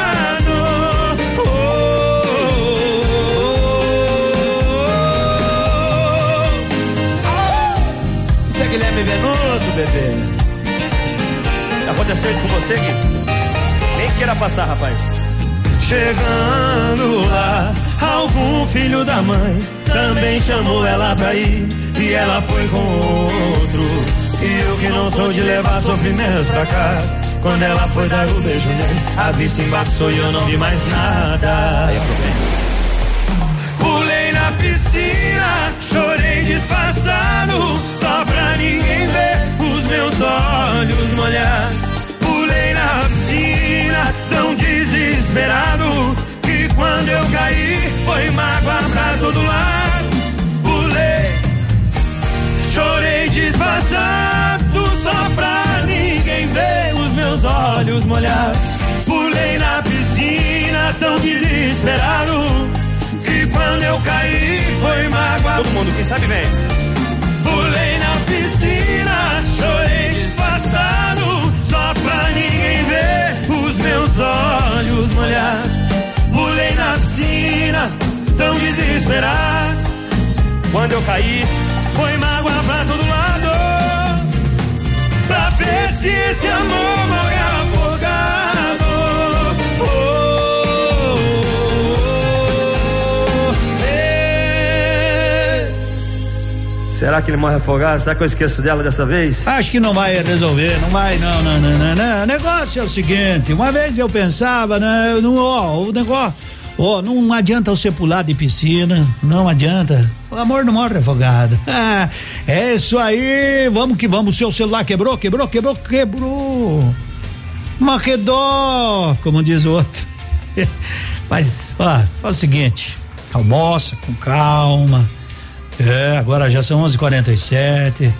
É Guilherme Venuto, bebê. Aconteceu isso com você, Gui? Nem queira passar, rapaz. Chegando lá, algum filho da mãe também chamou ela pra ir. E ela foi com outro. E eu que não sou de levar sofrimento pra casa. Quando ela foi dar o beijo nele, a vista embaçou e eu não vi mais nada. Pulei na piscina, chorei disfarçado, só pra ninguém ver os meus olhos molhar. Desesperado, que quando eu caí, foi mágoa pra todo lado. Pulei, chorei disfarçado, só pra ninguém ver os meus olhos molhar. Pulei na piscina, tão desesperado, que quando eu caí, foi mágoa. Todo mundo, quem sabe vem. Pulei na piscina, chorei disfarçado, só pra ninguém ver os meus olhos molhar. Pulei na piscina, tão desesperado. Quando eu caí, foi mágoa pra todo lado. Pra ver se esse amor morre será que ele morre afogado? Será que eu esqueço dela dessa vez? Acho que não vai resolver, não vai, não, não, não, não, não. O negócio é o seguinte, uma vez eu pensava, né, não, ó, o negócio, ó, não adianta você pular de piscina, não adianta. O amor não morre afogado. Ah, é isso aí, vamos que vamos, seu celular quebrou, quebrou, quebrou, quebrou. Mas como diz o outro. Mas, ó, faz o seguinte, almoça com calma. É, agora já são 11:47.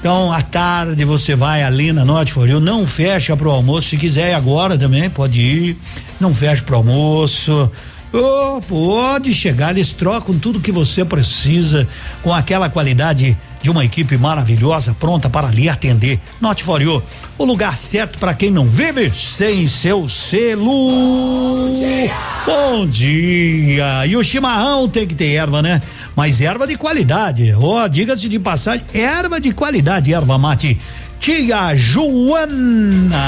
Então, à tarde você vai ali na Norte For You, não fecha pro almoço, se quiser ir agora também, pode ir. Não fecha pro almoço. Oh, pode chegar, eles trocam tudo que você precisa com aquela qualidade de uma equipe maravilhosa pronta para lhe atender. Note for you, o lugar certo para quem não vive sem seu selo. Bom dia. Bom dia. E o chimarrão tem que ter erva, né? Mas erva de qualidade. Ó, oh, diga-se de passagem, erva de qualidade, erva mate. Tia Joana.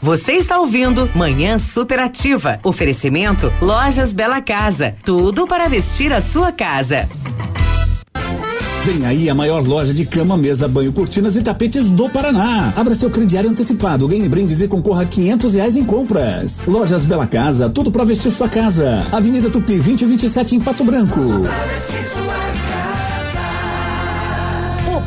Você está ouvindo Manhã Superativa. Oferecimento Lojas Bela Casa. Tudo para vestir a sua casa. Vem aí a maior loja de cama, mesa, banho, cortinas e tapetes do Paraná. Abra seu crediário antecipado, ganhe brindes e concorra a quinhentos reais em compras. Lojas Bela Casa, tudo para vestir sua casa. Avenida Tupi, 2027 em Pato Branco.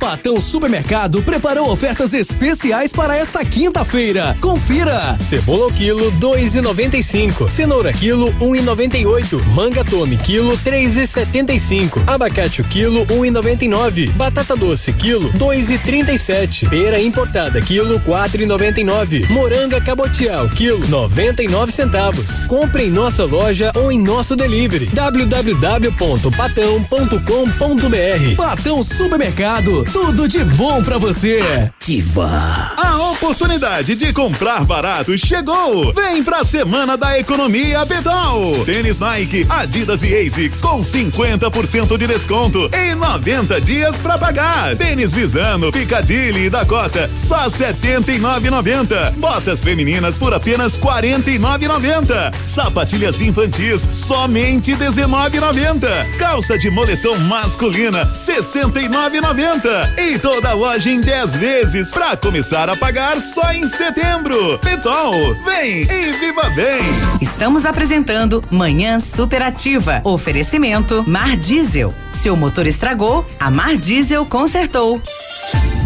Patão Supermercado preparou ofertas especiais para esta quinta-feira. Confira! Cebola quilo 2,95. Cenoura quilo 1,98. Manga tome quilo 3,75. Abacate o quilo 1,99. Batata doce quilo 2,37. Pera importada quilo 4,99. Moranga cabotial quilo 99 centavos. Compre em nossa loja ou em nosso delivery www.patão.com.br. Patão Supermercado, tudo de bom para você. Ativa. A oportunidade de comprar barato chegou. Vem pra semana da economia Pedal. Tênis Nike, Adidas e ASICS com 50% de desconto em 90 dias pra pagar. Tênis Visano, Piccadilly e Dakota só 79,90. Botas femininas por apenas 49,90. Sapatilhas infantis somente 19,90. Calça de moletom masculina 69,90. E toda a loja em 10 vezes pra começar a pagar só em setembro. Petol, vem e viva bem. Estamos apresentando Manhã Superativa. Oferecimento Mar Diesel. Seu motor estragou, a Mar Diesel consertou.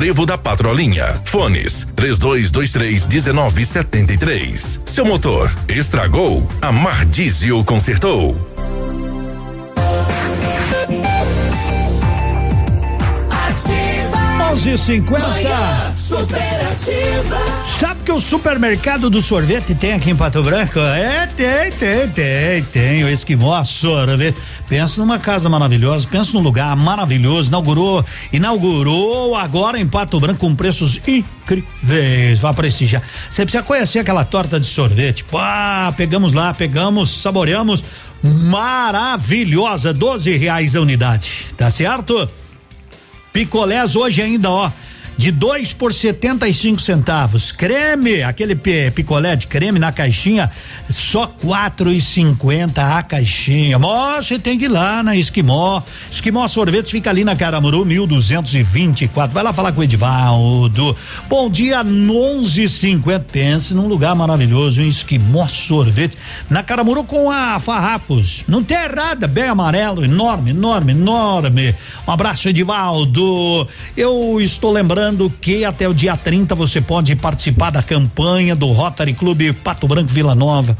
Trevo da Patrolinha. Fones 3223 1973. Seu motor estragou, a Mardizio consertou. Ativa. 11:50. Cooperativa. Sabe que o supermercado do sorvete tem aqui em Pato Branco? É, tem, tem, tem, tem. O Esquimó Sorvete. Pensa numa casa maravilhosa, pensa num lugar maravilhoso. Inaugurou, inaugurou agora em Pato Branco com preços incríveis. Vá prestigiar. Você precisa conhecer aquela torta de sorvete. Pá, pegamos lá, pegamos, saboreamos. Maravilhosa, 12 reais a unidade. Tá certo? Picolés hoje ainda, ó de dois por setenta e cinco centavos. Creme, aquele picolé de creme na caixinha, só quatro e cinquenta a caixinha. Mas você tem que ir lá na Esquimó. Esquimó Sorvetes fica ali na Caramuru, mil duzentos e vinte e quatro. Vai lá falar com o Edivaldo. Bom dia, onze cinquenta. Pense num lugar maravilhoso, em Esquimó Sorvete, na Caramuru com a Farrapos. Não tem errada, bem amarelo, enorme, enorme, enorme. Um abraço, Edivaldo. Eu estou lembrando que até o dia 30 você pode participar da campanha do Rotary Clube Pato Branco Vila Nova.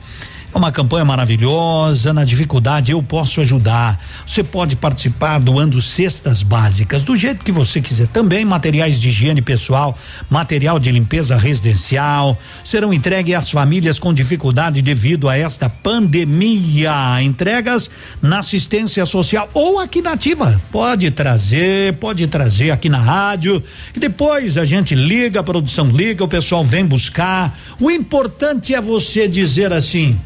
Uma campanha maravilhosa, na dificuldade eu posso ajudar. Você pode participar doando cestas básicas, do jeito que você quiser. Também materiais de higiene pessoal, material de limpeza residencial, serão entregues às famílias com dificuldade devido a esta pandemia. Entregas na assistência social ou aqui na ativa. Pode trazer, pode trazer aqui na rádio. E depois a gente liga, a produção liga, o pessoal vem buscar. O importante é você dizer assim: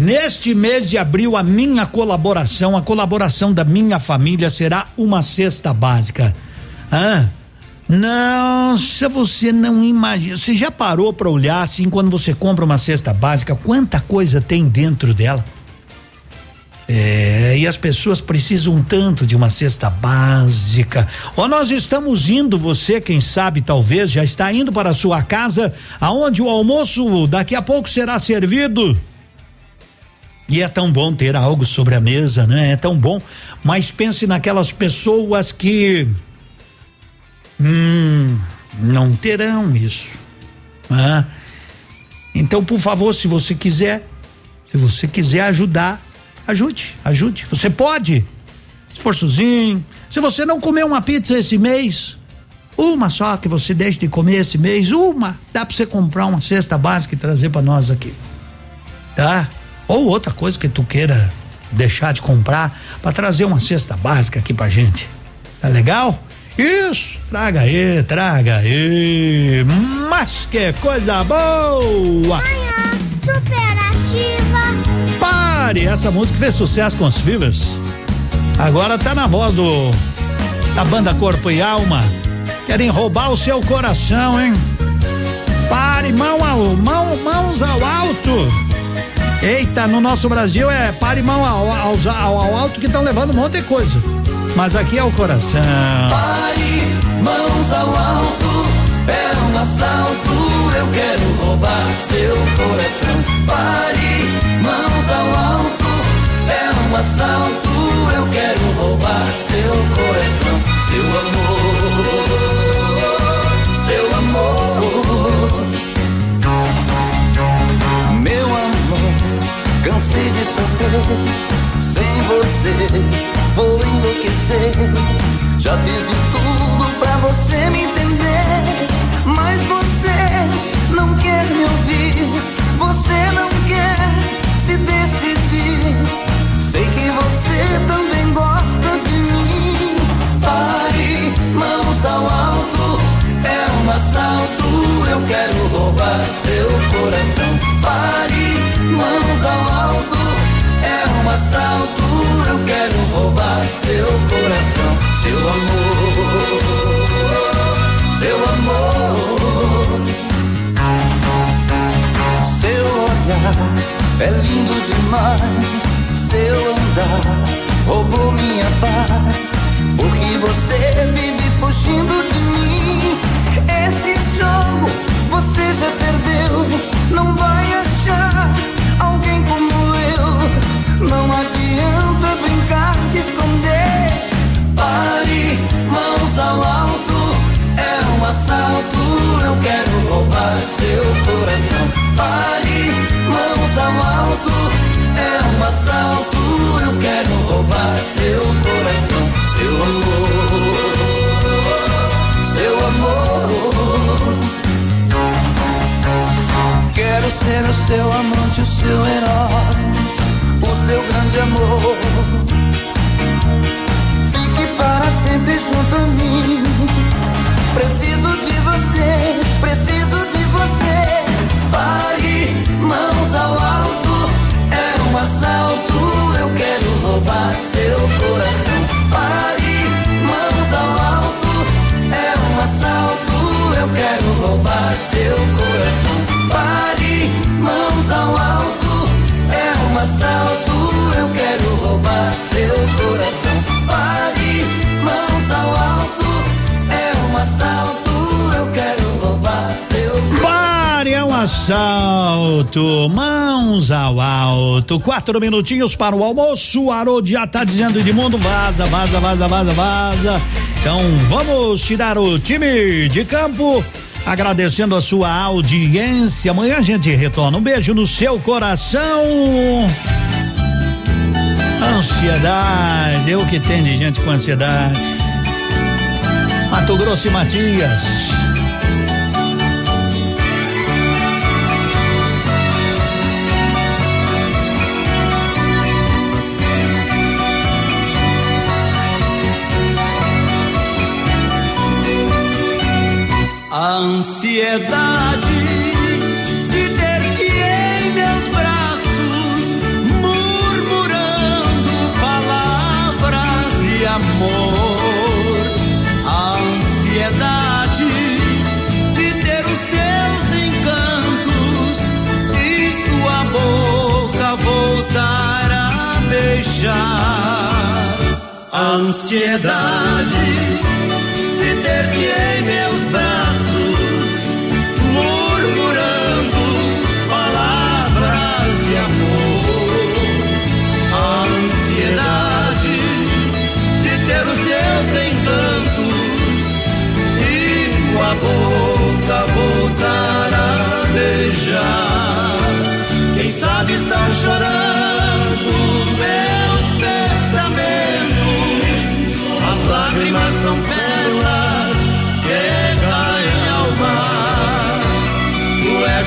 Neste mês de abril, a minha colaboração, a colaboração da minha família será uma cesta básica. Ah, não, se você não imagina, você já parou para olhar assim quando você compra uma cesta básica, quanta coisa tem dentro dela? É, e as pessoas precisam tanto de uma cesta básica. Ou nós estamos indo, você, quem sabe, talvez já está indo para a sua casa, aonde o almoço daqui a pouco será servido. E é tão bom ter algo sobre a mesa, né? É tão bom. Mas pense naquelas pessoas que hum, não terão isso. Ah. Então, por favor, se você quiser, se você quiser ajudar, ajude, ajude. Você pode. Esforçozinho. Se você não comer uma pizza esse mês, uma só que você deixe de comer esse mês, uma, dá para você comprar uma cesta básica e trazer para nós aqui. Tá? Ou outra coisa que tu queira deixar de comprar para trazer uma cesta básica aqui pra gente. Tá legal? Isso, traga aí, traga aí. Mas que coisa boa! Manhã superativa. Pare! Essa música fez sucesso com os Fivers. Agora tá na voz do da banda Corpo e Alma. Querem roubar o seu coração, hein? Pare, mão ao, mão, mãos ao alto. Eita, no nosso Brasil é pare mão ao, ao, ao, ao alto que estão levando um monte de coisa. Mas aqui é o coração. Pare, mãos ao alto, é um assalto, eu quero roubar seu coração. Pare, mãos ao alto, é um assalto, eu quero roubar seu coração. Seu amor, cansei de sofrer sem você vou enlouquecer. Já fiz de tudo pra você me entender, mas você não quer me ouvir, você não quer se decidir. Sei que você também gosta de mim. Pare, mãos ao assalto. Eu quero roubar seu coração. Pare, mãos ao alto, é um assalto. Eu quero roubar seu coração, seu amor, seu amor. Seu olhar é lindo demais, seu andar roubou minha paz, porque você vive fugindo de mim. Esse jogo você já perdeu, não vai achar alguém como eu. Não adianta brincar de esconder. Pare, mãos ao alto, é um assalto. Eu quero roubar seu coração. Pare, mãos ao alto, é um assalto. Eu quero roubar seu coração, seu amor, ser o seu amante, o seu herói o seu grande amor. Fique para sempre junto a mim. Preciso de você, preciso de você. Pare, mãos ao alto, é um assalto. Eu quero roubar seu coração. Pare, mãos ao alto, é um assalto. Eu quero roubar seu coração. Pare, mãos ao alto, é um assalto. Eu quero roubar seu coração. Pare, mãos ao alto, é um assalto. Eu quero roubar seu coração. Pare, é um assalto. Mãos ao alto. Quatro minutinhos para o almoço. Já tá dizendo Edmundo, vaza, vaza, vaza, vaza, vaza. Então vamos tirar o time de campo. Agradecendo a sua audiência. Amanhã a gente retorna. Um beijo no seu coração. Ansiedade, o que tem de gente com ansiedade. Mato Grosso e Matias. Ansiedade de ter-te em meus braços, murmurando palavras de amor. Ansiedade de ter os teus encantos e tua boca voltar a beijar. Ansiedade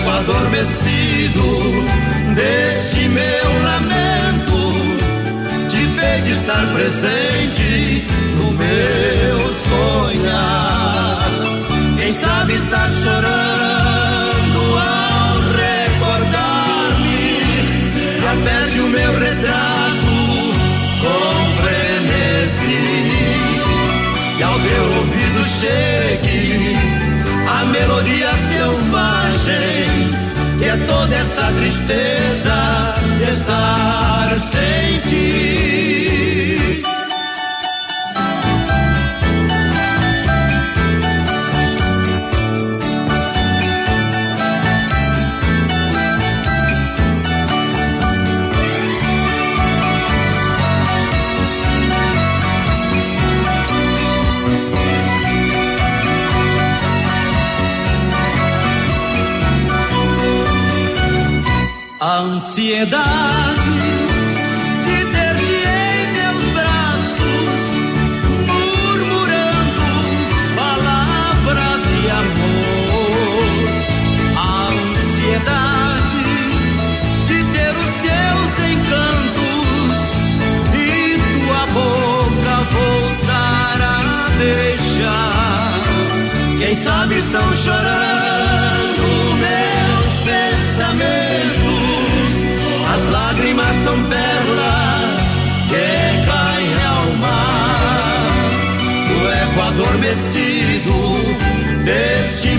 O eco adormecido deste meu lamento te fez estar presente no meu sonhar. Quem sabe está chorando ao recordar-me. Já perde o meu retrato com frenesi melodia selvagem que é toda essa tristeza de estar sem ti. Ansiedade de ter-te em meus braços, murmurando palavras de amor. A ansiedade de ter os teus encantos e tua boca voltar a beijar. Quem sabe estão chorando são pérolas que caem ao mar. Do eco adormecido deste